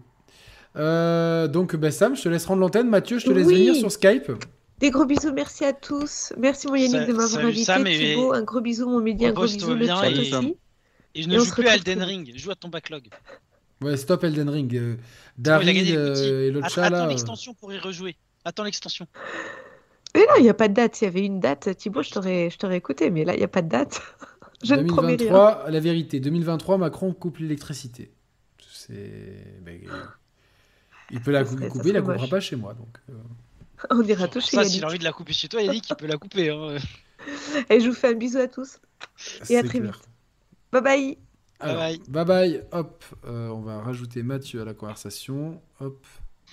Euh, donc ben, Sam, je te laisse rendre l'antenne. Mathieu, je te laisse Oui. venir sur Skype. Des gros bisous, merci à tous. Merci mon Yannick Sa- de m'avoir invité. Sam, et- Thibaut, un gros bisou mon Mehdi, un gros bisou le chat et- aussi. Et je ne joue plus à Elden Ring, joue à ton backlog. Ouais, stop Elden Ring. Euh, Daryl euh, et Att- chat Attends là. euh, l'extension pour y rejouer. Attends l'extension. Mais non, il n'y a pas de date. S'il y avait une date, Thibaut, je t'aurais, je t'aurais écouté. Mais là, il n'y a pas de date. je ne promets rien. 2023, la vérité. 2023, Macron coupe l'électricité. C'est. ben, il peut la couper, il la coupera moche. pas chez moi. Donc, euh, On ira ça, Yannick. s'il a envie de la couper chez toi, Yannick, il peut la couper. hein. Et je vous fais un bisou à tous. Et à très clair. vite. Bye bye. Alors, Bye bye bye. Hop, euh, on va rajouter Mathieu à la conversation. Hop,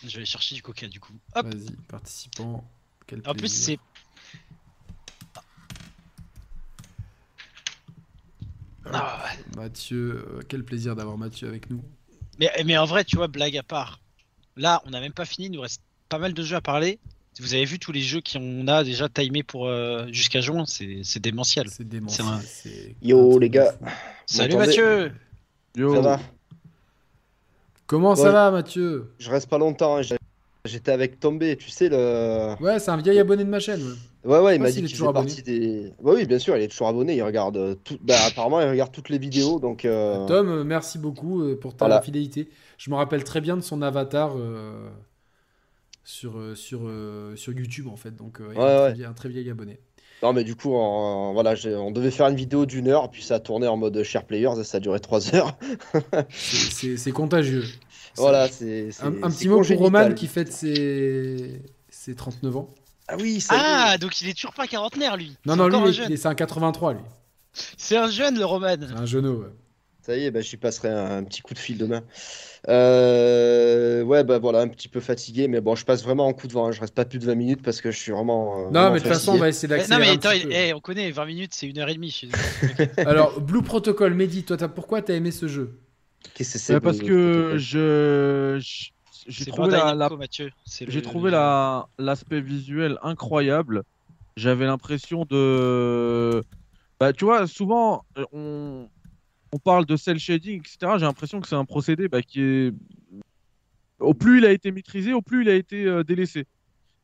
Je vais aller chercher du coca du coup. Vas-y, participant. Quel En plus, c'est. Ah, ouais. Mathieu, euh, quel plaisir d'avoir Mathieu avec nous. mais, mais en vrai, tu vois, blague à part. Là, on n'a même pas fini, il nous reste pas mal de jeux à parler. Vous avez vu tous les jeux qu'on a déjà timés pour euh, jusqu'à juin, c'est c'est démentiel. C'est démentiel. un- Yo, les gars. Salut Mathieu Yo. Ça va Comment ça va, Mathieu? Je reste pas longtemps. hein, J'étais avec Tombé, tu sais, le. Ouais, c'est un vieil abonné de ma chaîne. ouais. Ouais, ouais, il pas m'a dit est qu'il faisait partie des. Ouais, oui, bien sûr, il est toujours abonné. Il regarde euh, tout. Bah, apparemment, il regarde toutes les vidéos. Donc, euh, Tom, euh, merci beaucoup pour ta Voilà. fidélité. Je me rappelle très bien de son avatar euh, sur, sur, euh, sur YouTube, en fait. Donc, il est Ouais, un, ouais. Très vieil, un très vieil abonné. Non, mais du coup, en- voilà, on devait faire une vidéo d'une heure, puis ça a tourné en mode share players, et ça a duré trois heures. C'est contagieux. Voilà, c'est. Un, petit mot pour. Roman qui fête ses, ses 39 ans. Ah oui, ça y est. Ah, donc il est toujours pas quarantenaire lui Non, C'est non, lui, encore un il est- jeune. il est- c'est un 83, lui. C'est un jeune le Roman C'est un genou, ouais. Ça y est, bah, j'y passerai un, un petit coup de fil demain. Euh, ouais, bah voilà, un petit peu fatigué, mais bon, je passe vraiment en coup de vent. hein. Je reste pas plus de 20 minutes parce que je suis vraiment. euh, Non, vraiment mais de toute façon, on va essayer Eh, Non d'accélérer mais un attends, petit peu. eh, on connaît 20 minutes, c'est une heure et demie. Alors, Blue Protocol, Mehdi, toi, pourquoi t'as aimé ce jeu? Qu'est-ce que c'est Euh, parce que je je- j'ai trouvé la, la- le- trouvé la l'aspect visuel incroyable. J'avais l'impression de bah tu vois souvent euh, on on parle de cel shading etc. J'ai l'impression que c'est un procédé bah, qui est au plus il a été maîtrisé au plus il a été euh, délaissé.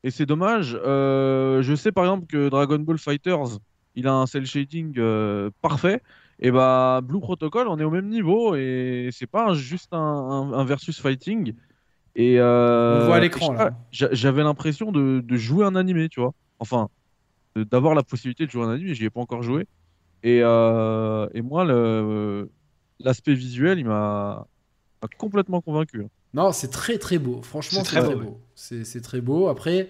Et c'est dommage. Euh, je sais par exemple que Dragon Ball Fighters il a un cel shading euh, parfait. Et bah Blue Protocol, on est au même niveau et c'est pas juste un, un- un versus fighting. Et euh, On voit à l'écran, là. J'avais l'impression de, de jouer un animé, tu vois. Enfin, d'avoir la possibilité de jouer un animé, j'y ai pas encore joué. Et, euh, et moi, l'aspect visuel, il m'a complètement convaincu. hein. Non, c'est très très beau. Franchement, C'est très très beau, beau. C'est c'est très beau. Après,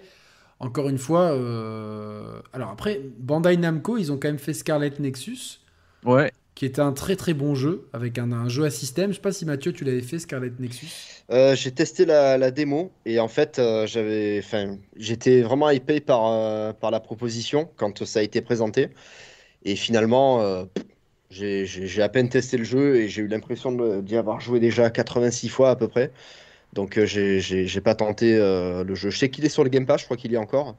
encore une fois, euh, alors après, Bandai Namco, ils ont quand même fait Scarlet Nexus, Ouais. qui était un très très bon jeu, avec un, un jeu à système. Je sais pas si Mathieu, tu l'avais fait, Scarlet Nexus. Euh, j'ai testé la, la démo et en fait, euh, j'avais, enfin, j'étais vraiment hypé par, euh, par la proposition quand ça a été présenté. Et finalement, euh, j'ai j'ai- j'ai à peine testé le jeu et j'ai eu l'impression d'y avoir joué déjà 86 fois à peu près. Donc, euh, j'ai j'ai- j'ai pas tenté euh, le jeu. Je sais qu'il est sur le Game Pass, je crois qu'il y est encore.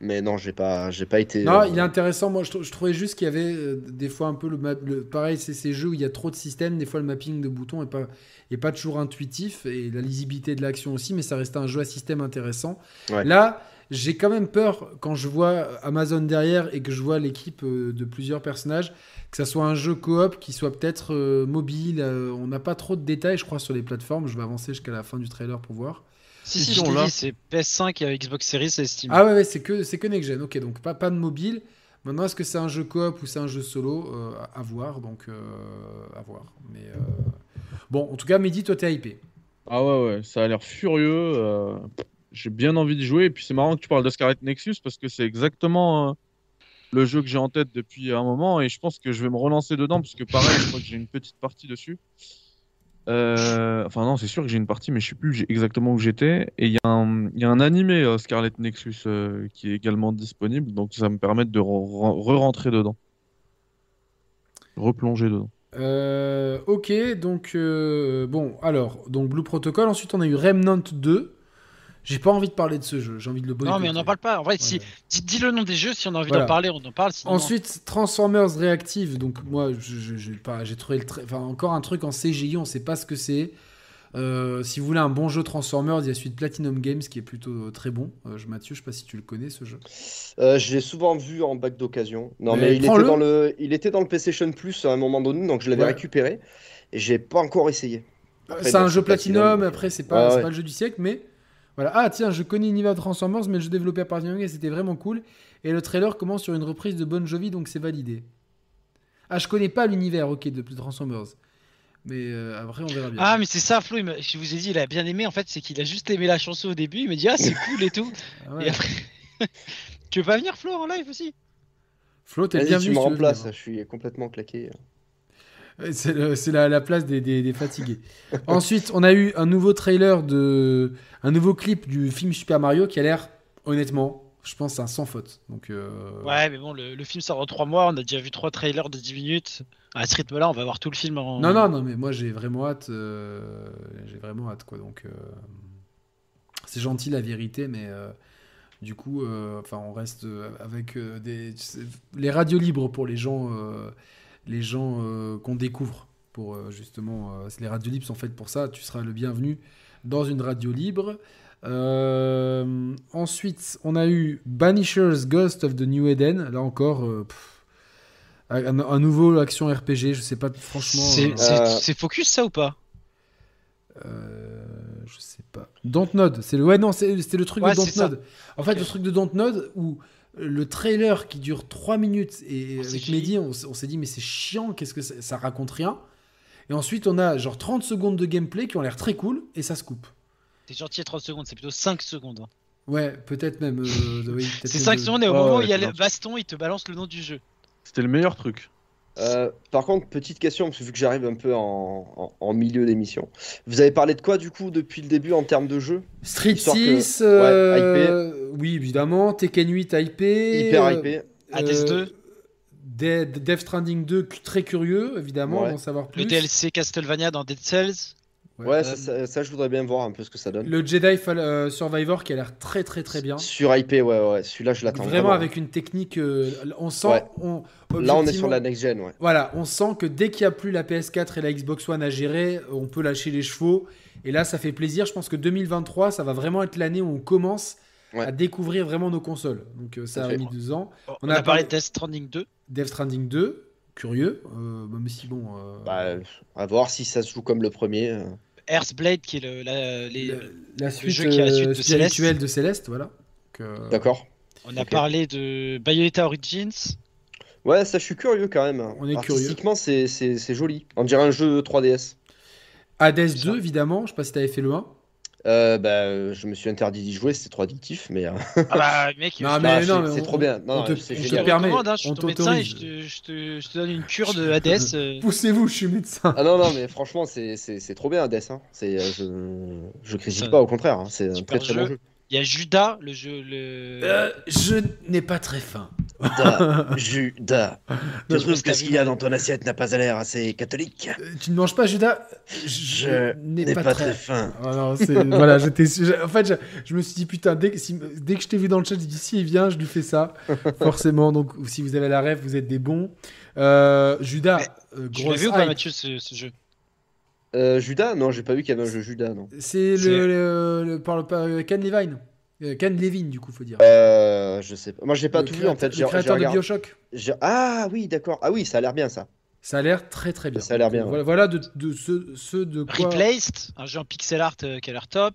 Mais non, j'ai pas, j'ai pas été. Non, euh, il est intéressant. Moi, je, trou- je trouvais juste qu'il y avait euh, des fois un peu le, map- le pareil, c'est ces jeux où il y a trop de systèmes. Des fois, le mapping de boutons est pas est pas toujours intuitif et la lisibilité de l'action aussi. Mais ça restait un jeu à système intéressant. Ouais. Là, j'ai quand même peur quand je vois Amazon derrière et que je vois l'équipe euh, de plusieurs personnages, que ça soit un jeu coop qui soit peut-être euh, mobile. on n'a pas trop de détails, je crois, sur les plateformes. Je vais avancer jusqu'à la fin du trailer pour voir. Si, Si, je dit, c'est PS5 et Xbox Series et Steam. Ah ouais, ouais c'est que, c'est que next gen. Ok, donc pas, pas de mobile. Maintenant, est-ce que c'est un jeu coop ou c'est un jeu solo? Euh, à, à voir. Donc, euh, à voir. Mais euh, bon, en tout cas, Mehdi, toi, t'es hypé. Ah ouais, ouais, ça a l'air furieux. euh, J'ai bien envie d'y jouer. Et puis c'est marrant que tu parles de Scarlet Nexus parce que c'est exactement euh, le jeu que j'ai en tête depuis un moment. Et je pense que je vais me relancer dedans parce que pareil, je crois que j'ai une petite partie dessus. Euh, Enfin non, c'est sûr que j'ai une partie, mais je sais plus exactement où j'étais. Et il y, a un- il y a un animé euh, Scarlet Nexus euh, qui est également disponible, donc ça va me permettre de re- re-rentrer dedans, replonger dedans. Ok, donc bon, alors, donc Blue Protocol. Ensuite, on a eu Remnant 2. J'ai pas envie de parler de ce jeu, j'ai envie de le non, mais on boycotter. n'en parle pas. En vrai, si, dis, dis le nom des jeux, si on a envie Voilà. d'en parler, on en parle. Sinon. Ensuite, Transformers Reactive. Donc, moi, j'ai pas- j'ai trouvé le. tra- Enfin, encore un truc en CGI, on sait pas ce que c'est. Euh, si vous voulez un bon jeu Transformers, il y a celui de Platinum Games qui est plutôt euh, très bon. Euh, je, Mathieu, je sais pas si tu le connais ce jeu. Euh, je l'ai souvent vu en bac d'occasion. Non, Mais mais, il, était dans le, il était dans le PlayStation Plus à un moment donné, donc je l'avais Ouais. récupéré. Et j'ai pas encore essayé. Après, C'est un jeu Platinum, après, c'est pas, Ouais, c'est ouais. pas le jeu du siècle, mais. Voilà. Ah, tiens, je connais l'univers de Transformers, mais le jeu développé par Games, c'était vraiment cool. Et le trailer commence sur une reprise de Bon Jovi, donc c'est validé. Ah, je connais pas l'univers, ok, de Transformers. Mais euh, après, on verra bien. Ah, mais c'est ça, Flo. je vous ai dit, il a bien aimé. En fait, c'est qu'il a juste aimé la chanson au début. Il m'a dit, ah, c'est cool et tout. Ah ouais. Et après. tu veux pas venir, Flo, en live aussi? Flo, t'es bienvenu. tu me remplaces, je suis complètement claqué. C'est la, la place des, des- des fatigués. Ensuite, on a eu un nouveau trailer de. Un nouveau clip du film Super Mario qui a l'air, honnêtement, je pense, un sans faute. Donc, euh, Ouais, mais bon, le, le film sort dans 3 mois. On a déjà vu 3 trailers de 10 minutes. À ce rythme-là, on va voir tout le film en. Non, non, non, mais moi j'ai vraiment hâte. euh, J'ai vraiment hâte, quoi. Donc, euh, c'est gentil la vérité, mais du coup, enfin, on reste avec des les radios libres pour les gens, les gens euh, qu'on découvre. Pour euh, justement, euh, les radios libres sont faites pour ça. Tu seras le bienvenu dans une radio libre. Euh, ensuite, on a eu Banishers Ghost of the New Eden. Là encore, euh, pff, un, un nouveau action RPG. Je sais pas franchement. C'est focus ça ou pas? Euh, je sais pas. Dontnod, c'est le ouais non, c'est- c'était le truc Ouais, de. Dontnod. En fait, le truc de Dontnod où le trailer qui dure 3 minutes et En avec. Mehdi, on, s'est dit mais c'est chiant, qu'est-ce que ça, ça raconte rien? Et ensuite, on a genre 30 secondes de gameplay qui ont l'air très cool et ça se coupe. T'es gentil à 30 secondes, c'est plutôt 5 secondes. hein. Ouais, peut-être même. euh, oui, C'est même 5 de- secondes et au moment où ouais, il y a c'est le baston, il te balance le nom du jeu. C'était le meilleur truc. Euh, par contre, petite question, parce que vu que j'arrive un peu en, en- en milieu d'émission. Vous avez parlé de quoi du coup depuis le début en termes de jeu? Street Histoire que- 6, euh, ouais, oui évidemment, Tekken 8 hypé, Hyper euh, hypé. Hades euh, 2, Dead- Death Stranding 2, cu- très curieux évidemment Ouais. d'en savoir plus. le DLC Castlevania dans Dead Cells. Ouais, Euh, ça, ça- ça, je voudrais bien voir un peu ce que ça donne. Le Jedi Fall- euh, Survivor qui a l'air très très très bien. Sur IP, ouais, ouais, celui-là je l'attends Vraiment vraiment. avec une technique, euh, on sent. Ouais. on- Là, on est sur la next gen, ouais. Voilà, on sent que dès qu'il n'y a plus la PS4 et la Xbox One à gérer, on peut lâcher les chevaux. Et là, ça fait plaisir. Je pense que 2023, ça va vraiment être l'année où on commence Ouais. à découvrir vraiment nos consoles. Donc euh, ça à a mis deux ans. On, On a, a parlé parlé- de Death Stranding 2. Death Stranding 2, curieux, euh, même si bon. euh, Bah, à voir si ça se joue comme le premier. Earthblade qui est le, la- les- le- la suite, jeu qui est la suite euh, de spirituelle de Céleste, voilà. Euh, D'accord. On a parlé de Bayonetta Origins. Ouais, ça, je suis curieux quand même. On est Artistiquement, c'est c'est- c'est joli. On dirait un jeu 3DS. Hades ça. 2, évidemment. Je sais pas si t'avais fait le 1. Euh, bah, euh, je me suis interdit d'y jouer, c'était trop addictif, mais. euh, Ah bah mec, Non, je- mais non, c'est- c'est trop bien. Non, on te- c'est je te permet, recommande, hein, je suis on ton médecin et je te, je, te, je te donne une cure de Hades. euh. Poussez-vous, je suis médecin. Ah non, non, mais franchement, c'est c'est- c'est trop bien, Hades. Hein. C'est, euh, je, je critique Ça- pas, au contraire. hein. C'est un très très bon jeu. jeu. Il y a Judas, le jeu. Le... Euh, je n'ai pas très faim. Judas, Judas. Je trouves pense que que ce qu'il y a dans ton assiette n'a pas l'air assez catholique? Euh, tu ne manges pas, Judas Je n'ai pas, très faim. Non, c'est- voilà, j'étais. En fait, je, je me suis dit putain, dès, que- si- dès que je t'ai vu dans le chat, j'ai dit si il vient, je lui fais ça, forcément. Donc, si vous avez la rêve, vous êtes des bons. Euh, Judas, euh, Tu l'as grosse vu ou pas. Mathieu, ce, ce jeu? Euh, Judas Non, j'ai pas vu qu'il y avait un jeu Judas, non. C'est le, le, le- par le par Ken Levine. Euh, Ken Levine, du coup, faut dire. Euh, je sais pas. Moi, j'ai pas Le tout vu en fait. Le créateur de Bioshock. Ah oui, d'accord. Ah oui, ça a l'air bien ça. Ça a l'air très très bien. Ça a l'air bien, Donc, Voilà, voilà de, de ceux, ceux de quoi. Replaced, un jeu en pixel art euh, qui a l'air top.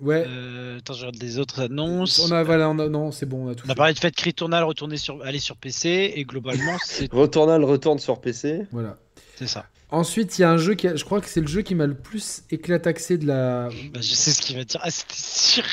Ouais. Euh, attends, je regarde les autres annonces. On a, voilà, on a- non, c'est bon, on a tout. On a parlé de fait que Returnal retourner sur, aller sur PC et globalement c'est Returnal retourne sur PC. Voilà. c'est ça. Ensuite, il y a un jeu qui, a- je crois que c'est le jeu qui m'a le plus éclataxé de la. Bah, je sais ce qu'il va dire. Ah, c'était sûr.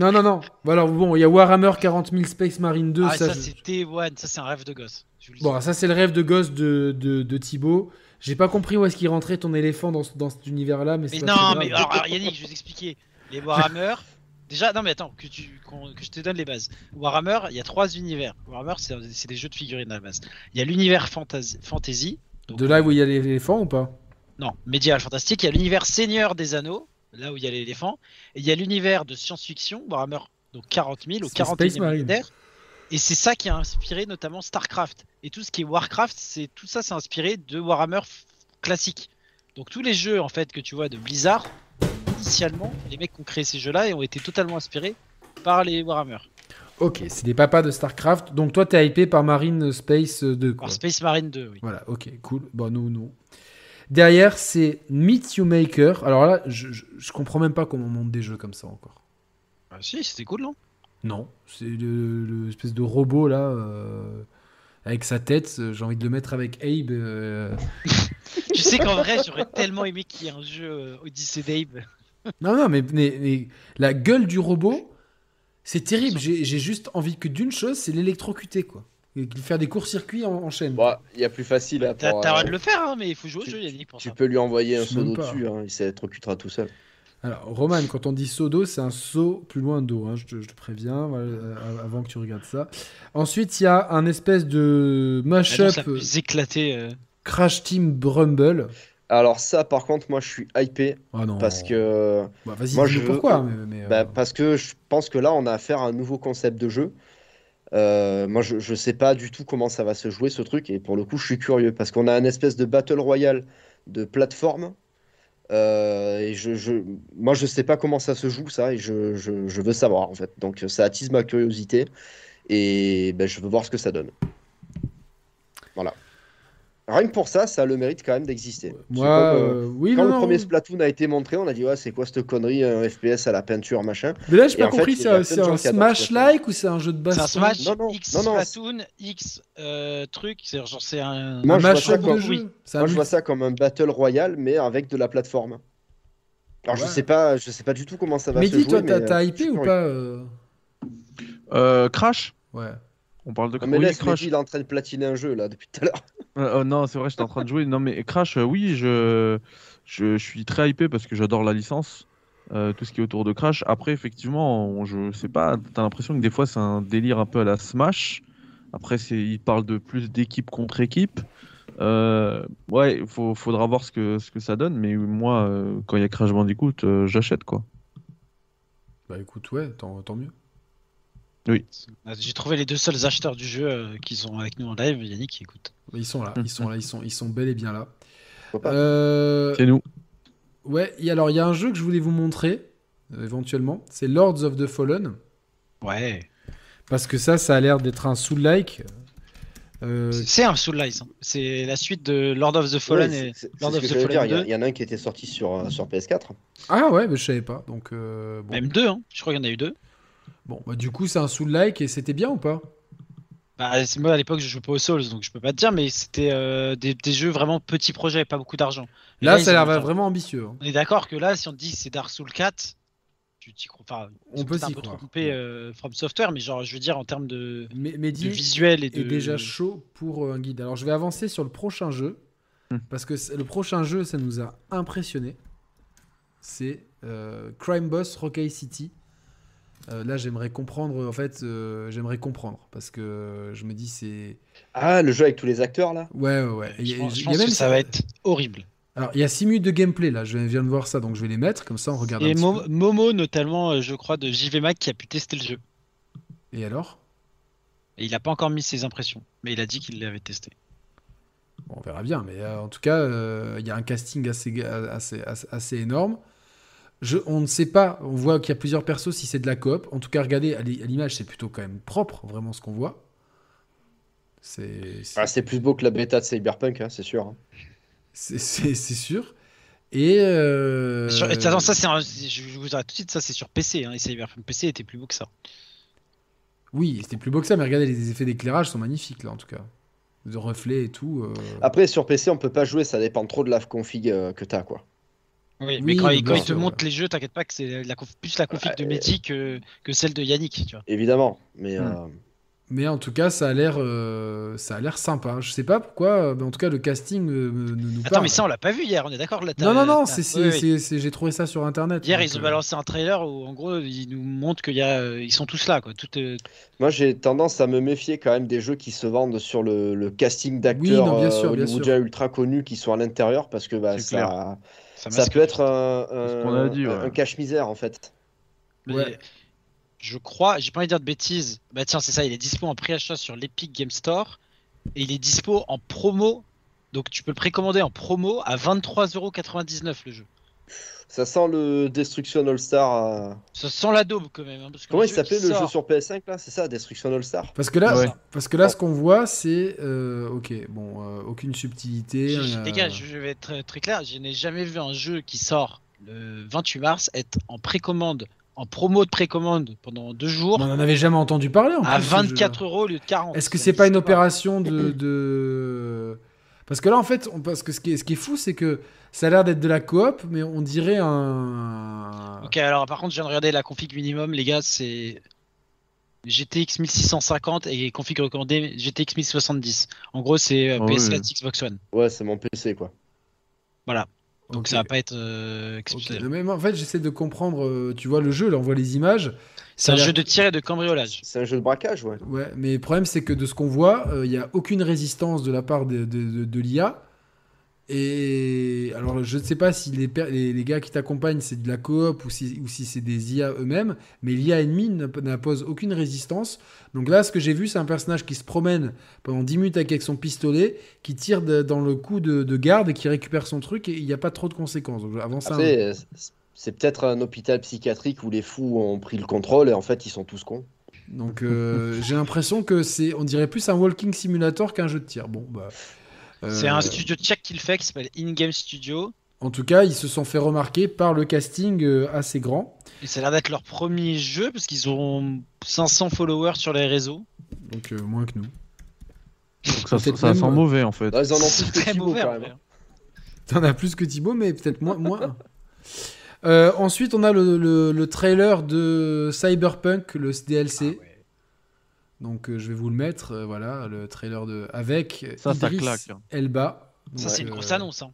Non, non, non. Voilà, bon, il y a Warhammer 40 000 Space Marine 2. ah, ça, ça, je- c'est T1, ça c'est un rêve de gosse. Bon, ça c'est le rêve de gosse de, de, de Thibaut. J'ai pas compris où est-ce qu'il rentrait ton éléphant dans, dans cet univers-là, mais c'est mais pas non, mais alors, alors, Yannick, je vais vous expliquer. Les Warhammer. Déjà, non, mais attends, que, tu, que je te donne les bases. Warhammer, il y a trois univers. Warhammer, c'est, c'est des jeux de figurines à la base. Il y a l'univers fantasy, fantasy donc- De là où il y a l'éléphant ou pas? Non, médiéval fantastique. Il y a l'univers Seigneur des Anneaux, là où il y a l'éléphant. Et il y a l'univers de science-fiction, Warhammer, donc 40 000 au C'est 41 Space Marine. millénaire. Et c'est ça qui a inspiré notamment StarCraft. Et tout ce qui est Warcraft, c'est tout ça, c'est inspiré de Warhammer classique. Donc tous les jeux en fait que tu vois de Blizzard, initialement, les mecs qui ont créé ces jeux-là ont été totalement inspirés par les Warhammer. Ok, c'est des papas de StarCraft. Donc toi, t'es hypé par Marine Space 2. Quoi. Alors Space Marine 2, oui. Voilà, ok, cool. Bon, nous, nous. Derrière, c'est Meet You Maker. Alors là, je, je, je comprends même pas comment on monte des jeux comme ça encore. Ah, si, c'était cool, non? Non, c'est le, le de robot là, euh, avec sa tête. J'ai envie de le mettre avec Abe. euh. Tu sais qu'en vrai, j'aurais tellement aimé qu'il y ait un jeu euh, Odyssey d'Abe. Non, non, mais, mais- mais la gueule du robot, c'est terrible. J'ai juste envie que d'une chose, c'est l'électrocuter, quoi. Faire des courts-circuits en, en chaîne. Bon, il y a plus facile. T'as pour, t'as le droit euh, de le faire, hein, mais il faut jouer au jeu, Yannick, pour Tu ça. peux lui envoyer un pas. dessus, hein, il s'électrocutera tout seul. Alors, Roman, quand on dit saut d'eau, c'est un saut plus loin d'eau, hein, je, te, je te préviens, voilà, euh, avant que tu regardes ça. Ensuite, il y a un espèce de L'annonce mashup la euh, euh. Crash Team Brumble. Alors ça, par contre, moi, je suis hypé Ah non. parce que Bah, Vas-y, moi, je pourquoi. Mais, mais, euh, Bah, parce que je pense que là, on a affaire à un nouveau concept de jeu. Euh, moi, je, je sais pas du tout comment ça va se jouer ce truc, et pour le coup, je suis curieux parce qu'on a un espèce de battle royale de plateforme. Euh, et je, je, moi, je sais pas comment ça se joue, ça, et je veux savoir en fait. Donc, ça attise ma curiosité, et ben, je veux voir ce que ça donne. Voilà. Rien que pour ça, ça a le mérite quand même d'exister. Moi, comme, euh, oui, quand non, le non. premier Splatoon a été montré, on a dit ouais, c'est quoi cette connerie, un FPS à la peinture, machin. Mais là, j'ai pas compris, c'est a un, Smash-like ou c'est un jeu de C'est un baston Smash Non, non, X non, non. Splatoon X euh, truc, c'est genre c'est un. Moi, Un je vois ça comme- oui. Moi, je vois ça comme un battle royal, mais avec de la plateforme. Alors, je sais pas, je sais pas du tout comment ça va Mais se dis, jouer. toi, t'as mais, t'as euh, hypé ou pas Euh, Crash? Ouais. On parle de Non, mais oui, laisse, Crash. Il est en train de platiner un jeu là depuis tout à l'heure. Euh, euh, non, c'est vrai, j'étais en train de jouer. Non, mais Crash, euh, oui, je, je, je suis très hypé parce que j'adore la licence, euh, tout ce qui est autour de Crash. Après, effectivement, on- je sais pas, t'as l'impression que des fois c'est un délire un peu à la Smash. Après, c'est, il parle de plus d'équipe contre équipe. Euh, ouais, il faut, faudra voir ce que, ce que ça donne. Mais moi, euh, quand il y a Crash Bandicoot, euh, j'achète quoi. Bah écoute, ouais, tant, tant mieux. J'ai trouvé les deux seuls acheteurs du jeu euh, qui sont avec nous en live, Yannick, écoute. Ils sont là, ils sont là, ils sont, ils sont bel et bien là. Euh, C'est nous. ouais, et alors il y a un jeu que je voulais vous montrer, euh, éventuellement. C'est Lords of the Fallen. Ouais. Parce que ça, ça a l'air d'être un soul-like. Euh, C'est un Soul Lice. hein. C'est la suite de Lord of the Fallen Ouais, et Lord of the. Fallen Il y, a- 2. il y en a un qui était sorti sur, euh, sur PS4. Ah ouais, mais je savais pas. Donc, euh, bon. Même deux, hein. je crois qu'il y en a eu deux. Bon, bah, du coup, c'est un soul-like et c'était bien ou pas? Bah, c'est- moi à l'époque je jouais pas aux Souls donc je peux pas te dire, mais c'était euh, des, des jeux vraiment petits projets, pas beaucoup d'argent. Là, ça a l'air vraiment ambitieux. hein. On est d'accord que là, si on te dit c'est Dark Souls 4, tu t'y crois. Enfin, On c'est peut s'y peu croire. trompé euh, From Software, mais genre, je veux dire en termes de, Mais, de Mehdi visuel et de. est déjà chaud pour euh, un guide. Alors, je vais avancer sur le prochain jeu. Hmm. Parce que le prochain jeu, ça nous a impressionné. C'est euh, Crime Boss Rockay City. Euh, là, j'aimerais comprendre. En fait, euh, j'aimerais comprendre. Parce que je me dis, c'est. Ah, le jeu avec tous les acteurs là? Ouais, ouais, ouais. Je pense, je même que ça va être horrible. Alors, il y a 6 minutes de gameplay là, je viens de voir ça, donc je vais les mettre, comme ça on regarde un Et petit Mo- peu. Momo, notamment, euh, je crois, de JV Mac qui a pu tester le jeu. Et alors? Et il a pas encore mis ses impressions, mais il a dit qu'il l'avait testé. Bon, On verra bien, mais euh, en tout cas, euh, il y a un casting assez, assez, assez, assez énorme. Je, on ne sait pas, on voit qu'il y a plusieurs persos si c'est de la coop. En tout cas, regardez à l'i- à l'image, c'est plutôt quand même propre, vraiment ce qu'on voit. C'est Ah, plus beau que la bêta de Cyberpunk, hein, c'est sûr. hein. c'est- sûr. Et. euh, Sur- Attends, ça c'est un- je je vous arrête tout de suite, ça c'est sur PC, hein, et Cyberpunk PC était plus beau que ça. Oui, c'était plus beau que ça, mais regardez, les effets d'éclairage sont magnifiques là en tout cas. De reflets et tout. euh. Après, sur PC, on peut pas jouer, ça dépend trop de la config euh, que t'as, quoi. Oui, Oui, mais quand, quand il te montre les jeux, t'inquiète pas que c'est la conf- plus la config de Ouais. Mehdi que, que celle de Yannick, tu vois. Évidemment, mais Hmm. euh, Mais en tout cas, ça a l'air, euh, ça a l'air sympa. Je sais pas pourquoi, euh, mais en tout cas, le casting euh, me- nous, nous Attends, parle. mais ça on l'a pas vu hier, on est d'accord là Non, non, non, t'as- c'est, c'est- oui, oui. j'ai trouvé ça sur internet. Hier donc, ils ont euh, balancé un trailer où en gros ils nous montrent qu'il y a, ils sont tous là quoi. Tout, euh, moi j'ai tendance à me méfier quand même des jeux qui se vendent sur le, le casting Oui, d'acteurs non, bien euh, sûr, bien ultra connus qui sont à l'intérieur parce que bah, clair. Ça, peut être un, dit, ouais. cache-misère en fait. Mais Ouais. Je crois, j'ai pas envie de dire de bêtises. Bah tiens, c'est ça, il est dispo en pré-achat sur l'Epic Game Store et il est dispo en promo. Donc tu peux le précommander en promo à 23,99€ le jeu. Ça sent le Destruction All-Star. euh, Ça sent la daube quand même. hein, parce que Comment il s'appelait le jeu sur PS5 là? C'est ça, Destruction All-Star Parce que là, Ouais. parce que là, ce qu'on voit, c'est, euh, ok, bon, euh, aucune subtilité. Je- je- Les gars, je je vais être très, très clair, je n'ai jamais vu un jeu qui sort le 28 mars être en précommande, en promo de précommande pendant deux jours on en avait jamais entendu parler. En à plus, ce jeu-là. 24 euros au lieu de 40. Est-ce que c'est pas une opération de, de- Parce que là, en fait, on... parce que ce qui est, ce qui est fou, c'est que ça a l'air d'être de la coop, mais on dirait un. Ok, alors par contre, je viens de regarder la config minimum, les gars, c'est GTX 1650 et config recommandée GTX 1070. En gros, c'est euh, Ah oui. PS4, Xbox One. Ouais, c'est mon PC quoi. Donc Ok. ça va pas être euh, en fait, j'essaie de comprendre. euh, Tu vois le jeu, là, on voit les images. C'est un jeu de tir et de cambriolage. C'est un jeu de braquage, ouais. Ouais, mais le problème, c'est que de ce qu'on voit, euh, il n'y a aucune résistance de la part de, de, de- de l'IA. Et alors, je ne sais pas si les, per- les, les gars qui t'accompagnent, c'est de la coop ou si, ou si c'est des IA eux-mêmes, mais l'IA ennemie n'impose aucune résistance. Donc là, ce que j'ai vu, c'est un personnage qui se promène pendant 10 minutes avec son pistolet, qui tire de- dans le coup de, de garde et qui récupère son truc, et il n'y a pas trop de conséquences. Donc, avant ça, Après, euh, c'est- c'est peut-être un hôpital psychiatrique où les fous ont pris le contrôle et en fait ils sont tous cons. donc euh, j'ai l'impression que c'est, on dirait plus un walking simulator qu'un jeu de tir. Bon, bah. C'est euh, un studio tchèque qui le fait, qui s'appelle In-Game Studio. En tout cas, ils se sont fait remarquer par le casting euh, assez grand. Et ça a l'air d'être leur premier jeu, parce qu'ils ont 500 followers sur les réseaux. Donc euh, moins que nous. Donc ça, Peut-être ça même, sent euh, mauvais en fait. Là, ils en ont plus que très Thibaut mauvais, quand en même. T'en as plus que Thibaut, mais peut-être moins. moins. Euh, ensuite, on a le, le- le trailer de Cyberpunk, le DLC. Ah ouais. Donc euh, je vais vous le mettre. euh, voilà, le trailer de avec Ça, ça Idris claque, hein. Elba. Ça, c'est une euh, grosse annonce. hein.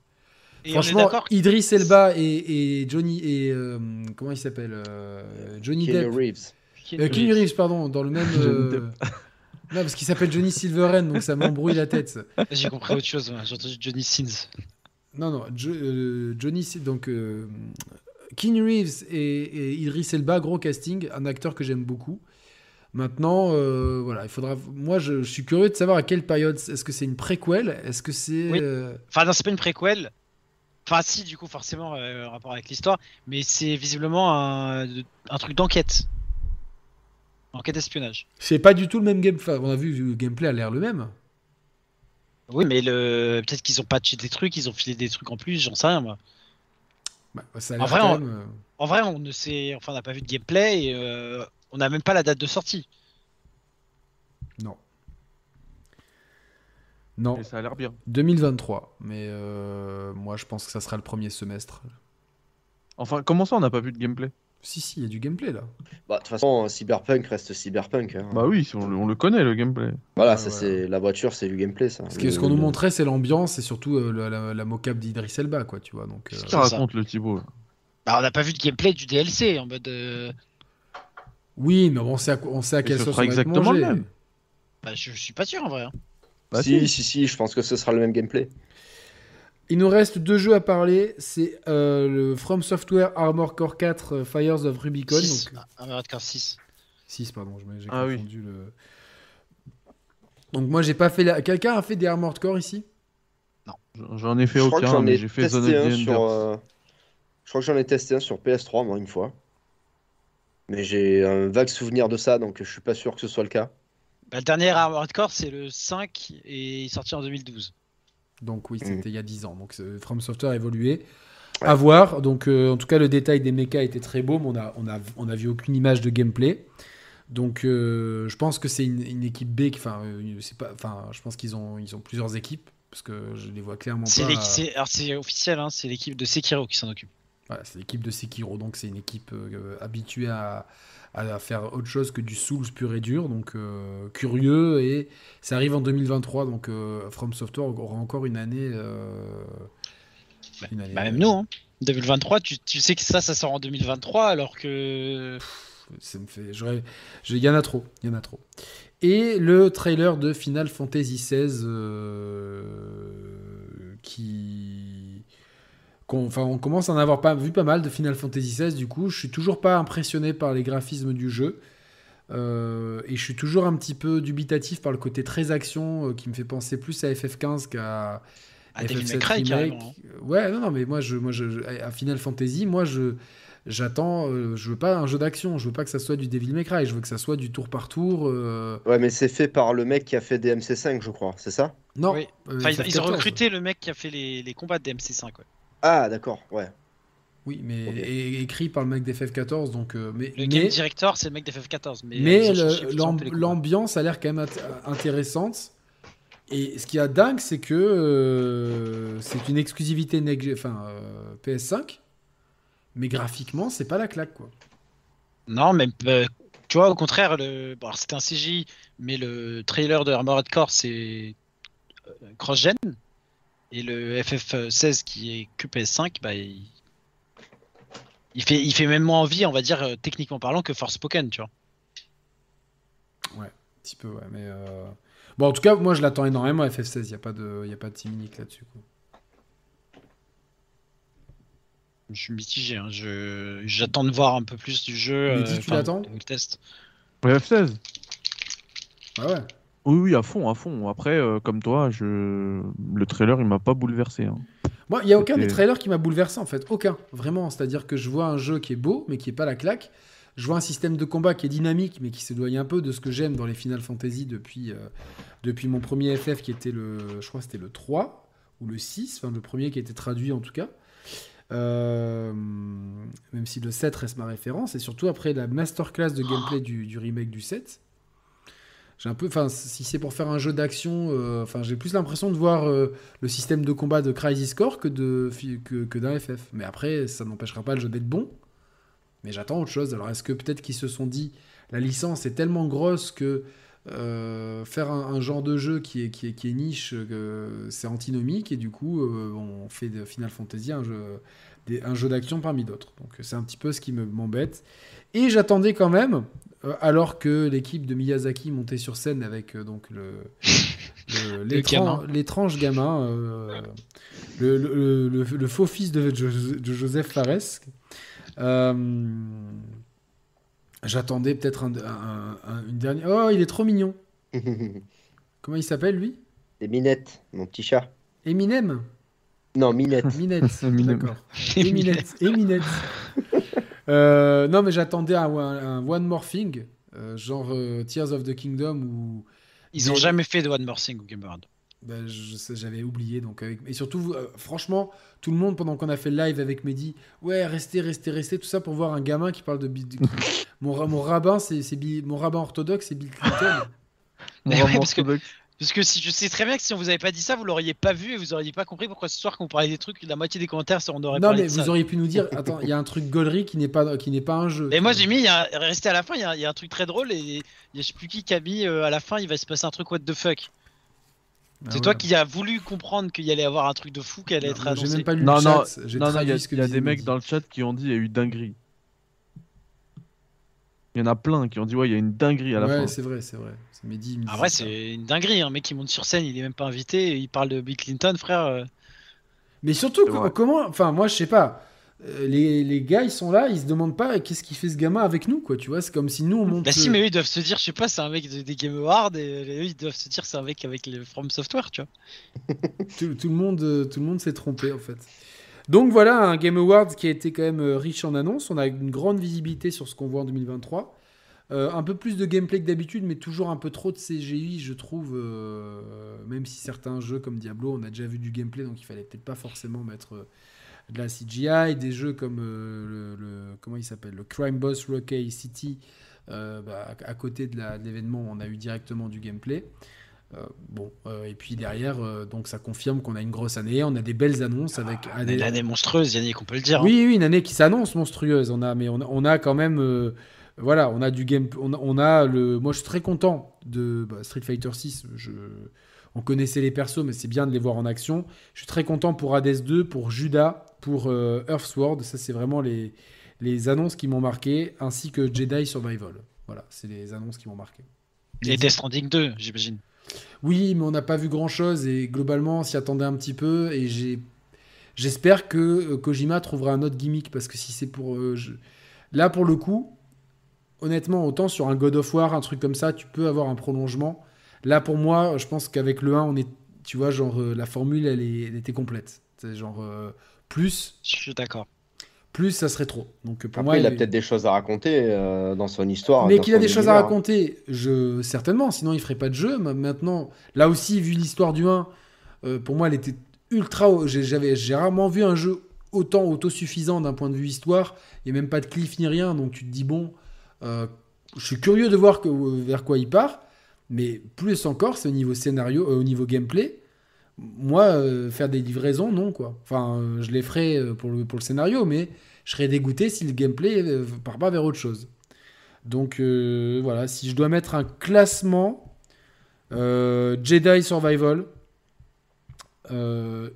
Et on est Franchement, Idris Elba et, et Johnny et euh, comment il s'appelle euh, Johnny Keanu Depp. Reeves. Euh, Keanu Reeves, pardon, dans le même. Euh, Non, parce qu'il s'appelle Johnny Silverhand, donc ça m'embrouille la tête. J'ai compris autre chose, j'ai entendu Johnny Sins. Non, non, Jo- euh, Johnny, donc euh, Keanu Reeves et, et Idris Elba, gros casting, un acteur que j'aime beaucoup. Maintenant, euh, voilà, il faudra. Moi, je, je suis curieux de savoir à quelle période. Est-ce que c'est une préquelle Est-ce que c'est Oui. euh, Enfin, non, c'est pas une préquelle. Enfin, si, du coup, forcément, euh, en rapport avec l'histoire. Mais c'est visiblement un, un truc d'enquête. Enquête espionnage. C'est pas du tout le même game. Enfin, on a vu le gameplay a l'air le même. Oui, mais le... peut-être qu'ils ont patché des trucs, ils ont filé des trucs en plus, j'en sais rien, moi. Bah, ça a En vrai, on- même, euh, En vrai, on ne sait, enfin, on n'a pas vu de gameplay et on n'a même pas la date de sortie. Non. Non, Et ça a l'air bien. 2023. Mais euh, moi, je pense que ça sera le premier semestre. Enfin, comment ça on n'a pas vu de gameplay? Si, si, il y a du gameplay là. Bah, de toute façon, Cyberpunk reste Cyberpunk. hein. Bah oui, on, le- on le connaît le gameplay. voilà, ouais, ça voilà. c'est la voiture, c'est du gameplay ça. Parce que ce qu'on nous montrait, c'est l'ambiance et surtout euh, la, la, la mocap d'Idris Elba, quoi, tu vois. Donc, euh, Qu'est-ce qu'il ça. raconte le Thibaut? Bah, on n'a pas vu de gameplay du DLC en mode. Oui, mais on sait à, quoi- on sait à quelle ce sauce sera on va être exactement mangé. le même. Bah, je, je suis pas sûr en vrai. hein. Bah si, si. si, si, je pense que ce sera le même gameplay. Il nous reste deux jeux à parler. C'est euh, le From Software Armor Core 4 euh, Fires of Rubicon. Six. Donc, Ah, Armored Core 6. 6, pardon, j'ai Ah oui. confondu le. Donc, moi, j'ai pas fait. La... Quelqu'un a fait des Armored Core ici? J'en ai fait je crois que aucun, j'en mais ai j'ai fait testé Zone of sur, euh, Je crois que j'en ai testé un sur PS3, moi, une fois. Mais j'ai un vague souvenir de ça, donc je suis pas sûr que ce soit le cas. Bah, le dernier Armored Core, c'est le 5 et il est sorti en 2012. Donc oui, Mm. c'était il y a 10 ans. Donc euh, From Software a évolué. Ouais. À voir. Donc euh, en tout cas, le détail des mechas était très beau, mais on a, on a, on a vu aucune image de gameplay. Donc euh, je pense que c'est une, une équipe B. qui- Enfin, euh, c'est pas. Enfin, je pense qu'ils ont, ils ont plusieurs équipes parce que je les vois clairement pas. alors c'est officiel, hein, c'est l'équipe de Sekiro qui s'en occupe. Voilà, c'est l'équipe de Sekiro, donc c'est une équipe euh, habituée à, à faire autre chose que du Souls pur et dur, donc euh, curieux, et ça arrive en 2023, donc euh, From Software aura encore une année... euh, une année- Bah, même nous, hein. 2023, tu, tu sais que ça, ça sort en 2023 alors que. Ça me fait... Il y en a trop, il y en a trop. Et le trailer de Final Fantasy XVI qui... qu'on- Enfin, on commence à en avoir pas, vu pas mal de Final Fantasy XVI, du coup, je suis toujours pas impressionné par les graphismes du jeu. Euh, et je suis toujours un petit peu dubitatif par le côté très action euh, qui me fait penser plus à FF15 qu'à Ah, Devil May FF7 Cry, Remake. carrément. Ouais, non, non, mais moi, je, moi, je, à Final Fantasy, moi, je, j'attends, euh, je veux pas un jeu d'action, je veux pas que ça soit du Devil May Cry, je veux que ça soit du tour par tour. euh, Ouais, mais c'est fait par le mec qui a fait DMC5, je crois, c'est ça? Non, Oui. euh, Enfin, ils, ils ont FF14. recruté le mec qui a fait les, les combats de DMC5. Ouais. Ah, d'accord, ouais. Oui, mais écrit par le mec d'FF14, donc. euh, mais, Le mais, game director, c'est le mec d'FF14. Mais, mais l'ambiance a l'air quand même int- intéressante. Et ce qui est dingue, c'est que euh, c'est une exclusivité next- enfin, euh, PS5, mais graphiquement, c'est pas la claque, quoi. Non, mais euh, tu vois, au contraire, le... bon, c'était un CGI, mais le trailer de Armored Core, c'est cross-gen. Et le FF16 qui est que PS5, bah, il... il fait, il fait même moins envie, on va dire, euh, techniquement parlant, que Forspoken, tu vois. Un petit peu, ouais, mais. euh, Bon, en tout cas, moi, je l'attends énormément, FF16, il n'y a pas de, y a pas de timinique là-dessus, quoi. Je suis mitigé, hein, je... j'attends de voir un peu plus du jeu. Mehdi, tu enfin, l'attends? le test. Ouais, F16 Ah ouais Oui, oui, à fond, à fond. Après, euh, comme toi, je... le trailer, il m'a pas bouleversé. hein. Moi, il n'y a aucun des trailers qui m'a bouleversé en fait. Aucun. Vraiment. C'est-à-dire que je vois un jeu qui est beau, mais qui est pas la claque. Je vois un système de combat qui est dynamique, mais qui s'éloigne un peu de ce que j'aime dans les Final Fantasy depuis, euh, depuis mon premier FF qui était le. Je crois c'était le 3 ou le 6. Enfin, le premier qui a été traduit en tout cas. Euh, même si le 7 reste ma référence. Et surtout après la masterclass de gameplay du, du remake du 7. J'ai un peu, enfin, si c'est pour faire un jeu d'action, euh, j'ai plus l'impression de voir euh, le système de combat de Crisis Core que de que, d'un FF. Mais après, ça n'empêchera pas le jeu d'être bon. Mais j'attends autre chose. Alors, est-ce que peut-être qu'ils se sont dit, la licence est tellement grosse que euh, faire un, genre de jeu qui est, qui est, qui est niche, c'est antinomique et du coup, on fait de Final Fantasy un jeu, un jeu d'action parmi d'autres. Donc, c'est un petit peu ce qui me- m'embête. Et j'attendais quand même, alors que l'équipe de Miyazaki montait sur scène avec euh, donc le, l'étrange gamin, euh, le, le- le- le faux fils de, Jo- de Joseph Fares. Euh, J'attendais peut-être un- un- un- une dernière. Oh, il est trop mignon. Comment il s'appelle lui? Et Minette, mon petit chat. Eminem? Non, Minette. Minette. Eminem. D'accord. Eminette. Eminette. Euh, non, mais j'attendais un, un One More Thing, euh, genre euh, Tears of the Kingdom ou. Ils ont Mais- jamais fait de One More Thing au Game Award. Ben, j'avais oublié. Donc avec... Et surtout, euh, franchement, tout le monde, pendant qu'on a fait le live avec Mehdi, ouais, restez, restez, restez, tout ça pour voir un gamin qui parle de. Bill- mon, ra- mon rabbin, c'est mon rabbin orthodoxe, c'est Bill Clinton. Mon ouais, rabbin que- orthodoxe. Parce que si je sais très bien que si on vous avait pas dit ça, vous l'auriez pas vu et vous auriez pas compris pourquoi ce soir quand on parlait des trucs, la moitié des commentaires, on aurait non, parlé mais de vous ça. auriez pu nous dire, attends, il y a un truc gaulerie qui n'est pas, qui n'est pas un jeu. Et moi j'ai mis, il y a, resté à la fin, il y, a, il y a un truc très drôle et a je sais plus qui qui a mis euh, à la fin, il va se passer un truc what the fuck. Ah c'est ouais. toi qui as voulu comprendre qu'il y allait avoir un truc de fou qui allait Non, être annoncé. même pas lu Non, le non, chat. j'ai Non, non, il y a, y a des mecs dans le chat qui ont dit il y a eu dinguerie. Il y en a plein qui ont dit ouais, il y a une dinguerie à la ouais, fin. c'est vrai, c'est vrai. C'est Mehdi, Ah ça. c'est une dinguerie, un mec qui monte sur scène, il est même pas invité, il parle de Bill Clinton, frère. euh. Mais surtout, C'est co- vrai. comment. Enfin, moi, je sais pas. Euh, Les, les gars, ils sont là, ils se demandent pas qu'est-ce qu'il fait ce gamin avec nous, quoi. Tu vois, c'est comme si nous, on monte. Bah si, euh, mais eux ils doivent se dire, je sais pas, c'est un mec de- des Game Awards, et eux ils doivent se dire, c'est un mec avec le From Software, tu vois. tout, tout le monde, tout le monde s'est trompé, en fait. Donc voilà, un Game Awards qui a été quand même euh, riche en annonces. On a une grande visibilité sur ce qu'on voit en 2023. Euh, un peu plus de gameplay que d'habitude, mais toujours un peu trop de CGI, je trouve. euh, même si certains jeux comme Diablo, on a déjà vu du gameplay, donc il fallait peut-être pas forcément mettre de la CGI. Des jeux comme le, comment il s'appelle, le Crime Boss Rocky City. bah, à côté de l'événement, on a eu directement du gameplay. Euh, bon, euh, et puis derrière, euh, donc ça confirme qu'on a une grosse année. On a des belles annonces avec Ah, Une année monstrueuse, Yannick, on peut le dire. hein. oui, oui, une année qui s'annonce monstrueuse. On a, mais on a, on a quand même, voilà, on a du game, on a, on a le. Moi, je suis très content de bah, Street Fighter 6. Je, on connaissait les persos, mais c'est bien de les voir en action. Je suis très content pour Hades 2, pour Judas, pour euh, Earthsword. Ça, c'est vraiment les, les annonces qui m'ont marqué, ainsi que Jedi Survival. Voilà, c'est les annonces qui m'ont marqué. Et Death Stranding 2, j'imagine. Oui, mais on n'a pas vu grand chose et globalement, on s'y attendait un petit peu. Et j'ai, j'espère que euh, Kojima trouvera un autre gimmick parce que si c'est pour, euh, là pour le coup, honnêtement, autant sur un God of War, un truc comme ça, tu peux avoir un prolongement. Là pour moi, je pense qu'avec le 1, on est, tu vois, genre euh, la formule, elle, est- était complète. C'est genre plus, Je suis d'accord. Plus, ça serait trop. Donc pour Après, moi, il a il- peut-être des choses à raconter euh, dans son histoire. mais qu'il a des choses à raconter, je certainement, sinon il ferait pas de jeu. Ma- Maintenant, là aussi, vu l'histoire du 1, euh, pour moi, elle était ultra. J'avais, j'ai rarement vu un jeu autant autosuffisant d'un point de vue histoire. Il n'y a même pas de cliff ni rien, donc tu te dis bon, euh, je suis curieux de voir que, vers quoi il part. Mais plus encore, c'est au niveau scénario, au niveau gameplay. Moi, euh, faire des livraisons, non quoi. Enfin, euh, je les ferai euh, pour le, pour le scénario, mais je serais dégoûté si le gameplay part pas vers autre chose. Donc voilà, si je dois mettre un classement, Jedi Survival,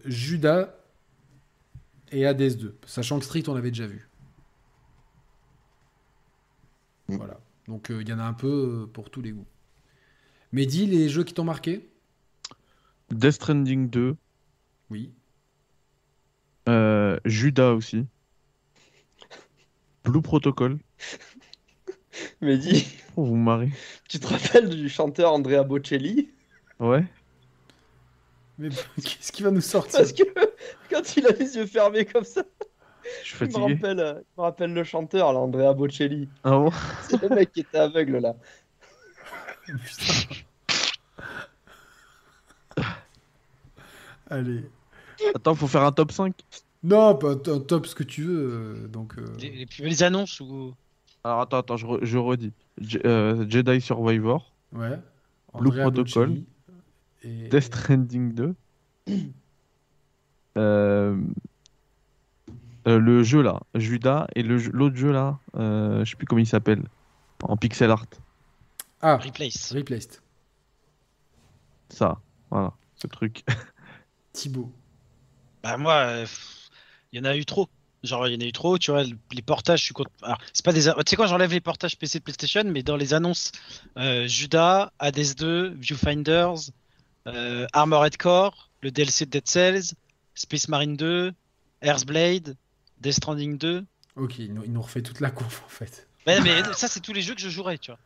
Judas et Hades 2, sachant que Street on l'avait déjà vu. Mm. Voilà, donc il y en a un peu pour tous les goûts. Mehdi, les jeux qui t'ont marqué? Death Stranding 2, Oui. euh, Judas aussi, Blue Protocol. Mais dis, Oh, vous marrez. tu te rappelles du chanteur Andrea Bocelli? Ouais. Mais qu'est-ce qui va nous sortir? Parce que quand il a les yeux fermés comme ça, Je suis il me rappelle, il me rappelle le chanteur, là, Andrea Bocelli. Ah bon? C'est le mec qui était aveugle là. Putain. Allez. Attends, faut faire un top 5. Non, pas un top ce que tu veux. euh, donc, euh, Les, les plus belles annonces ou? Alors attends, attends, je, re- je redis. Je- euh, Jedi Survivor, ouais. Blue Andrea Protocol. Et... Death Stranding 2. Euh, le jeu là, Judas, et le jeu- l'autre jeu là, euh, je sais plus comment il s'appelle, en pixel art. Ah, Replace. Replaced. Ça, voilà, ce truc. Thibaut. Bah, moi, euh, il y en a eu trop. Genre, il y en a eu trop, tu vois. le- Les portages, je suis contre. Alors, c'est pas des. Tu sais quoi, j'enlève les portages PC de PlayStation, mais dans les annonces, euh, Judas, Hades 2, Viewfinders, euh, Armored Core, le DLC de Dead Cells, Space Marine 2, Earthblade, Death Stranding 2. Ok, il nous, il nous refait toute la conf en fait. Ouais, mais ça, c'est tous les jeux que je jouerais, tu vois.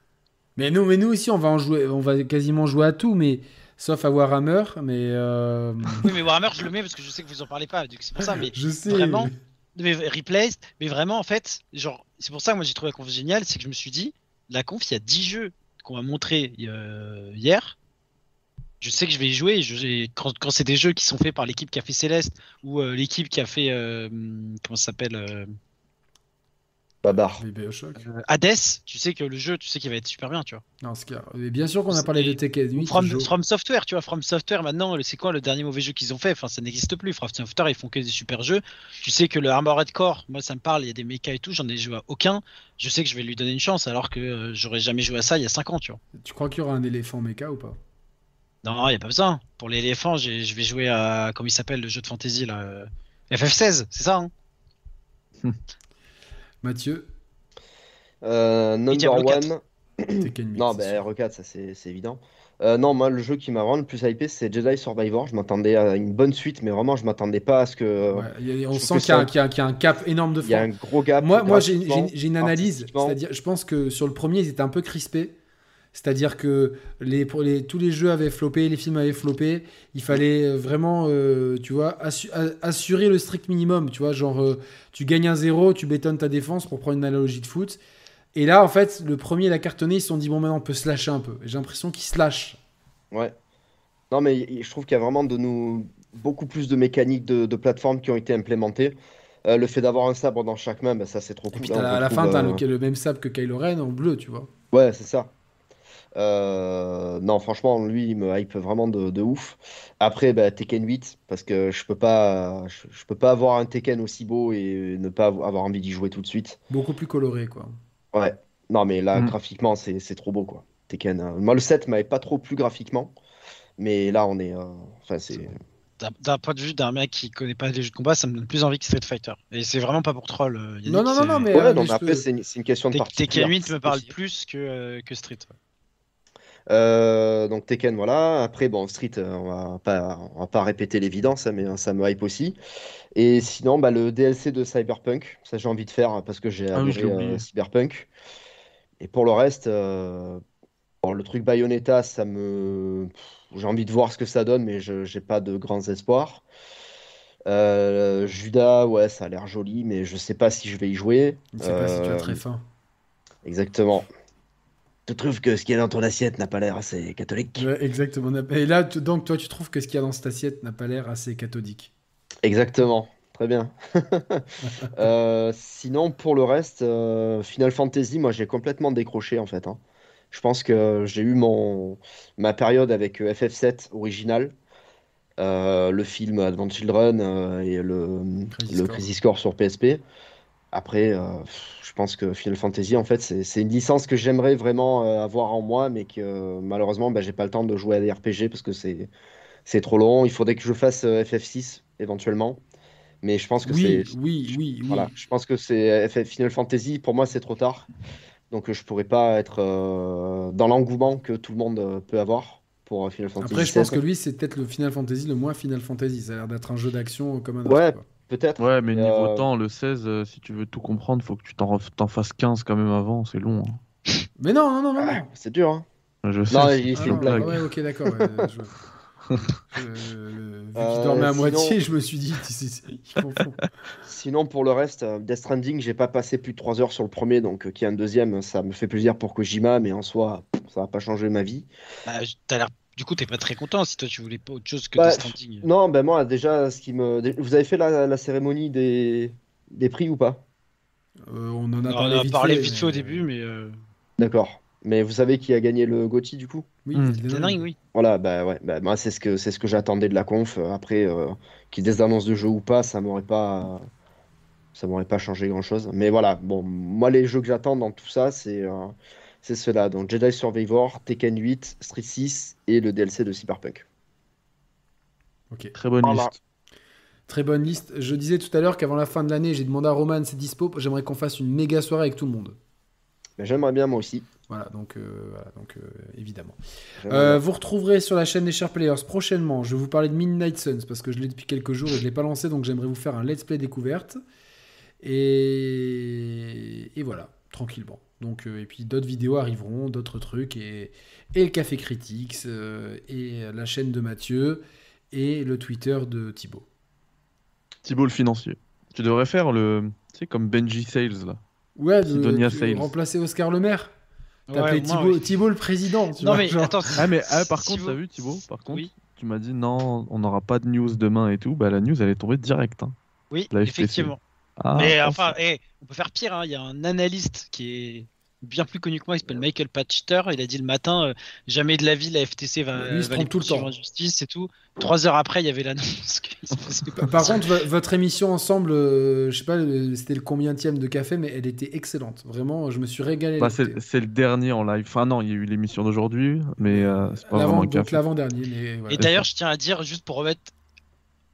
Mais nous, mais nous aussi, on va en jouer, on va quasiment jouer à tout, mais sauf à Warhammer. Mais euh, Oui, mais Warhammer, je le mets parce que je sais que vous en parlez pas, donc c'est pour ça. Mais je sais. vraiment mais Replaced, mais vraiment en fait, genre, c'est pour ça que moi j'ai trouvé la conf géniale, c'est que je me suis dit, la conf, il y a 10 jeux qu'on m'a montré euh, hier. Je sais que je vais y jouer. je- quand, quand c'est des jeux qui sont faits par l'équipe qui a fait Céleste ou euh, l'équipe qui a fait comment ça s'appelle Babar. Mais Bioshock. Hades, tu sais que le jeu, tu sais qu'il va être super bien, tu vois. Non, c'est clair. Mais bien sûr qu'on a parlé de Tekken 8. From, Software, tu vois, From Software, maintenant, c'est quoi le dernier mauvais jeu qu'ils ont fait? Enfin, ça n'existe plus. From Software, ils font que des super jeux. Tu sais que le Armored Core, moi, ça me parle, il y a des mechas et tout, j'en ai joué à aucun. Je sais que je vais lui donner une chance, alors que euh, j'aurais jamais joué à ça il y a 5 ans, tu vois. Tu crois qu'il y aura un éléphant méca ou pas? Non, il n'y a pas besoin. Pour l'éléphant, je vais jouer à, comment il s'appelle, le jeu de fantasy, là euh, FF16, c'est ça, hein? Mathieu, Euh, number Diablo 4. one. Tekken 8. Non, bah, sûr. R4, ça c'est évident. Euh, non, moi, le jeu qui m'a vraiment le plus hypé, c'est Jedi Survivor. Je m'attendais à une bonne suite, mais vraiment, je m'attendais pas à ce que. Ouais, on sent qu'il y, a un- y y a cap énorme de Il y a un gros gap. Moi, moi j'ai une analyse. C'est-à-dire, je pense que sur le premier, ils étaient un peu crispés. C'est-à-dire que les, pour les, tous les jeux avaient floppé, les films avaient floppé. Il fallait euh, vraiment, euh, tu vois, assu- assurer le strict minimum. Tu vois, genre, euh, tu gagnes un zéro, tu bétonnes ta défense pour prendre une analogie de foot. Et là, en fait, le premier, il a cartonné. Ils se sont dit, bon, maintenant, on peut se lâcher un peu. J'ai l'impression qu'ils se lâchent. Ouais. Non, mais je trouve qu'il y a vraiment de nous beaucoup plus de mécaniques de, de plateforme qui ont été implémentées. Euh, le fait d'avoir un sabre dans chaque main, bah, ça c'est trop Et cool. puis, hein, à la retrouve, fin, t'as euh, le, le même sable que Kylo Ren en bleu, tu vois. Ouais, c'est ça. Euh, non, franchement, lui, il me hype vraiment de, de ouf. Après, bah, Tekken 8, parce que je peux pas, je, je peux pas avoir un Tekken aussi beau et ne pas avoir envie d'y jouer tout de suite. Beaucoup plus coloré, quoi. Ouais. Non, mais là, Mm. graphiquement, c'est c'est trop beau, quoi. Tekken. euh, Moi, le 7 m'avait pas trop plu graphiquement, mais là, on est. euh, Enfin, c'est. D'un- point de vue d'un mec qui connaît pas les jeux de combat, ça me donne plus envie que Street Fighter. Et c'est vraiment pas pour troll. Yannick, Non, non, non, non, mais. Ouais, euh, non, mais mais je après, peux- c'est une, question de Tekken prise 8 me parle plus que, euh, que Street. ouais. Euh, donc Tekken, voilà. Après, bon, Street, euh, on va pas, on va pas répéter l'évidence, hein, mais euh, ça me hype aussi. Et sinon, bah, le DLC de Cyberpunk, ça j'ai envie de faire hein, parce que j'ai Ah adoré euh. Cyberpunk. Et pour le reste, euh, bon, le truc Bayonetta, ça me, j'ai envie de voir ce que ça donne, mais je j'ai pas de grands espoirs. Judas, ouais, ça a l'air joli, mais je sais pas si je vais y jouer. Je sais pas si tu as très faim. Exactement. Tu trouves que ce qui est dans ton assiette n'a pas l'air assez catholique? Ouais, exactement. Et là, donc, toi, tu trouves que ce qu'il y a dans cette assiette n'a pas l'air assez cathodique. Exactement, très bien. Euh, sinon, pour le reste, euh, Final Fantasy, moi j'ai complètement décroché en fait. hein. Je pense que j'ai eu mon ma période avec euh, FF7 original, euh, le film Advent Children et le, Crisis le. Crisis Core sur PSP. Après, euh, je pense que Final Fantasy, en fait, c'est une licence que j'aimerais vraiment euh, avoir en moi, mais que euh, malheureusement, bah, j'ai pas le temps de jouer à des RPG parce que c'est trop long. Il faudrait que je fasse euh, FF6 éventuellement. Mais je pense que Oui, c'est. oui, oui, oui. Voilà, je pense que c'est Final Fantasy, pour moi, c'est trop tard. Donc, je pourrais pas être euh, dans l'engouement que tout le monde peut avoir pour Final Fantasy Après, je pense que 7. lui, c'est peut-être le Final Fantasy le moins Final Fantasy. Ça a l'air d'être un jeu d'action comme un autre. Ouais. Peut-être. Ouais, mais niveau euh, temps, le 16, euh, si tu veux tout comprendre, faut que tu t'en fasses 15 quand même avant, c'est long. hein. Mais non, non, non, non. non. C'est dur, hein. Je sais, Non, c'est il Ah fait une blague. Ouais, ok, d'accord. ouais, je- je- le- Vu qu'il Euh, dormait à sinon- moitié, je me suis dit, il confond. Sinon, pour le reste, euh, Death Stranding, j'ai pas passé plus de 3 heures sur le premier, donc euh, qu'il y ait un deuxième, ça me fait plaisir pour Kojima, mais en soi, ça va pas changer ma vie. Bah, t'as l'air... Du coup, t'es pas très content si toi tu voulais pas autre chose que Bah, Death Stranding. Non, ben moi, déjà, ce qui me. Vous avez fait la, la cérémonie des... des prix ou pas? Euh, on en a parlé a vite parlé fait, vite fait mais- au début, mais. Euh... D'accord. Mais vous savez qui a gagné le GOTY du coup? Oui, Hmm. Elden Elden Ring. Ring, oui. Voilà, bah ouais, bah, moi c'est ce que c'est ce que j'attendais de la conf. Euh, Après, euh, des annonces de jeux ou pas, ça m'aurait pas ça m'aurait pas changé grand-chose. Mais voilà, bon, moi les jeux que j'attends dans tout ça, c'est euh, c'est ceux-là. Donc Jedi Survivor, Tekken 8, Street 6 et le DLC de Cyberpunk. Ok. Très bonne Voilà. liste. Très bonne liste. Je disais tout à l'heure qu'avant la fin de l'année, j'ai demandé à Roman c'est dispo. J'aimerais qu'on fasse une méga soirée avec tout le monde. Mais j'aimerais bien moi aussi. Voilà, donc, euh, voilà, donc euh, évidemment. Euh, vous retrouverez sur la chaîne des Chers Players prochainement. Je vais vous parler de Midnight Suns parce que je l'ai depuis quelques jours et je ne l'ai pas lancé, donc j'aimerais vous faire un let's play découverte. Et, et voilà, tranquillement. Donc, euh, et puis d'autres vidéos arriveront, d'autres trucs, et, et le Café Critiques, euh, et la chaîne de Mathieu, et le Twitter de Thibaut. Thibaut le financier. Tu devrais faire le. Tu sais, comme Benji Sales là. Ouais, de, Sales. remplacer Oscar Le Maire. Ouais, moins, Thibaut, oui. Thibaut le président. tu Non, vois, mais genre. attends. Ah, mais ah, par contre, t'as vu Thibaut Par contre, Oui, tu m'as dit non, on n'aura pas de news demain et tout. Bah, la news elle est tombée direct. hein. oui, La effectivement. Ah, mais enfin, on peut faire pire. hein. Il y a un analyste qui est bien plus connu que moi, il s'appelle Michael Patchter. Il a dit le matin euh, jamais de la vie la FTC va, se va les tout le temps. en justice et tout. Trois heures après, il y avait l'annonce. Par contre, vo- votre émission ensemble, euh, je sais pas, c'était le combienième de café, mais elle était excellente. Vraiment, je me suis régalé. Bah, c'est le dernier en live. Enfin, non, il y a eu l'émission d'aujourd'hui, mais euh, c'est pas L'avant- vraiment un café. l'avant-dernier. Mais voilà. Et d'ailleurs, je tiens à dire, juste pour remettre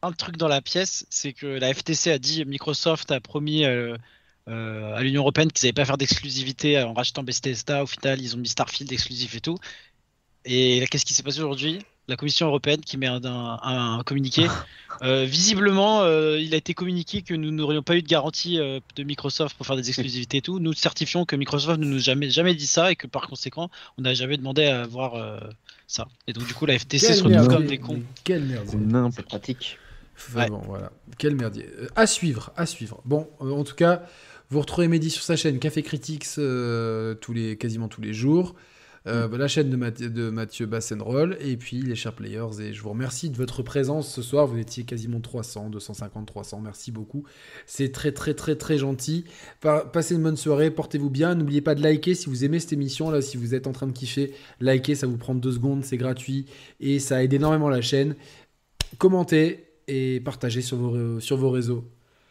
un truc dans la pièce, c'est que la FTC a dit, Microsoft a promis euh, euh, à l'Union Européenne qu'ils n'allaient pas faire d'exclusivité en rachetant Bethesda. Au final, ils ont mis Starfield exclusif et tout. Et là, qu'est-ce qui s'est passé aujourd'hui? La Commission européenne qui met un, un- un communiqué. Euh, visiblement, euh, il a été communiqué que nous n'aurions pas eu de garantie euh, de Microsoft pour faire des exclusivités et tout. Nous certifions que Microsoft ne nous a jamais, jamais dit ça et que par conséquent, on n'a jamais demandé à avoir euh, ça. Et donc, du coup, la FTC se retrouve comme des cons. Quelle merde. C'est n'importe Vraiment, voilà. Quel merdier. Euh, à suivre, à suivre. Bon, euh, en tout cas, vous retrouvez Mehdi sur sa chaîne Café Critics euh, tous les, quasiment tous les jours. Euh, bah, la chaîne de, Math- de Mathieu Bassenroll et puis les chers players et je vous remercie de votre présence ce soir. Vous étiez quasiment 300 250 300 merci beaucoup. C'est très très très très gentil. Pa- passez une bonne soirée. Portez-vous bien. N'oubliez pas de liker si vous aimez cette émission. Là si vous êtes en train de kiffer likez ça vous prend deux secondes c'est gratuit. Et ça aide énormément la chaîne. Commentez et partagez sur vos, sur vos réseaux.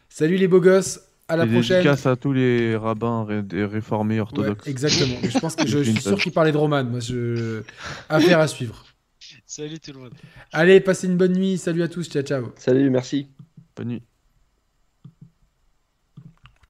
Salut les beaux gosses, à la Et prochaine. dédicace à tous les rabbins ré- réformés Ouais, orthodoxes. exactement. Je pense que je, je suis sûr Vintage. qu'il parlait de Roman. Moi, je... Affaire à suivre. Salut tout le monde. Allez, passez une bonne nuit. Salut à tous. Ciao, ciao. Salut, merci. Bonne nuit.